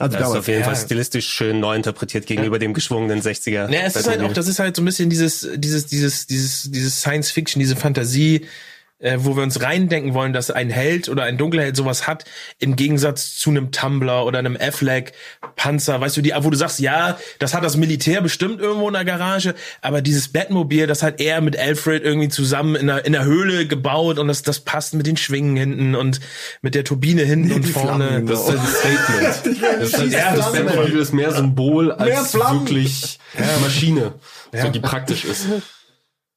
Also Das ist auf jeden Ja. Fall stilistisch schön neu interpretiert gegenüber dem geschwungenen 60er. Ja, es ist halt auch, das ist halt so ein bisschen dieses, dieses, dieses, dieses, dieses Science Fiction, diese Fantasie, äh, wo wir uns reindenken wollen, dass ein Held oder ein Dunkelheld sowas hat, im Gegensatz zu einem Tumblr oder einem Affleck Panzer, weißt du, die, wo du sagst, ja, das hat das Militär bestimmt irgendwo in der Garage, aber dieses Batmobil, das hat er mit Alfred irgendwie zusammen in der, in der Höhle gebaut und das, das passt mit den Schwingen hinten und mit der Turbine hinten und die vorne. Flammen, Das ist halt ein Statement. Das, ist halt, Ja, das. Batmobil ist mehr Symbol als Mehr wirklich Maschine, so die praktisch ist.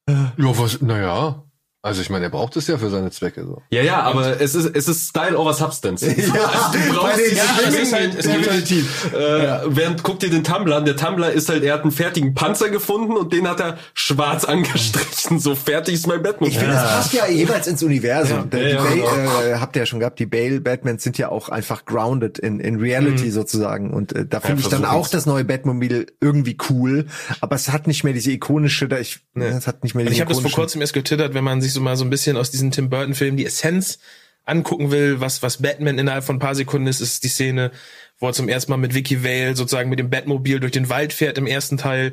Ja, was, naja. Also ich meine, er braucht es ja für seine Zwecke so. Ja, ja, aber es ist, es ist Style over Substance. also du brauchst den diese Ja, es ist Schwingen halt- es gibt halt- definitiv. Äh, während, guck dir den Tumblr an. Der Tumblr ist halt, er hat einen fertigen Panzer gefunden und den hat er schwarz angestrichen. So fertig ist mein Batmobil. Ich finde, das passt ja jeweils ins Universum. Ja, ja, die genau. Bale, äh, habt ihr ja schon gehabt, die Bale Batmans sind ja auch einfach grounded in, in Reality sozusagen. Und äh, da finde ich dann auch das neue Batmobil irgendwie cool. Aber es hat nicht mehr diese ikonische, da ich, es hat nicht mehr Also diese ich habe das vor kurzem erst getwittert, wenn man sich so mal so ein bisschen aus diesen Tim Burton Filmen die Essenz angucken will, was was Batman innerhalb von ein paar Sekunden ist, ist die Szene, wo er zum ersten Mal mit Vicky Vale sozusagen mit dem Batmobil durch den Wald fährt im ersten Teil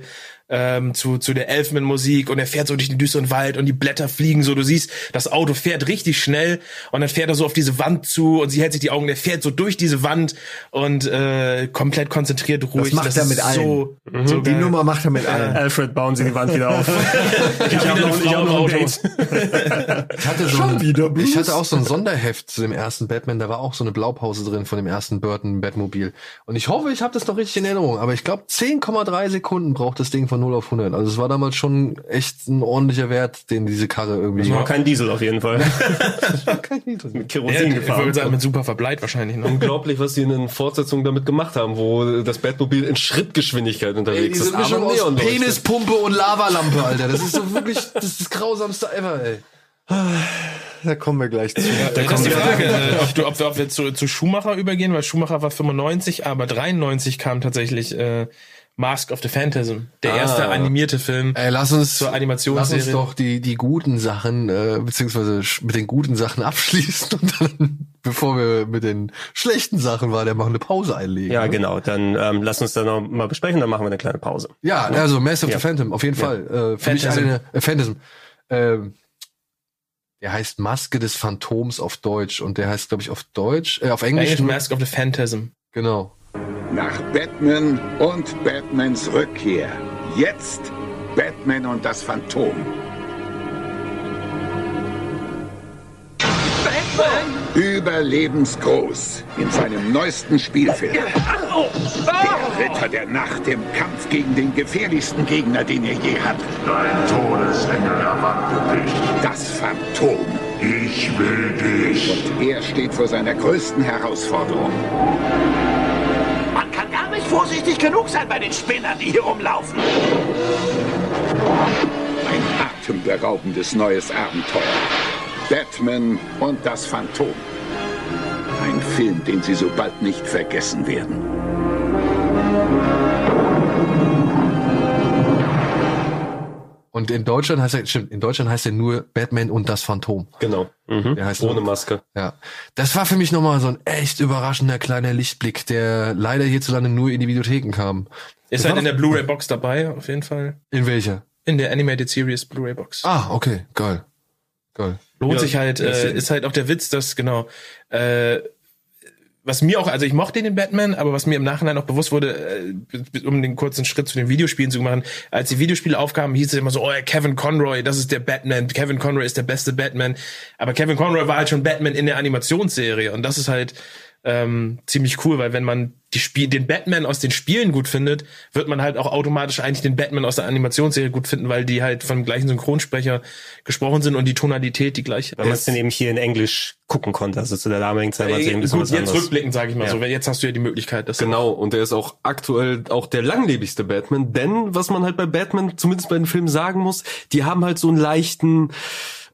ähm, zu zu der Elfman-Musik und er fährt so durch den düsteren Wald und die Blätter fliegen so. Du siehst, das Auto fährt richtig schnell und dann fährt er so auf diese Wand zu und sie hält sich die Augen. Der fährt so durch diese Wand und äh, komplett konzentriert ruhig. Das macht er ist mit allen. So, Mhm. so Die geil. Nummer macht er mit allen. Alfred, bauen Sie die Wand wieder auf. Ich hab wieder eine ich hab noch ein. Date. Ich hatte so Schon wieder Blues? ich hatte auch so ein Sonderheft zu dem ersten Batman, da war auch so eine Blaupause drin von dem ersten Burton Batmobil. Und ich hoffe, ich habe das noch richtig in Erinnerung, aber ich glaube 10,3 Sekunden braucht das Ding von 0 auf 100. Also es war damals schon echt ein ordentlicher Wert, den diese Karre irgendwie Das war kein Diesel auf jeden Fall. Kein Niedrig. Mit Ja, Kerosin ich würde gefahren. sagen, mit super verbleit wahrscheinlich. Ne? Unglaublich, was sie in den Fortsetzungen damit gemacht haben, wo das Batmobil in Schrittgeschwindigkeit Ey, unterwegs diese ist. Mischung Aber aus. Penispumpe und Lavalampe, Alter. Das ist so wirklich, das ist das grausamste ever, ey. Da kommen wir gleich zu. Da das ist die Frage, äh, ob, du, ob wir, ob wir zu, zu Schumacher übergehen, weil Schumacher war 95, aber 93 kam tatsächlich äh, Mask of the Phantasm, der Ah. erste animierte Film. Ey, lass uns, Zur lass uns Animationsserie. doch die, die guten Sachen, äh, beziehungsweise mit den guten Sachen abschließen und dann, bevor wir mit den schlechten Sachen war, der machen eine Pause einlegen. Ja, ne? genau. Dann ähm, lass uns da noch mal besprechen, dann machen wir eine kleine Pause. Ja, also Mass of Ja. the Phantom, auf jeden Ja. Fall. Äh, für mich Phantasm. eine, äh, Phantasm. Ähm, der heißt Maske des Phantoms auf Deutsch und der heißt, glaube ich, auf Deutsch, äh, auf Englisch. Englisch nur- Mask of the Phantasm. Genau. Nach Batman und Batmans Rückkehr. Jetzt Batman und das Phantom. Überlebensgroß in seinem neuesten Spielfilm. Der Ritter der Nacht im Kampf gegen den gefährlichsten Gegner, den er je hat. Dein Todesengel erwartet dich. Das Phantom. Ich will dich. Und er steht vor seiner größten Herausforderung. Kann nicht vorsichtig genug sein bei den Spinnern, die hier rumlaufen. atemberaubendes neues Abenteuer. Batman und das Phantom. Ein Film, den Sie so bald nicht vergessen werden. Und in Deutschland heißt er, stimmt, in Deutschland heißt er nur Batman und das Phantom. Genau. Mhm. Der heißt Ohne nur- Maske. Ja. Das war für mich nochmal so ein echt überraschender kleiner Lichtblick, der leider hierzulande nur in die Videotheken kam. Ist halt in der Blu-ray-Box dabei, auf jeden Fall. In welcher? In der Animated Series Blu-ray-Box. Ah, okay, geil. Geil. Lohnt Ja, sich halt, äh, ist halt auch der Witz, dass genau, äh, was mir auch, also ich mochte den Batman, aber was mir im Nachhinein auch bewusst wurde, äh, um den kurzen Schritt zu den Videospielen zu machen, als die Videospiele aufkamen, hieß es immer so, oh, Kevin Conroy, das ist der Batman, Kevin Conroy ist der beste Batman, aber Kevin Conroy war halt schon Batman in der Animationsserie. Und das ist halt ähm, ziemlich cool, weil wenn man die Spiel den Batman aus den Spielen gut findet, wird man halt auch automatisch eigentlich den Batman aus der Animationsserie gut finden, weil die halt vom gleichen Synchronsprecher gesprochen sind und die Tonalität die gleiche Weil man es dann eben hier in Englisch gucken konnte. Also zu der damaligen Zeit war es eben ein Äh, bisschen gut, was jetzt anderes. rückblickend sage ich mal Ja. so, weil jetzt hast du ja die Möglichkeit, das Genau, und er ist auch aktuell auch der langlebigste Batman, denn was man halt bei Batman, zumindest bei den Filmen sagen muss, die haben halt so einen leichten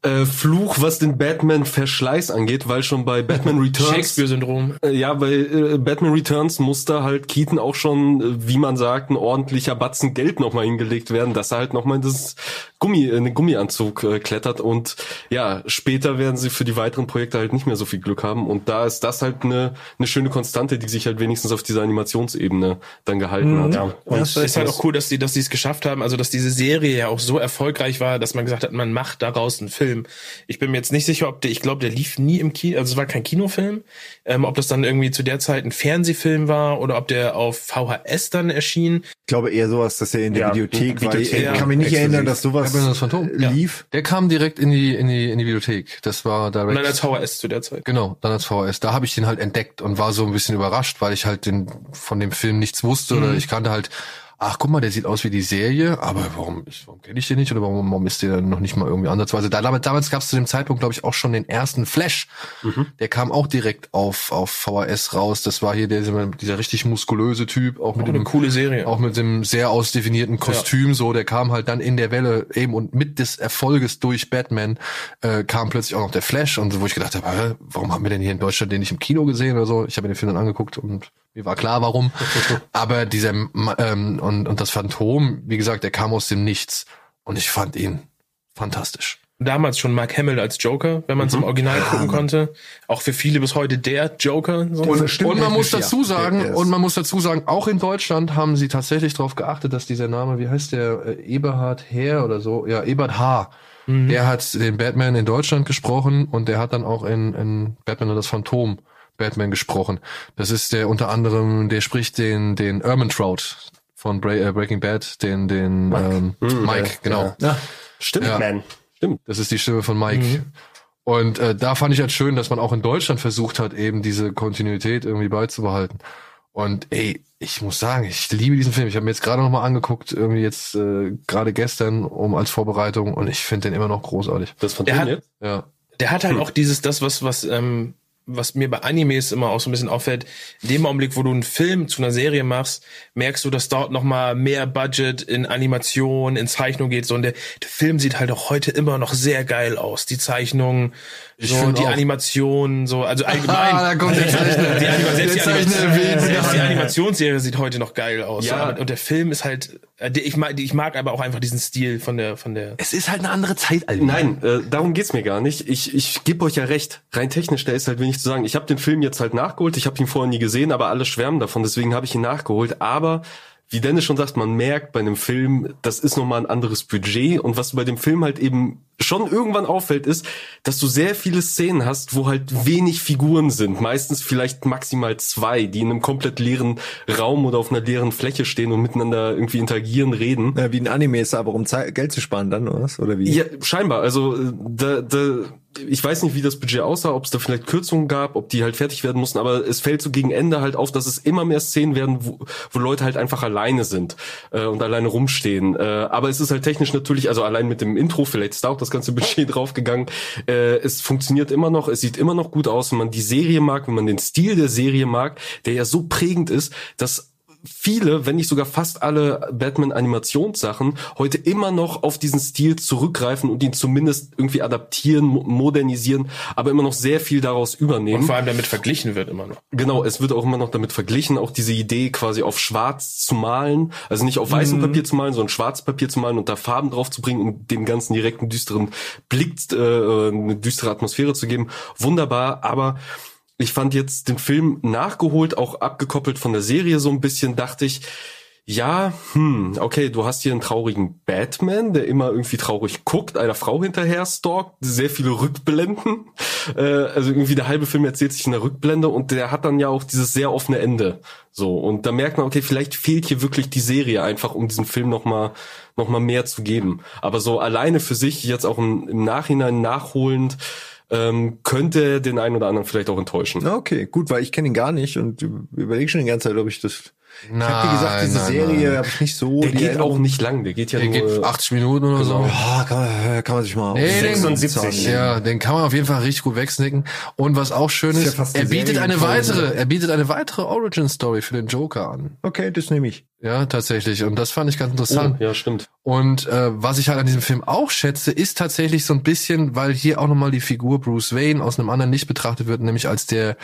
äh, Fluch, was den Batman-Verschleiß angeht, weil schon bei Batman Returns Shakespeare-Syndrom. Äh, Ja, bei äh, Batman Returns musste halt Keaton auch schon, äh, wie man sagt, ein ordentlicher Batzen Geld nochmal hingelegt werden, dass er halt nochmal in das Gummi, in den Gummianzug äh, klettert und ja, später werden sie für die weiteren Projekte halt nicht mehr so viel Glück haben und da ist das halt eine, eine schöne Konstante, die sich halt wenigstens auf dieser Animationsebene dann gehalten hat. Ja. Und es ist halt auch cool, dass die, dass die es geschafft haben, also dass diese Serie ja auch so erfolgreich war, dass man gesagt hat, man macht daraus einen Film. Ich bin mir jetzt nicht sicher, ob der, ich glaube, der lief nie im Kino, also es war kein Kinofilm, ähm, ob das dann irgendwie zu der Zeit ein Fernsehfilm war oder ob der auf VHS dann erschien. Ich glaube eher sowas, dass er in der Ja, Videothek war. Ich ja, kann mich nicht exklusiv. erinnern, dass sowas das Phantom lief. Der kam direkt in die in die in die Videothek. Das war direkt. Und dann als VHS zu der Zeit. Genau, dann als VHS. Da habe ich den halt entdeckt und war so ein bisschen überrascht, weil ich halt den von dem Film nichts wusste oder Mhm. ich kannte halt, ach guck mal, der sieht aus wie die Serie, aber warum, warum kenne ich den nicht oder warum, warum ist der dann noch nicht mal irgendwie ansatzweise da? Damals, damals gab es zu dem Zeitpunkt, glaube ich, auch schon den ersten Flash. Der kam auch direkt auf auf VHS raus. Das war hier der, dieser richtig muskulöse Typ, auch mit Auch eine dem coole Serie. auch mit dem sehr ausdefinierten Kostüm so, der kam halt dann in der Welle eben und mit des Erfolges durch Batman äh, kam plötzlich auch noch der Flash und so, wo ich gedacht habe, warum haben wir denn hier in Deutschland den nicht im Kino gesehen oder so? Ich habe mir den Film dann angeguckt und mir war klar, warum. Aber dieser ähm, und und das Phantom, wie gesagt, der kam aus dem Nichts und ich fand ihn fantastisch. Damals schon Mark Hamill als Joker, wenn man es im Original gucken konnte. Auch für viele bis heute der Joker. So. Und, und man muss dazu sagen, ist- und man muss dazu sagen, auch in Deutschland haben sie tatsächlich darauf geachtet, dass dieser Name, wie heißt der, äh, Eberhard Herr oder so, ja, Ebert H. Der hat den Batman in Deutschland gesprochen und der hat dann auch in, in Batman und das Phantom Batman gesprochen. Das ist der unter anderem, der spricht den, den Ermintrout von Bra äh, Breaking Bad, den, den Mike, ähm, Mike genau. Stimmt, Ja. man. Stimmt. Das ist die Stimme von Mike. Und äh, da fand ich halt schön, dass man auch in Deutschland versucht hat, eben diese Kontinuität irgendwie beizubehalten. Und ey, ich muss sagen, ich liebe diesen Film. Ich habe mir jetzt gerade noch mal angeguckt, irgendwie jetzt äh, gerade gestern, um als Vorbereitung, und ich finde den immer noch großartig. Das dem hat- jetzt? Ja. Der hat halt Hm. auch dieses, das, was, was, ähm, was mir bei Animes immer auch so ein bisschen auffällt, in dem Augenblick, wo du einen Film zu einer Serie machst, merkst du, dass dort nochmal mehr Budget in Animation, in Zeichnung geht. So, und der, der Film sieht halt auch heute immer noch sehr geil aus. Die Zeichnungen, Ich so, find die Animation, so, also allgemein. Ah, da kommt der Zeichner. Die, Anima selbst, die, Animation, selbst die Animationsserie sieht heute noch geil aus. Ja. Aber, und der Film ist halt, äh, ich mag, ich mag aber auch einfach diesen Stil von der, von der, Es ist halt eine andere Zeit, Alter. Nein, äh, darum geht's mir gar nicht. Ich, ich gebe euch ja recht. Rein technisch, da ist halt wenig zu sagen. Ich habe den Film jetzt halt nachgeholt. Ich habe ihn vorher nie gesehen, aber alle schwärmen davon. Deswegen habe ich ihn nachgeholt. Aber wie Dennis schon sagt, man merkt bei einem Film, das ist nochmal ein anderes Budget. Und was bei dem Film halt eben schon irgendwann auffällt, ist, dass du sehr viele Szenen hast, wo halt wenig Figuren sind. Meistens vielleicht maximal zwei, die in einem komplett leeren Raum oder auf einer leeren Fläche stehen und miteinander irgendwie interagieren, reden. Ja, wie ein Anime ist, aber um Zeit, Geld zu sparen dann, oder was? Oder wie? Ja, scheinbar. Also äh, da, da, ich weiß nicht, wie das Budget aussah, ob es da vielleicht Kürzungen gab, ob die halt fertig werden mussten, aber es fällt so gegen Ende halt auf, dass es immer mehr Szenen werden, wo, wo Leute halt einfach alleine sind äh, und alleine rumstehen. Äh, aber es ist halt technisch natürlich, also allein mit dem Intro, vielleicht ist da auch das ganze Budget draufgegangen. Äh, es funktioniert immer noch, es sieht immer noch gut aus, wenn man die Serie mag, wenn man den Stil der Serie mag, der ja so prägend ist, dass viele, wenn nicht sogar fast alle Batman-Animationssachen heute immer noch auf diesen Stil zurückgreifen und ihn zumindest irgendwie adaptieren, mo- modernisieren, aber immer noch sehr viel daraus übernehmen. Und vor allem damit verglichen wird immer noch. Genau, es wird auch immer noch damit verglichen, auch diese Idee quasi auf schwarz zu malen, also nicht auf weißem Papier zu malen, sondern schwarz Papier zu malen und da Farben drauf zu bringen, um dem ganzen direkten düsteren Blick, äh, eine düstere Atmosphäre zu geben. Wunderbar, aber ich fand jetzt den Film nachgeholt, auch abgekoppelt von der Serie so ein bisschen, dachte ich, ja, hm, okay, du hast hier einen traurigen Batman, der immer irgendwie traurig guckt, einer Frau hinterher stalkt, sehr viele Rückblenden. Äh, also irgendwie der halbe Film erzählt sich in der Rückblende und der hat dann ja auch dieses sehr offene Ende. So, und da merkt man, okay, vielleicht fehlt hier wirklich die Serie einfach, um diesem Film nochmal noch mal mehr zu geben. Aber so alleine für sich, jetzt auch im, im Nachhinein nachholend, ähm, könnte den einen oder anderen vielleicht auch enttäuschen. Okay, gut, weil ich kenne ihn gar nicht und überlege schon die ganze Zeit, ob ich das. Ich Nein, habe wie gesagt, diese nein, Serie habe ich nicht so. Der geht Erinnerung. auch nicht lang, der geht ja Der nur... geht 80 Minuten oder so. Ah, kann, man, kann man sich mal. Nee, auf- den, 76. Ja, den kann man auf jeden Fall richtig gut wegsnicken. Und was auch schön Ist ist, ja er eine bietet eine Serienfolge. weitere, er bietet eine weitere Origin Story für den Joker an. Okay, das nehme ich. Ja, tatsächlich. Und das fand ich ganz oh, interessant. ja, stimmt. Und äh, was ich halt an diesem Film auch schätze, ist tatsächlich so ein bisschen, weil hier auch nochmal die Figur Bruce Wayne aus einem anderen Licht betrachtet wird, nämlich als der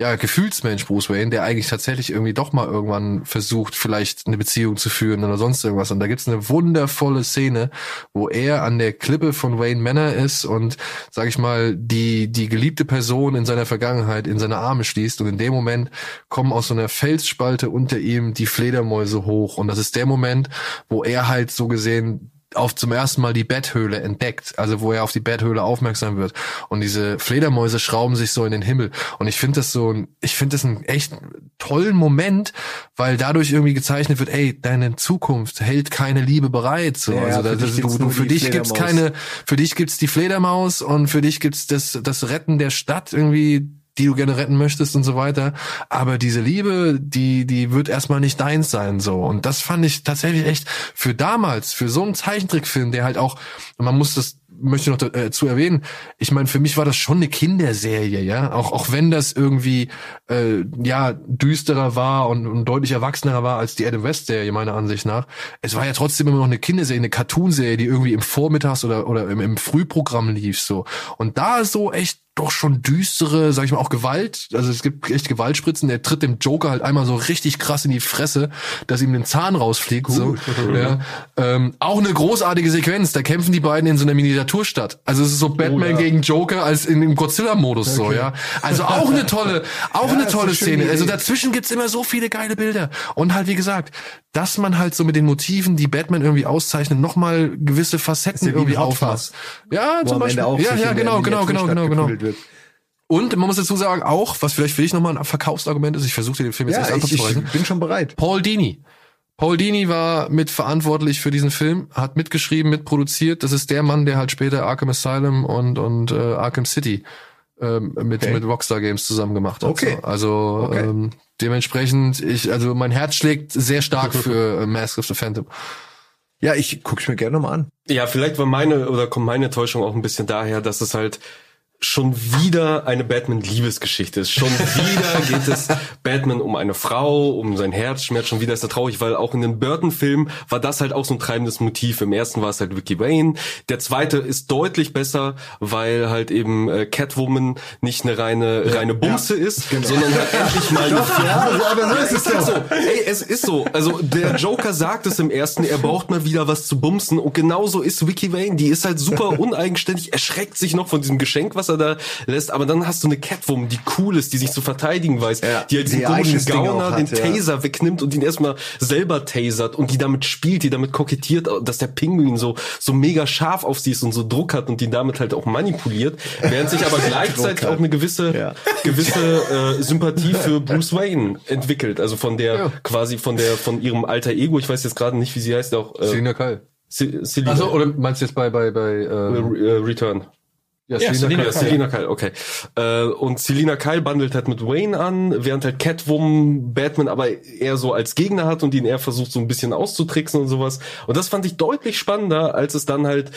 ja, Gefühlsmensch Bruce Wayne, der eigentlich tatsächlich irgendwie doch mal irgendwann versucht, vielleicht eine Beziehung zu führen oder sonst irgendwas. Und da gibt's eine wundervolle Szene, wo er an der Klippe von Wayne Manor ist und, sag ich mal, die, die geliebte Person in seiner Vergangenheit in seine Arme schließt. Und in dem Moment kommen aus so einer Felsspalte unter ihm die Fledermäuse hoch. Und das ist der Moment, wo er halt so gesehen auf zum ersten Mal die Betthöhle entdeckt, also wo er auf die Betthöhle aufmerksam wird. Und diese Fledermäuse schrauben sich so in den Himmel. Und ich finde das so ein, ich finde das einen echt tollen Moment, weil dadurch irgendwie gezeichnet wird, ey, deine Zukunft hält keine Liebe bereit, so. Ja, also für das, dich das, gibt's du, du für dich gibt's keine, für dich gibt's die Fledermaus und für dich gibt's das das Retten der Stadt irgendwie die du gerne retten möchtest und so weiter. Aber diese Liebe, die, die wird erstmal nicht deins sein, so. Und das fand ich tatsächlich echt für damals, für so einen Zeichentrickfilm, der halt auch, man muss das, möchte noch dazu erwähnen, ich meine, für mich war das schon eine Kinderserie, ja. Auch, auch wenn das irgendwie, äh, ja, düsterer war und, und deutlich erwachsener war als die Adam West Serie, meiner Ansicht nach. Es war ja trotzdem immer noch eine Kinderserie, eine Cartoonserie, die irgendwie im Vormittags oder, oder im, im Frühprogramm lief, so. Und da so echt doch schon düstere, sag ich mal, auch Gewalt. Also es gibt echt Gewaltspritzen. Der tritt dem Joker halt einmal so richtig krass in die Fresse, dass ihm den Zahn rausfliegt. So. Ja. Ähm, auch eine großartige Sequenz. Da kämpfen die beiden in so einer Miniaturstadt. Also es ist so Batman ja. gegen Joker als in dem Godzilla-Modus so, Okay. ja. Also auch eine tolle, auch Ja, eine tolle eine Szene. Also Idee. dazwischen gibt's immer so viele geile Bilder. Und halt, wie gesagt, dass man halt so mit den Motiven, die Batman irgendwie auszeichnet, nochmal gewisse Facetten irgendwie aufmacht. Ja, zum Beispiel. Ja, ja, genau, genau, genau, genau, genau. wird. Und man muss dazu sagen, auch, was vielleicht für dich nochmal ein Verkaufsargument ist, ich versuche dir den Film jetzt Ja, erst ich, ich bin schon bereit. Paul Dini. Paul Dini war mitverantwortlich für diesen Film, hat mitgeschrieben, mitproduziert. Das ist der Mann, der halt später Arkham Asylum und, und äh, Arkham City ähm, mit, Okay. mit Rockstar Games zusammen gemacht hat. Okay. So. Also Okay. ähm, dementsprechend, ich, also mein Herz schlägt sehr stark für äh, Mask of the Phantom. Ja, ich guck's mir gerne nochmal an. Ja, vielleicht war meine oder kommt meine Täuschung auch ein bisschen daher, dass es halt schon wieder eine Batman-Liebesgeschichte ist. Schon wieder geht es Batman um eine Frau, um sein Herzschmerz. Schon wieder ist er traurig, weil auch in den Burton-Filmen war das halt auch so ein treibendes Motiv. Im ersten war es halt Vicky Wayne. Der zweite ist deutlich besser, weil halt eben äh, Catwoman nicht eine reine reine Bumse ist, sondern halt endlich mal eine Doch, ja, Figur. aber so ist es halt so. Ey, es ist so. Also der Joker sagt es im ersten, er braucht mal wieder was zu bumsen. Und genauso ist Vicky Wayne. Die ist halt super uneigenständig, erschreckt sich noch von diesem Geschenk, was er da lässt. Aber dann hast du eine Catwoman, die cool ist, die sich zu verteidigen weiß, Ja, die halt diesen die komischen Gauner auch den hat, ja. Taser wegnimmt und ihn erstmal selber tasert und die damit spielt, die damit kokettiert, dass der Pinguin so, so mega scharf auf sie ist und so Druck hat und die damit halt auch manipuliert, während sich aber gleichzeitig auch eine gewisse, Ja. gewisse äh, Sympathie für Bruce Wayne entwickelt. Also von der, Ja. quasi von der, von ihrem alter Ego, ich weiß jetzt gerade nicht, wie sie heißt, auch äh, Selina Kyle. Se- Selina. Also, oder meinst du jetzt bei, bei, bei, Äh, äh, äh, Return. Ja, Ja, Selina Kyle. Selina Kyle, okay. Äh, und Selina Kyle bandelt halt mit Wayne an, während halt Catwoman Batman aber eher so als Gegner hat und ihn eher versucht so ein bisschen auszutricksen und sowas. Und das fand ich deutlich spannender, als es dann halt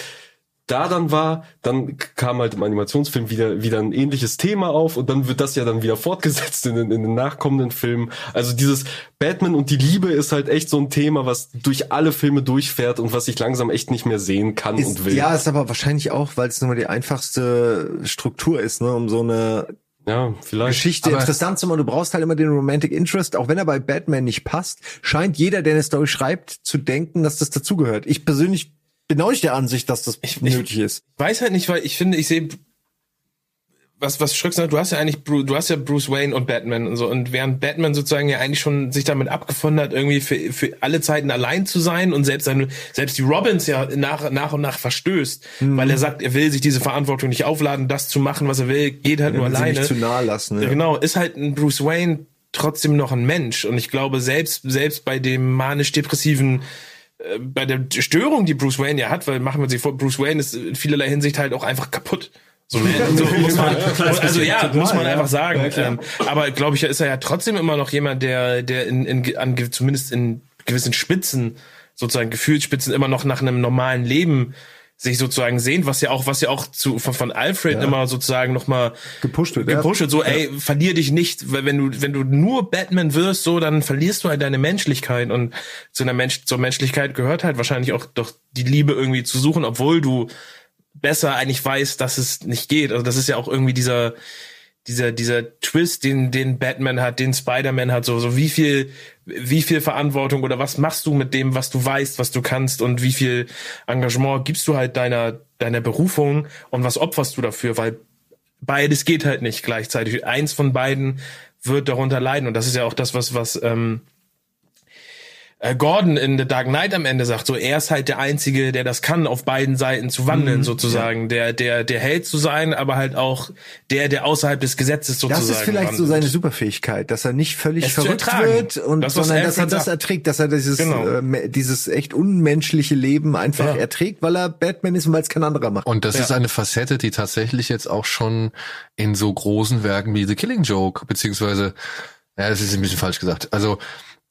da dann war, dann kam halt im Animationsfilm wieder wieder ein ähnliches Thema auf und dann wird das ja dann wieder fortgesetzt in, den- in den nachkommenden Filmen. Also dieses Batman und die Liebe ist halt echt so ein Thema, was durch alle Filme durchfährt und was ich langsam echt nicht mehr sehen kann Ist, und will. ja, ist aber wahrscheinlich auch, weil es nun mal die einfachste Struktur ist, ne, um so eine ja, vielleicht. Geschichte Aber- interessant zu machen. Du brauchst halt immer den Romantic Interest, auch wenn er bei Batman nicht passt, scheint jeder, der eine Story schreibt, zu denken, dass das dazugehört. Ich persönlich bin auch nicht der Ansicht, dass das nötig ist. weiß halt nicht, weil ich finde, ich sehe was was Schröck sagt, du hast ja eigentlich du hast ja Bruce Wayne und Batman und so und während Batman sozusagen ja eigentlich schon sich damit abgefunden hat, irgendwie für, für alle Zeiten allein zu sein und selbst seine selbst die Robins ja nach nach und nach verstößt, Mhm. weil er sagt, er will sich diese Verantwortung nicht aufladen, das zu machen, was er will, geht halt nur alleine. nicht zu nahe lassen, ja. Genau, ist halt ein Bruce Wayne trotzdem noch ein Mensch und ich glaube selbst selbst bei dem manisch depressiven äh, bei der Störung, die Bruce Wayne ja hat, weil machen wir sich vor, Bruce Wayne ist in vielerlei Hinsicht halt auch einfach kaputt. So, so muss man, also ja, muss man einfach sagen. Ähm, aber glaube ich, ist er ja trotzdem immer noch jemand, der, der in, in an, zumindest in gewissen Spitzen, sozusagen Gefühlsspitzen, immer noch nach einem normalen Leben sich sozusagen sehnt, was ja auch, was ja auch zu, von, von Alfred Ja. immer sozusagen nochmal Gepusht wird, ja. gepusht wird, so, ey, verlier dich nicht, weil wenn du, wenn du nur Batman wirst, so, dann verlierst du halt deine Menschlichkeit und zu einer Mensch, zur Menschlichkeit gehört halt wahrscheinlich auch doch die Liebe irgendwie zu suchen, obwohl du besser eigentlich weißt, dass es nicht geht. Also das ist ja auch irgendwie dieser, dieser, dieser Twist, den, den Batman hat, den Spider-Man hat, so, so wie viel, wie viel Verantwortung oder was machst du mit dem, was du weißt, was du kannst und wie viel Engagement gibst du halt deiner, deiner Berufung und was opferst du dafür, weil beides geht halt nicht gleichzeitig. Eins von beiden wird darunter leiden und das ist ja auch das, was, was, ähm, äh, Gordon in The Dark Knight am Ende sagt, so er ist halt der Einzige, der das kann, auf beiden Seiten zu wandeln, Mhm, sozusagen, der, der, der Held zu sein, aber halt auch der, der außerhalb des Gesetzes sozusagen. Das ist vielleicht so wandelt. seine Superfähigkeit, dass er nicht völlig Es verrückt wird und Das, sondern dass er das erträgt, dass er dieses Genau. äh, dieses echt unmenschliche Leben einfach Ja. erträgt, weil er Batman ist und weil es kein anderer macht. Und das Ja. ist eine Facette, die tatsächlich jetzt auch schon in so großen Werken wie The Killing Joke, beziehungsweise, ja, das ist ein bisschen falsch gesagt. Also,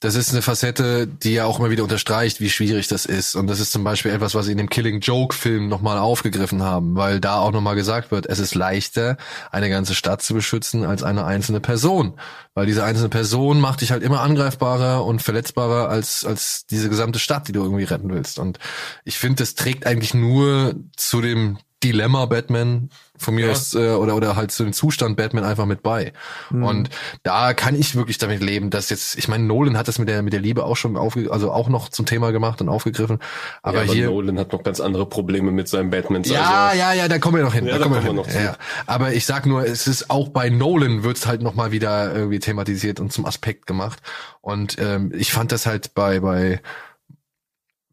das ist eine Facette, die ja auch immer wieder unterstreicht, wie schwierig das ist. Und das ist zum Beispiel etwas, was sie in dem Killing Joke Film nochmal aufgegriffen haben, weil da auch nochmal gesagt wird, es ist leichter, eine ganze Stadt zu beschützen, als eine einzelne Person. Weil diese einzelne Person macht dich halt immer angreifbarer und verletzbarer als, als diese gesamte Stadt, die du irgendwie retten willst. Und ich finde, das trägt eigentlich nur zu dem Dilemma Batman von mir Ja. aus äh, oder oder halt zu dem Zustand Batman einfach mit bei. Mhm. Und da kann ich wirklich damit leben, dass jetzt ich meine Nolan hat das mit der mit der Liebe auch schon aufge also auch noch zum Thema gemacht und aufgegriffen, aber, ja, aber hier Nolan hat noch ganz andere Probleme mit seinen Batmans. ja, also, ja, ja, da kommen wir noch hin. Ja, da da kommen wir noch hin. noch Ja, ja. Aber ich sag nur, es ist auch bei Nolan wird's halt noch mal wieder irgendwie thematisiert und zum Aspekt gemacht. Und ähm, ich fand das halt bei bei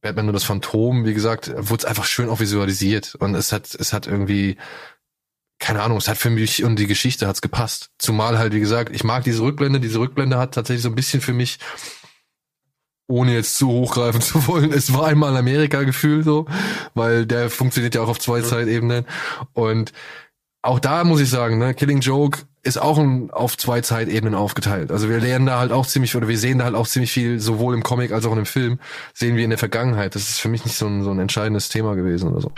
Batman und das Phantom, wie gesagt, wurde es einfach schön auch visualisiert und es hat es hat irgendwie keine Ahnung, es hat für mich und die Geschichte hat's gepasst. Zumal halt, wie gesagt, ich mag diese Rückblende. Diese Rückblende hat tatsächlich so ein bisschen für mich ohne jetzt zu hochgreifen zu wollen, es war einmal Amerika Gefühl so, weil der funktioniert ja auch auf zwei Zeitebenen und auch da muss ich sagen, ne, Killing Joke ist auch ein, auf zwei Zeitebenen aufgeteilt. Also wir lernen da halt auch ziemlich oder wir sehen da halt auch ziemlich viel, sowohl im Comic als auch in dem Film, sehen wir in der Vergangenheit. Das ist für mich nicht so ein, so ein entscheidendes Thema gewesen oder so.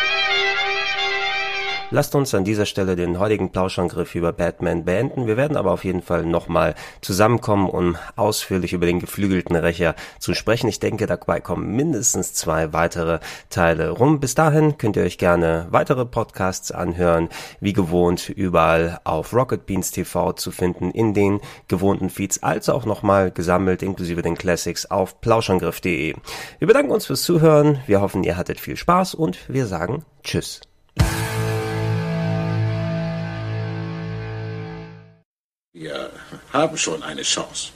Lasst uns an dieser Stelle den heutigen Plauschangriff über Batman beenden. Wir werden aber auf jeden Fall nochmal zusammenkommen, um ausführlich über den geflügelten Rächer zu sprechen. Ich denke, dabei kommen mindestens zwei weitere Teile rum. Bis dahin könnt ihr euch gerne weitere Podcasts anhören, wie gewohnt überall auf Rocket Beans TV zu finden, in den gewohnten Feeds, als auch nochmal gesammelt, inklusive den Classics auf plauschangriff.de. Wir bedanken uns fürs Zuhören. Wir hoffen, ihr hattet viel Spaß und wir sagen Tschüss. Wir haben schon eine Chance.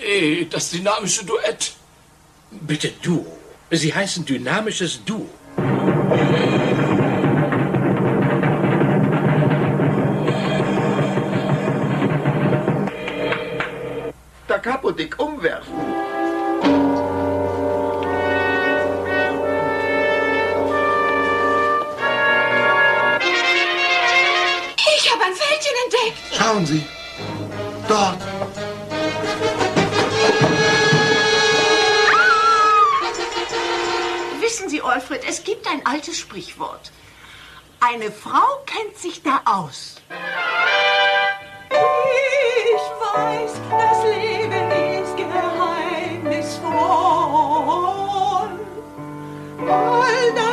Ey, das dynamische Duett. Bitte du. Sie heißen dynamisches Du. Da Capo dick umwerfen. Entdeckt. Schauen Sie. Dort. Wissen Sie, Alfred, Alfred, es gibt ein altes Sprichwort. Eine Frau kennt sich da aus. Ich weiß, das Leben ist geheimnisvoll. All das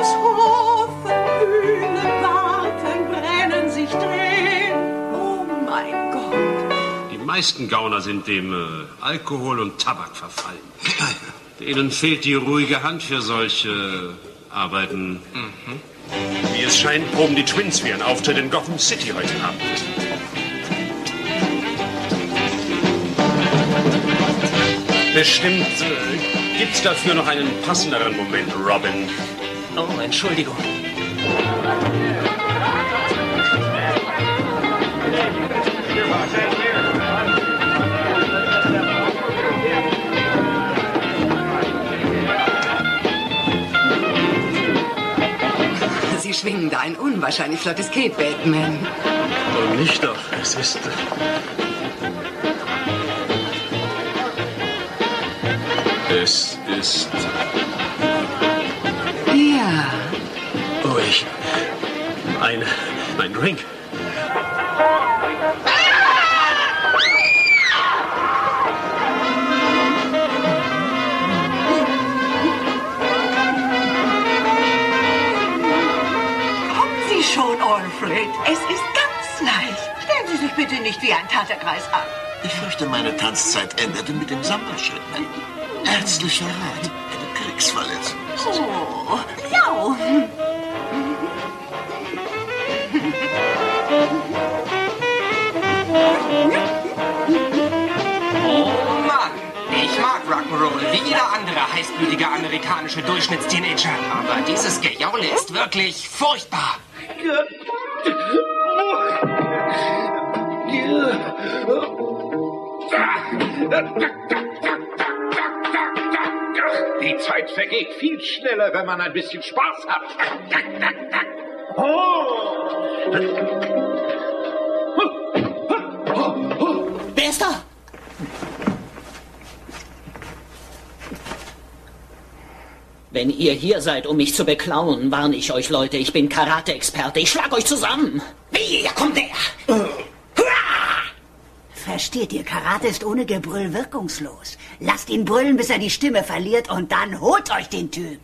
meisten Gauner sind dem äh, Alkohol und Tabak verfallen. Denen fehlt die ruhige Hand für solche Arbeiten. Wie es scheint, proben die Twins für ihren Auftritt in Gotham City heute Abend. Bestimmt äh, gibt's dafür noch einen passenderen Moment, Robin. Oh, Entschuldigung. Sie ein unwahrscheinlich flottes Cape, Batman. Oh, nicht doch. Es ist. Es ist. Ja. Oh, ich. Ein. Mein Drink. Bitte nicht wie ein Taterkreis an. Ich fürchte, meine Tanzzeit endete mit dem Sammelschritt. Ärztlicher Rat. Eine Kriegsverletzung. Oh, miau. Oh Mann, ich mag Rock'n'Roll wie jeder andere heißblütige amerikanische Durchschnittsteenager. Aber dieses Gejaule ist wirklich furchtbar. Zeit vergeht viel schneller, wenn man ein bisschen Spaß hat. Wer ist da? Wenn ihr hier seid, um mich zu beklauen, warne ich euch, Leute. Ich bin Karate-Experte. Ich schlag euch zusammen. Wie? Da kommt der! Versteht ihr, Karate ist ohne Gebrüll wirkungslos. Lasst ihn brüllen, bis er die Stimme verliert und dann holt euch den Typ.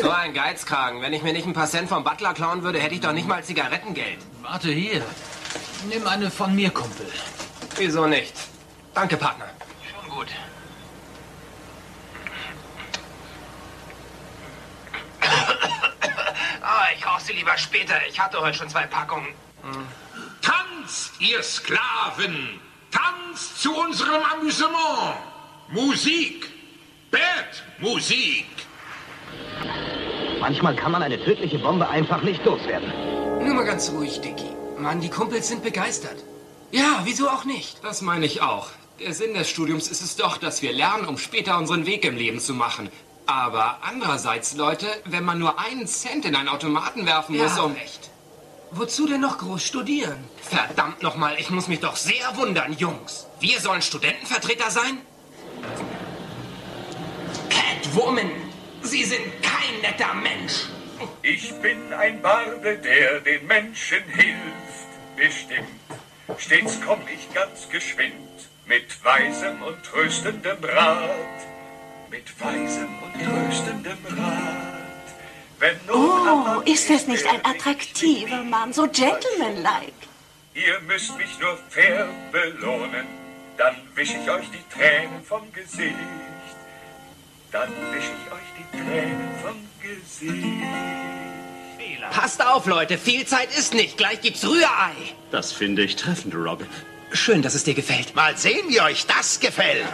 So ein Geizkragen. Wenn ich mir nicht ein paar Cent vom Butler klauen würde, hätte ich doch nicht mal Zigarettengeld. Warte hier. Nimm eine von mir, Kumpel. Wieso nicht? Danke, Partner. Schon gut. Ah, ich rauche sie lieber später. Ich hatte heute schon zwei Packungen. Tanzt, ihr Sklaven! Tanzt zu unserem Amüsement! Musik! Bad Musik! Manchmal kann man eine tödliche Bombe einfach nicht loswerden. Nur mal ganz ruhig, Dicky. Mann, die Kumpels sind begeistert. Ja, wieso auch nicht? Das meine ich auch. Der Sinn des Studiums ist es doch, dass wir lernen, um später unseren Weg im Leben zu machen. Aber andererseits, Leute, wenn man nur einen Cent in einen Automaten werfen Ja, muss, um... recht. Wozu denn noch groß studieren? Verdammt nochmal, ich muss mich doch sehr wundern, Jungs. Wir sollen Studentenvertreter sein? Catwoman, Sie sind kein netter Mensch. Ich bin ein Barde, der den Menschen hilft, bestimmt. Stets komm ich ganz geschwind mit weisem und tröstendem Rat. Mit weisem und tröstendem Rat. Oh, ist das nicht ein attraktiver Mann, so gentlemanlike? Ihr müsst mich nur fair belohnen, dann wisch ich euch die Tränen vom Gesicht. Dann wisch ich euch die Tränen vom Gesicht. Passt auf, Leute, viel Zeit ist nicht. Gleich gibt's Rührei. Das finde ich treffend, Robin. Schön, dass es dir gefällt. Mal sehen, wie euch das gefällt.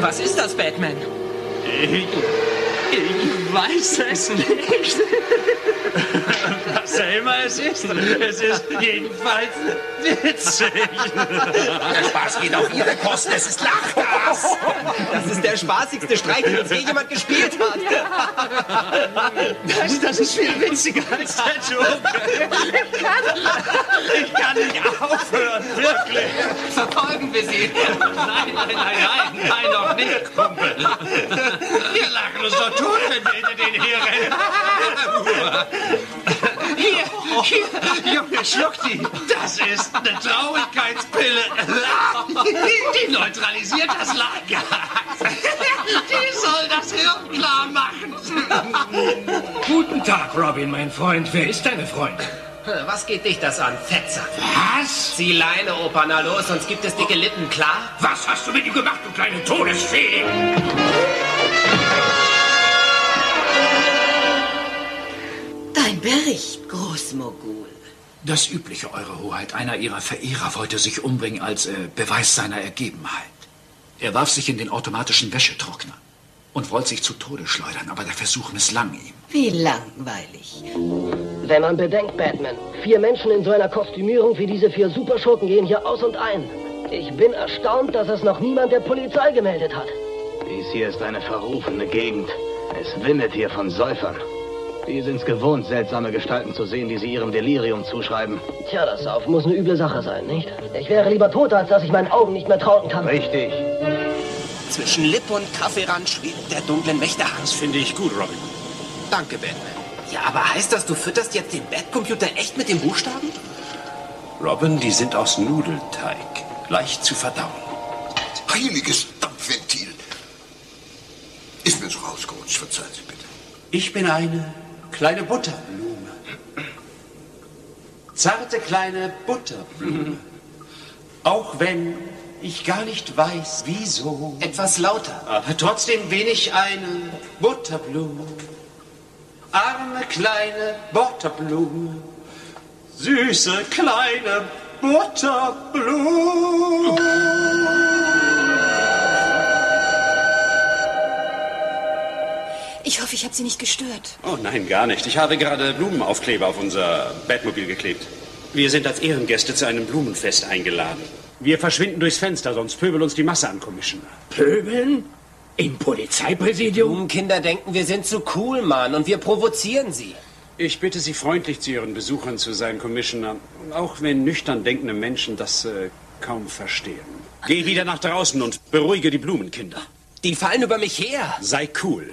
Was ist das, Batman? Ich weiß es nicht. Was auch immer es ist, es ist jedenfalls witzig. Der Spaß geht auf Ihre Kosten. Es ist Lachgas. Das ist der spaßigste Streich, den uns je jemand gespielt hat. Das, das ist viel witziger als der Joke. Ich kann, ich kann nicht aufhören, wirklich. Verfolgen wir Sie. Nein, nein, nein, nein, nein, noch nicht, Kumpel. Wir lachen uns doch tot, wenn wir hinter den hier rennen. Hier, hier, Junge, schluck die. Das ist eine Traurigkeitspille. Die neutralisiert das Lager. Die soll das Hirn klar machen. Guten Tag, Robin, mein Freund. Wer ist deine Freundin? Was geht dich das an, Fetzer? Was? Zieh Leine, Opa, na los, sonst gibt es dicke Lippen, klar? Was hast du mit ihm gemacht, du kleine Todesfee? Dein Bericht, Großmogul. Das Übliche, Eure Hoheit. Einer Ihrer Verehrer wollte sich umbringen als äh, Beweis seiner Ergebenheit. Er warf sich in den automatischen Wäschetrockner und wollte sich zu Tode schleudern, aber der Versuch misslang ihm. Wie langweilig. Wenn man bedenkt, Batman, vier Menschen in so einer Kostümierung wie diese vier Superschurken gehen hier aus und ein. Ich bin erstaunt, dass es noch niemand der Polizei gemeldet hat. Dies hier ist eine verrufene Gegend. Es wimmelt hier von Säufern. Die sind's gewohnt, seltsame Gestalten zu sehen, die sie ihrem Delirium zuschreiben. Tja, das Saufen muss eine üble Sache sein, nicht? Ich wäre lieber tot, als dass ich meinen Augen nicht mehr trauen kann. Richtig. Zwischen Lippe und Kaffeerand schwebt der dunklen Wächterhang. Das finde ich gut, Robin. Danke, Batman. Ja, aber heißt das, du fütterst jetzt den Batcomputer echt mit den Buchstaben? Robin, die sind aus Nudelteig. Leicht zu verdauen. Heiliges Dampfventil. Ist mir so rausgerutscht, verzeihen Sie bitte. Ich bin eine kleine Butterblume. Zarte kleine Butterblume. Auch wenn ich gar nicht weiß, wieso. Etwas lauter. Aber trotzdem bin ich eine Butterblume. Arme kleine Butterblume. Süße kleine Butterblume. Ich hoffe, ich habe Sie nicht gestört. Oh nein, gar nicht. Ich habe gerade Blumenaufkleber auf unser Batmobil geklebt. Wir sind als Ehrengäste zu einem Blumenfest eingeladen. Wir verschwinden durchs Fenster, sonst pöbelt uns die Masse an, Commissioner. Pöbeln? Im Polizeipräsidium? Kinder denken, wir sind zu cool, Mann, und wir provozieren sie. Ich bitte Sie freundlich zu Ihren Besuchern zu sein, Commissioner. Auch wenn nüchtern denkende Menschen das äh, kaum verstehen. Geh wieder nach draußen und beruhige die Blumenkinder. Die fallen über mich her. Sei cool.